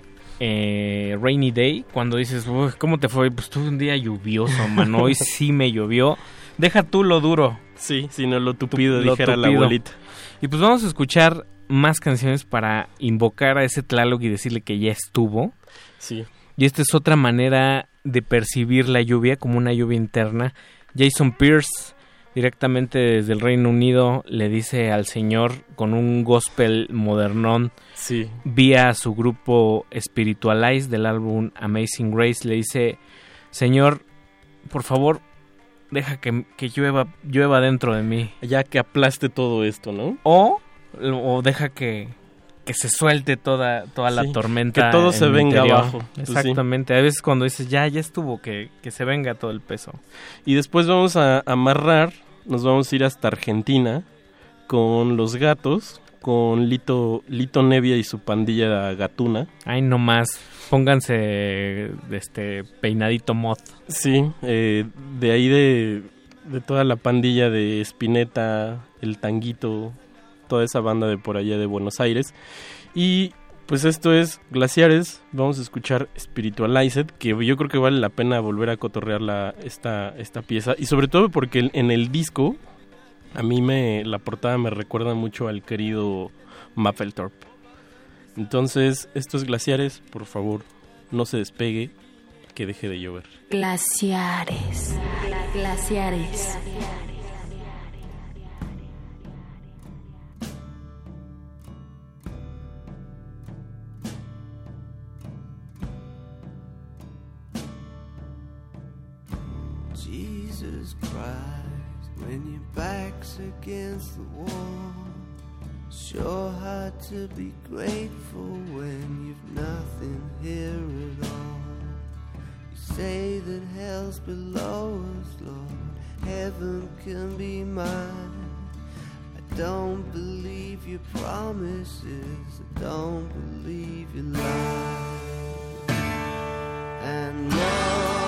eh, Rainy Day, cuando dices, "Uy, ¿cómo te fue? Pues tuve un día lluvioso, man, hoy sí me llovió. Deja tú lo duro. Sí, sino lo tupido, dijera la tupido. abuelita. Y pues vamos a escuchar más canciones para invocar a ese Tlaloc y decirle que ya estuvo. Sí. Y esta es otra manera de percibir la lluvia como una lluvia interna. Jason Pierce, directamente desde el Reino Unido, le dice al Señor con un gospel modernón, Sí. vía su grupo Spiritualize del álbum Amazing Grace, le dice, Señor, por favor, deja que, que llueva, llueva dentro de mí. Ya que aplaste todo esto, ¿no? O, o deja que, que se suelte toda, toda la Sí, tormenta. que todo en se venga interior. abajo. Pues sí. Exactamente. A veces cuando dices, ya, ya estuvo, que, que se venga todo el peso. Y después vamos a amarrar, nos vamos a ir hasta Argentina con los gatos, con Lito, Lito Nevia y su pandilla gatuna. Ay, no más. Pónganse este peinadito mod. Sí, eh, de ahí de, de toda la pandilla de Spinetta, el Tanguito, toda esa banda de por allá de Buenos Aires. Y pues esto es Glaciares, vamos a escuchar Spiritualized, que yo creo que vale la pena volver a cotorrear la, esta, esta pieza. Y sobre todo porque en el disco, a mí me la portada me recuerda mucho al querido Mapplethorpe. Entonces, esto es Glaciares, por favor, no se despegue, que deje de llover. Glaciares. Glaciares. Jesus against the wall. Sure hard to be grateful when you've nothing here at all. You say that hell's below us, Lord. Heaven can be mine. I don't believe your promises. I don't believe your lies. And Lord.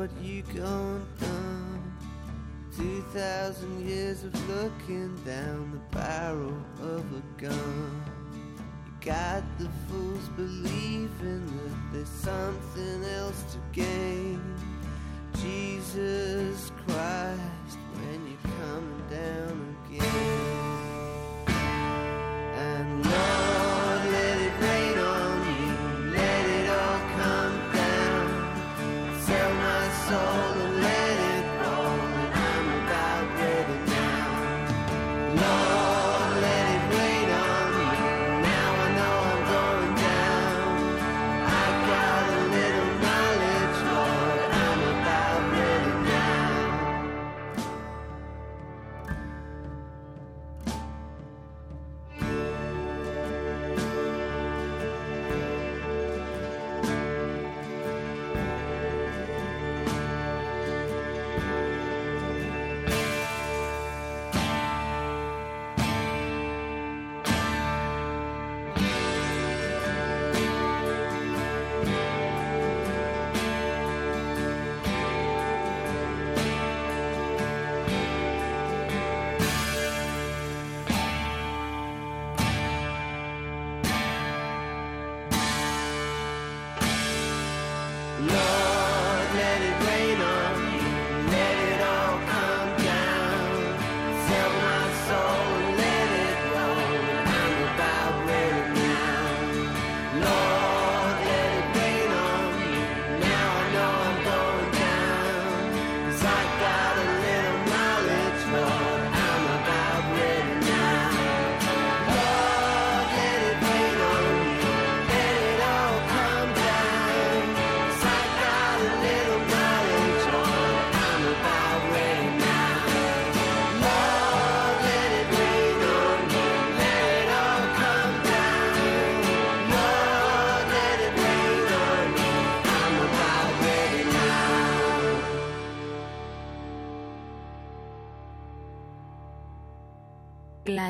what you gone done. Two thousand years of looking down the barrel of a gun. You got the fools believing that there's something else to gain. Jesus Christ, when you come down again.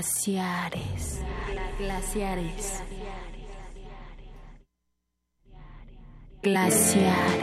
glaciares, glaciares, glaciares.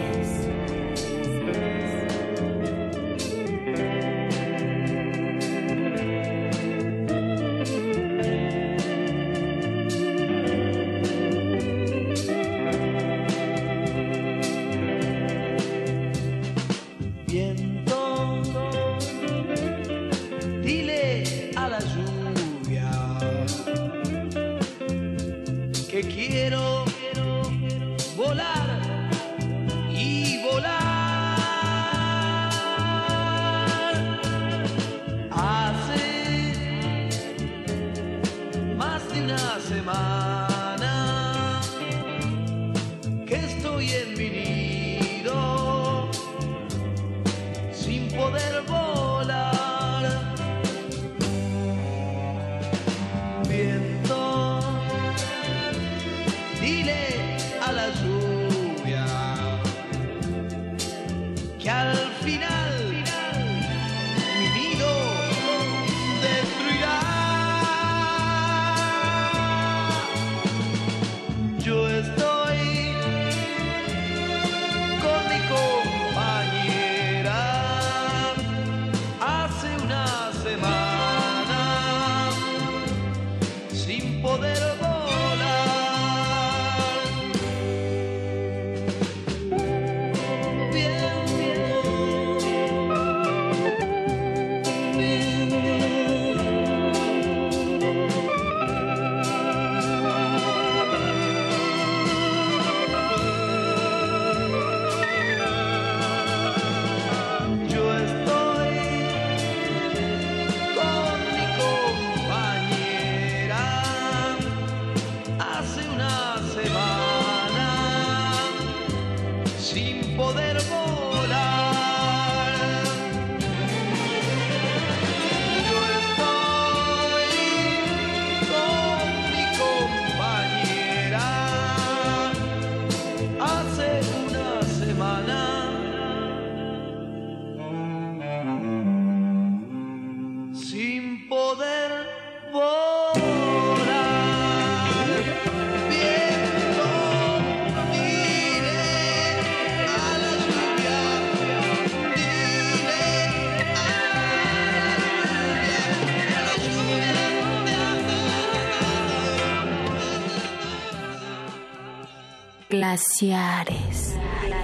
Glaciares.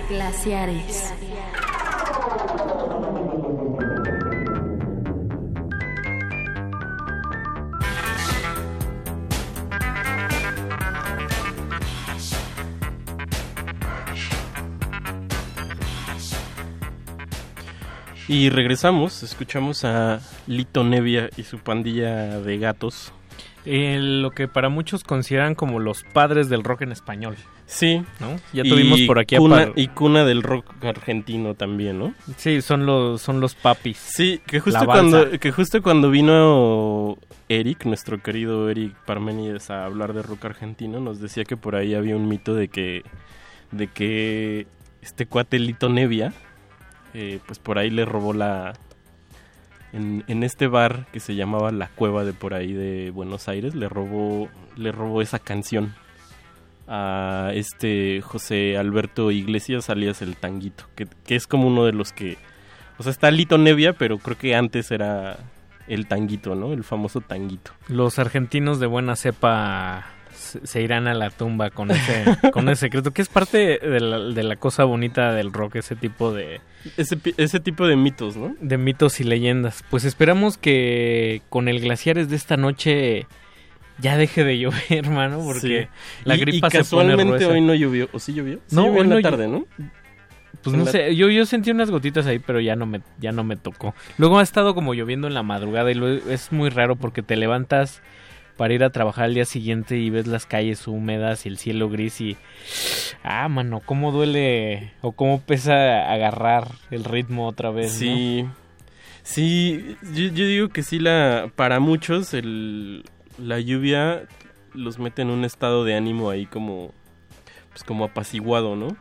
Glaciares. Y regresamos, escuchamos a Lito Nevia y su pandilla de gatos. Eh, lo que para muchos consideran como los padres del rock en español. Sí, ¿no? Ya Y tuvimos por aquí a cuna, par- y cuna del rock argentino también, ¿no? Sí, son los son los papis. Sí, que justo cuando que justo cuando vino Eric, nuestro querido Eric Parmenides a hablar de rock argentino, nos decía que por ahí había un mito de que de que este cuate Lito Nevia eh, pues por ahí le robó la en, este bar que se llamaba La Cueva de por ahí de Buenos Aires, le robó le robó esa canción a este José Alberto Iglesias alias el Tanguito, que, que es como uno de los que... O sea, está Lito Nevia, pero creo que antes era el Tanguito, ¿no? El famoso Tanguito. Los argentinos de buena cepa se, se irán a la tumba con ese con ese secreto, que es parte de la, de la cosa bonita del rock, ese tipo de Ese, ese tipo de mitos, ¿no? de mitos y leyendas. Pues esperamos que con el glaciares de esta noche ya deje de llover, hermano, porque Sí. la Y- gripa y se pone casualmente gruesa. hoy no llovió, ¿o sí llovió? Sí No, llovió hoy en la no tarde, ¿no? Pues En no la- sé, yo, yo sentí unas gotitas ahí, pero ya no me ya no me tocó. Luego ha estado como lloviendo en la madrugada y luego es muy raro porque te levantas para ir a trabajar al día siguiente y ves las calles húmedas y el cielo gris y ah, mano, cómo duele o cómo pesa agarrar el ritmo otra vez. Sí, sí, yo, yo digo que sí, la, para muchos el, la lluvia los mete en un estado de ánimo ahí como, pues como apaciguado, ¿no?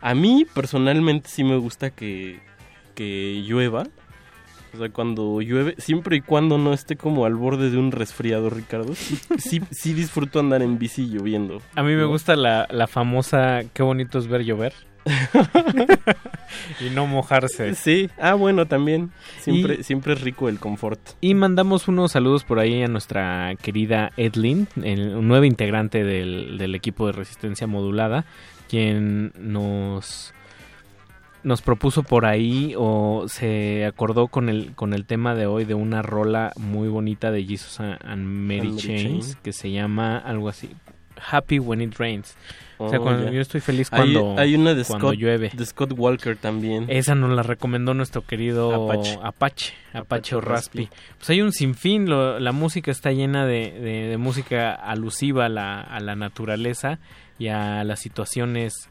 A mí personalmente sí me gusta que, que llueva. O sea, cuando llueve, siempre y cuando no esté como al borde de un resfriado, Ricardo, sí, sí, disfruto andar en bici lloviendo. A mí me gusta la, la famosa qué bonito es ver llover. y no mojarse. Sí, ah, bueno, también. Siempre, Y- siempre es rico el confort. Y mandamos unos saludos por ahí a nuestra querida Edlin, el, un nuevo integrante del, del equipo de resistencia modulada, quien nos nos propuso por ahí o se acordó con el con el tema de hoy de una rola muy bonita de Jesus and Mary, And Chains Chain. que se llama algo así Happy When It Rains. o sea, Oh, cuando yo estoy feliz Hay- cuando hay, una de cuando Scott, llueve. de Scott Walker también. Esa nos la recomendó nuestro querido Apache. Apache, Apache, o Raspi. Raspi. Pues hay un sinfín, lo- la música está llena de, de- de música alusiva a la, a la naturaleza y a las situaciones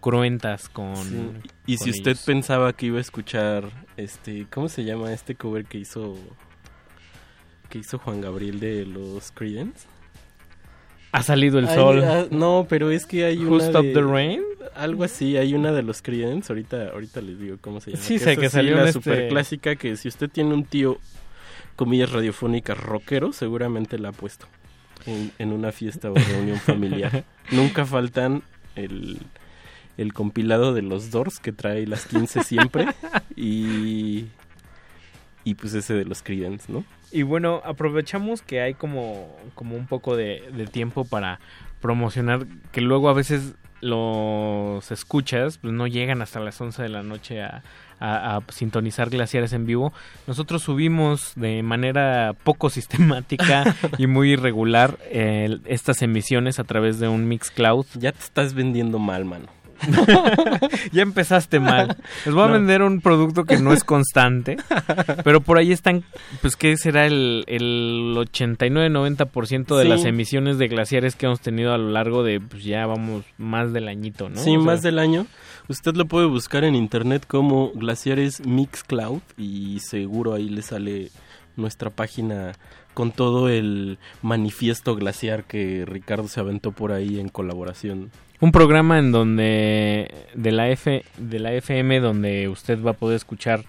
cruentas con... Sí. Y con si usted ellos. pensaba que iba a escuchar este, ¿cómo se llama este cover que hizo que hizo Juan Gabriel de los Creedence? Ha salido el sol. ah, no, pero es que hay Who una Stopped de- the Rain? Algo así, hay una de los Creedence, ahorita ahorita les digo cómo se llama. Sí, es sé que salió la este- super clásica que si usted tiene un tío comillas radiofónicas rockero, seguramente la ha puesto en, en una fiesta o reunión familiar. Nunca faltan el el compilado de los Doors que trae las 15 siempre y y pues ese de los Creedence, ¿no? Y bueno, aprovechamos que hay como, como un poco de, de tiempo para promocionar, que luego a veces los escuchas, pues no llegan hasta las 11 de la noche a, a- a sintonizar glaciares en vivo. Nosotros subimos de manera poco sistemática y muy irregular eh, estas emisiones a través de un Mixcloud. Ya te estás vendiendo mal, mano. ya empezaste mal. Les voy a No. vender un producto que no es constante, pero por ahí están, pues, ¿qué será el, el 89-90% de Sí. las emisiones de glaciares que hemos tenido a lo largo de, pues, ya vamos, más del añito, ¿no? Sí, O sea, más del año. Usted lo puede buscar en internet como Glaciares Mixcloud y seguro ahí le sale nuestra página con todo el manifiesto glaciar que Ricardo se aventó por ahí en colaboración. Un programa en donde, de la, F, de la FM, donde usted va a poder escuchar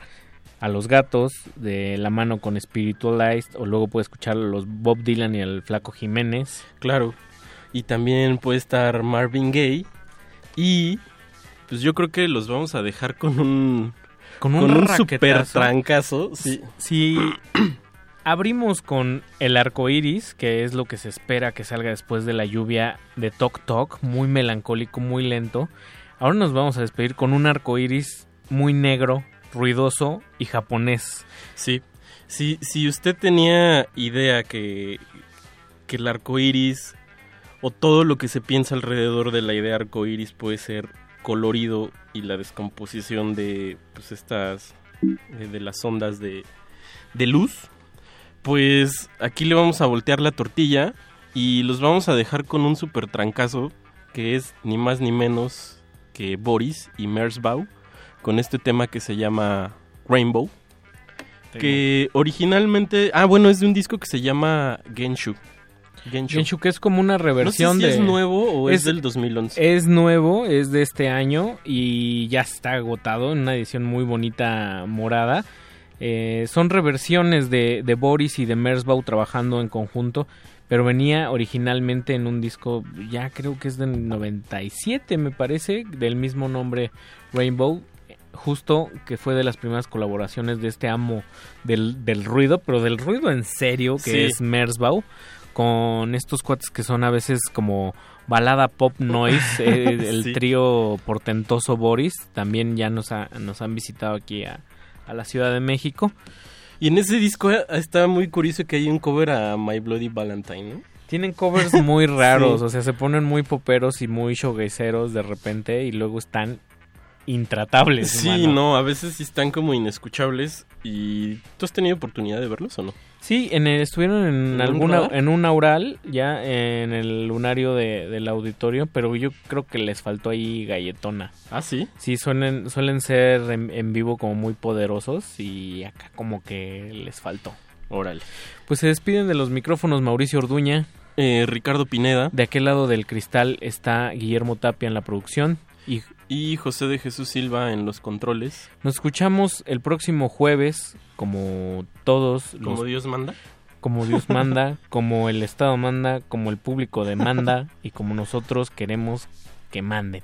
a los gatos de la mano con Spiritualized, o luego puede escuchar a los Bob Dylan y al Flaco Jiménez. Claro. Y también puede estar Marvin Gaye. Y pues yo creo que los vamos a dejar con un Con un super raquetazo. trancazo. Sí. Si abrimos con El arco iris, que es lo que se espera que salga después de la lluvia de Tok Tok, muy melancólico, muy lento. Ahora nos vamos a despedir con un arco iris muy negro, ruidoso y japonés. Sí, si, si usted tenía idea que, que el arco iris o todo lo que se piensa alrededor de la idea arco iris puede ser colorido y la descomposición de pues estas de, de las ondas de, de luz, pues aquí le vamos a voltear la tortilla y los vamos a dejar con un super trancazo que es ni más ni menos que Boris y Merzbau con este tema que se llama Rainbow. Que originalmente. Ah, bueno, es de un disco que se llama Genshu. Genshu. Genshu, que es como una reversión No sé si de. es nuevo o es del 2011. Es nuevo, es de este año y ya está agotado en una edición muy bonita morada. Eh, son reversiones de, de Boris y de Merzbau trabajando en conjunto, pero venía originalmente en un disco, ya creo que es del 97, me parece, del mismo nombre Rainbow, justo que fue de las primeras colaboraciones de este amo del, del ruido, pero del ruido en serio, que Sí. es Merzbau, con estos cuates que son a veces como balada pop noise, eh, el Sí. trío portentoso Boris, también ya nos, ha- nos han visitado aquí a, a la Ciudad de México. Y en ese disco eh, está muy curioso que hay un cover a My Bloody Valentine, ¿no? Tienen covers muy raros, Sí. o sea, se ponen muy poperos y muy showgazeros de repente y luego están intratables. Sí, mano. no, a veces sí están como inescuchables. ¿Y tú has tenido oportunidad de verlos o no? Sí, en el- estuvieron en, ¿En un alguna radar? en un aural ya en el lunario de- del auditorio, pero yo creo que les faltó ahí galletona. Ah, sí. Sí, suelen suelen ser en, en vivo como muy poderosos y acá como que les faltó. Órale. Pues se despiden de los micrófonos Mauricio Orduña, Eh, Ricardo Pineda de aquel lado del cristal está Guillermo Tapia en la producción y y José de Jesús Silva en los controles. nos escuchamos el próximo jueves como todos los Como Dios manda. como Dios manda, como el Estado manda, como el público demanda y como nosotros queremos que manden.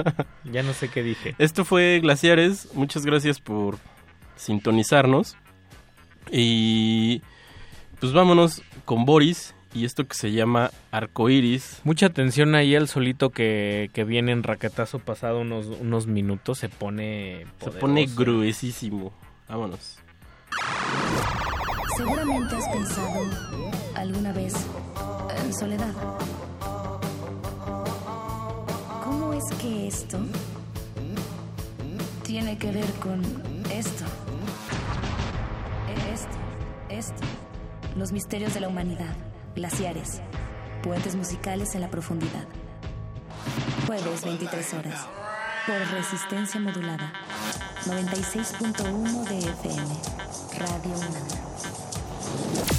ya no sé qué dije. Esto fue Glaciares. Muchas gracias por sintonizarnos. Y pues vámonos con Boris y esto que se llama Arcoiris. Mucha atención ahí al solito que, que viene en raquetazo pasado unos, unos minutos, se pone... Se pone gruesísimo. Vámonos. Seguramente has pensado alguna vez en soledad. ¿Cómo es que esto tiene que ver con esto? Esto, esto. Los misterios de la humanidad. Glaciares. Puentes musicales en la profundidad. Jueves 23 horas. Por resistencia modulada. 96.1 de FM. Radio UNAM.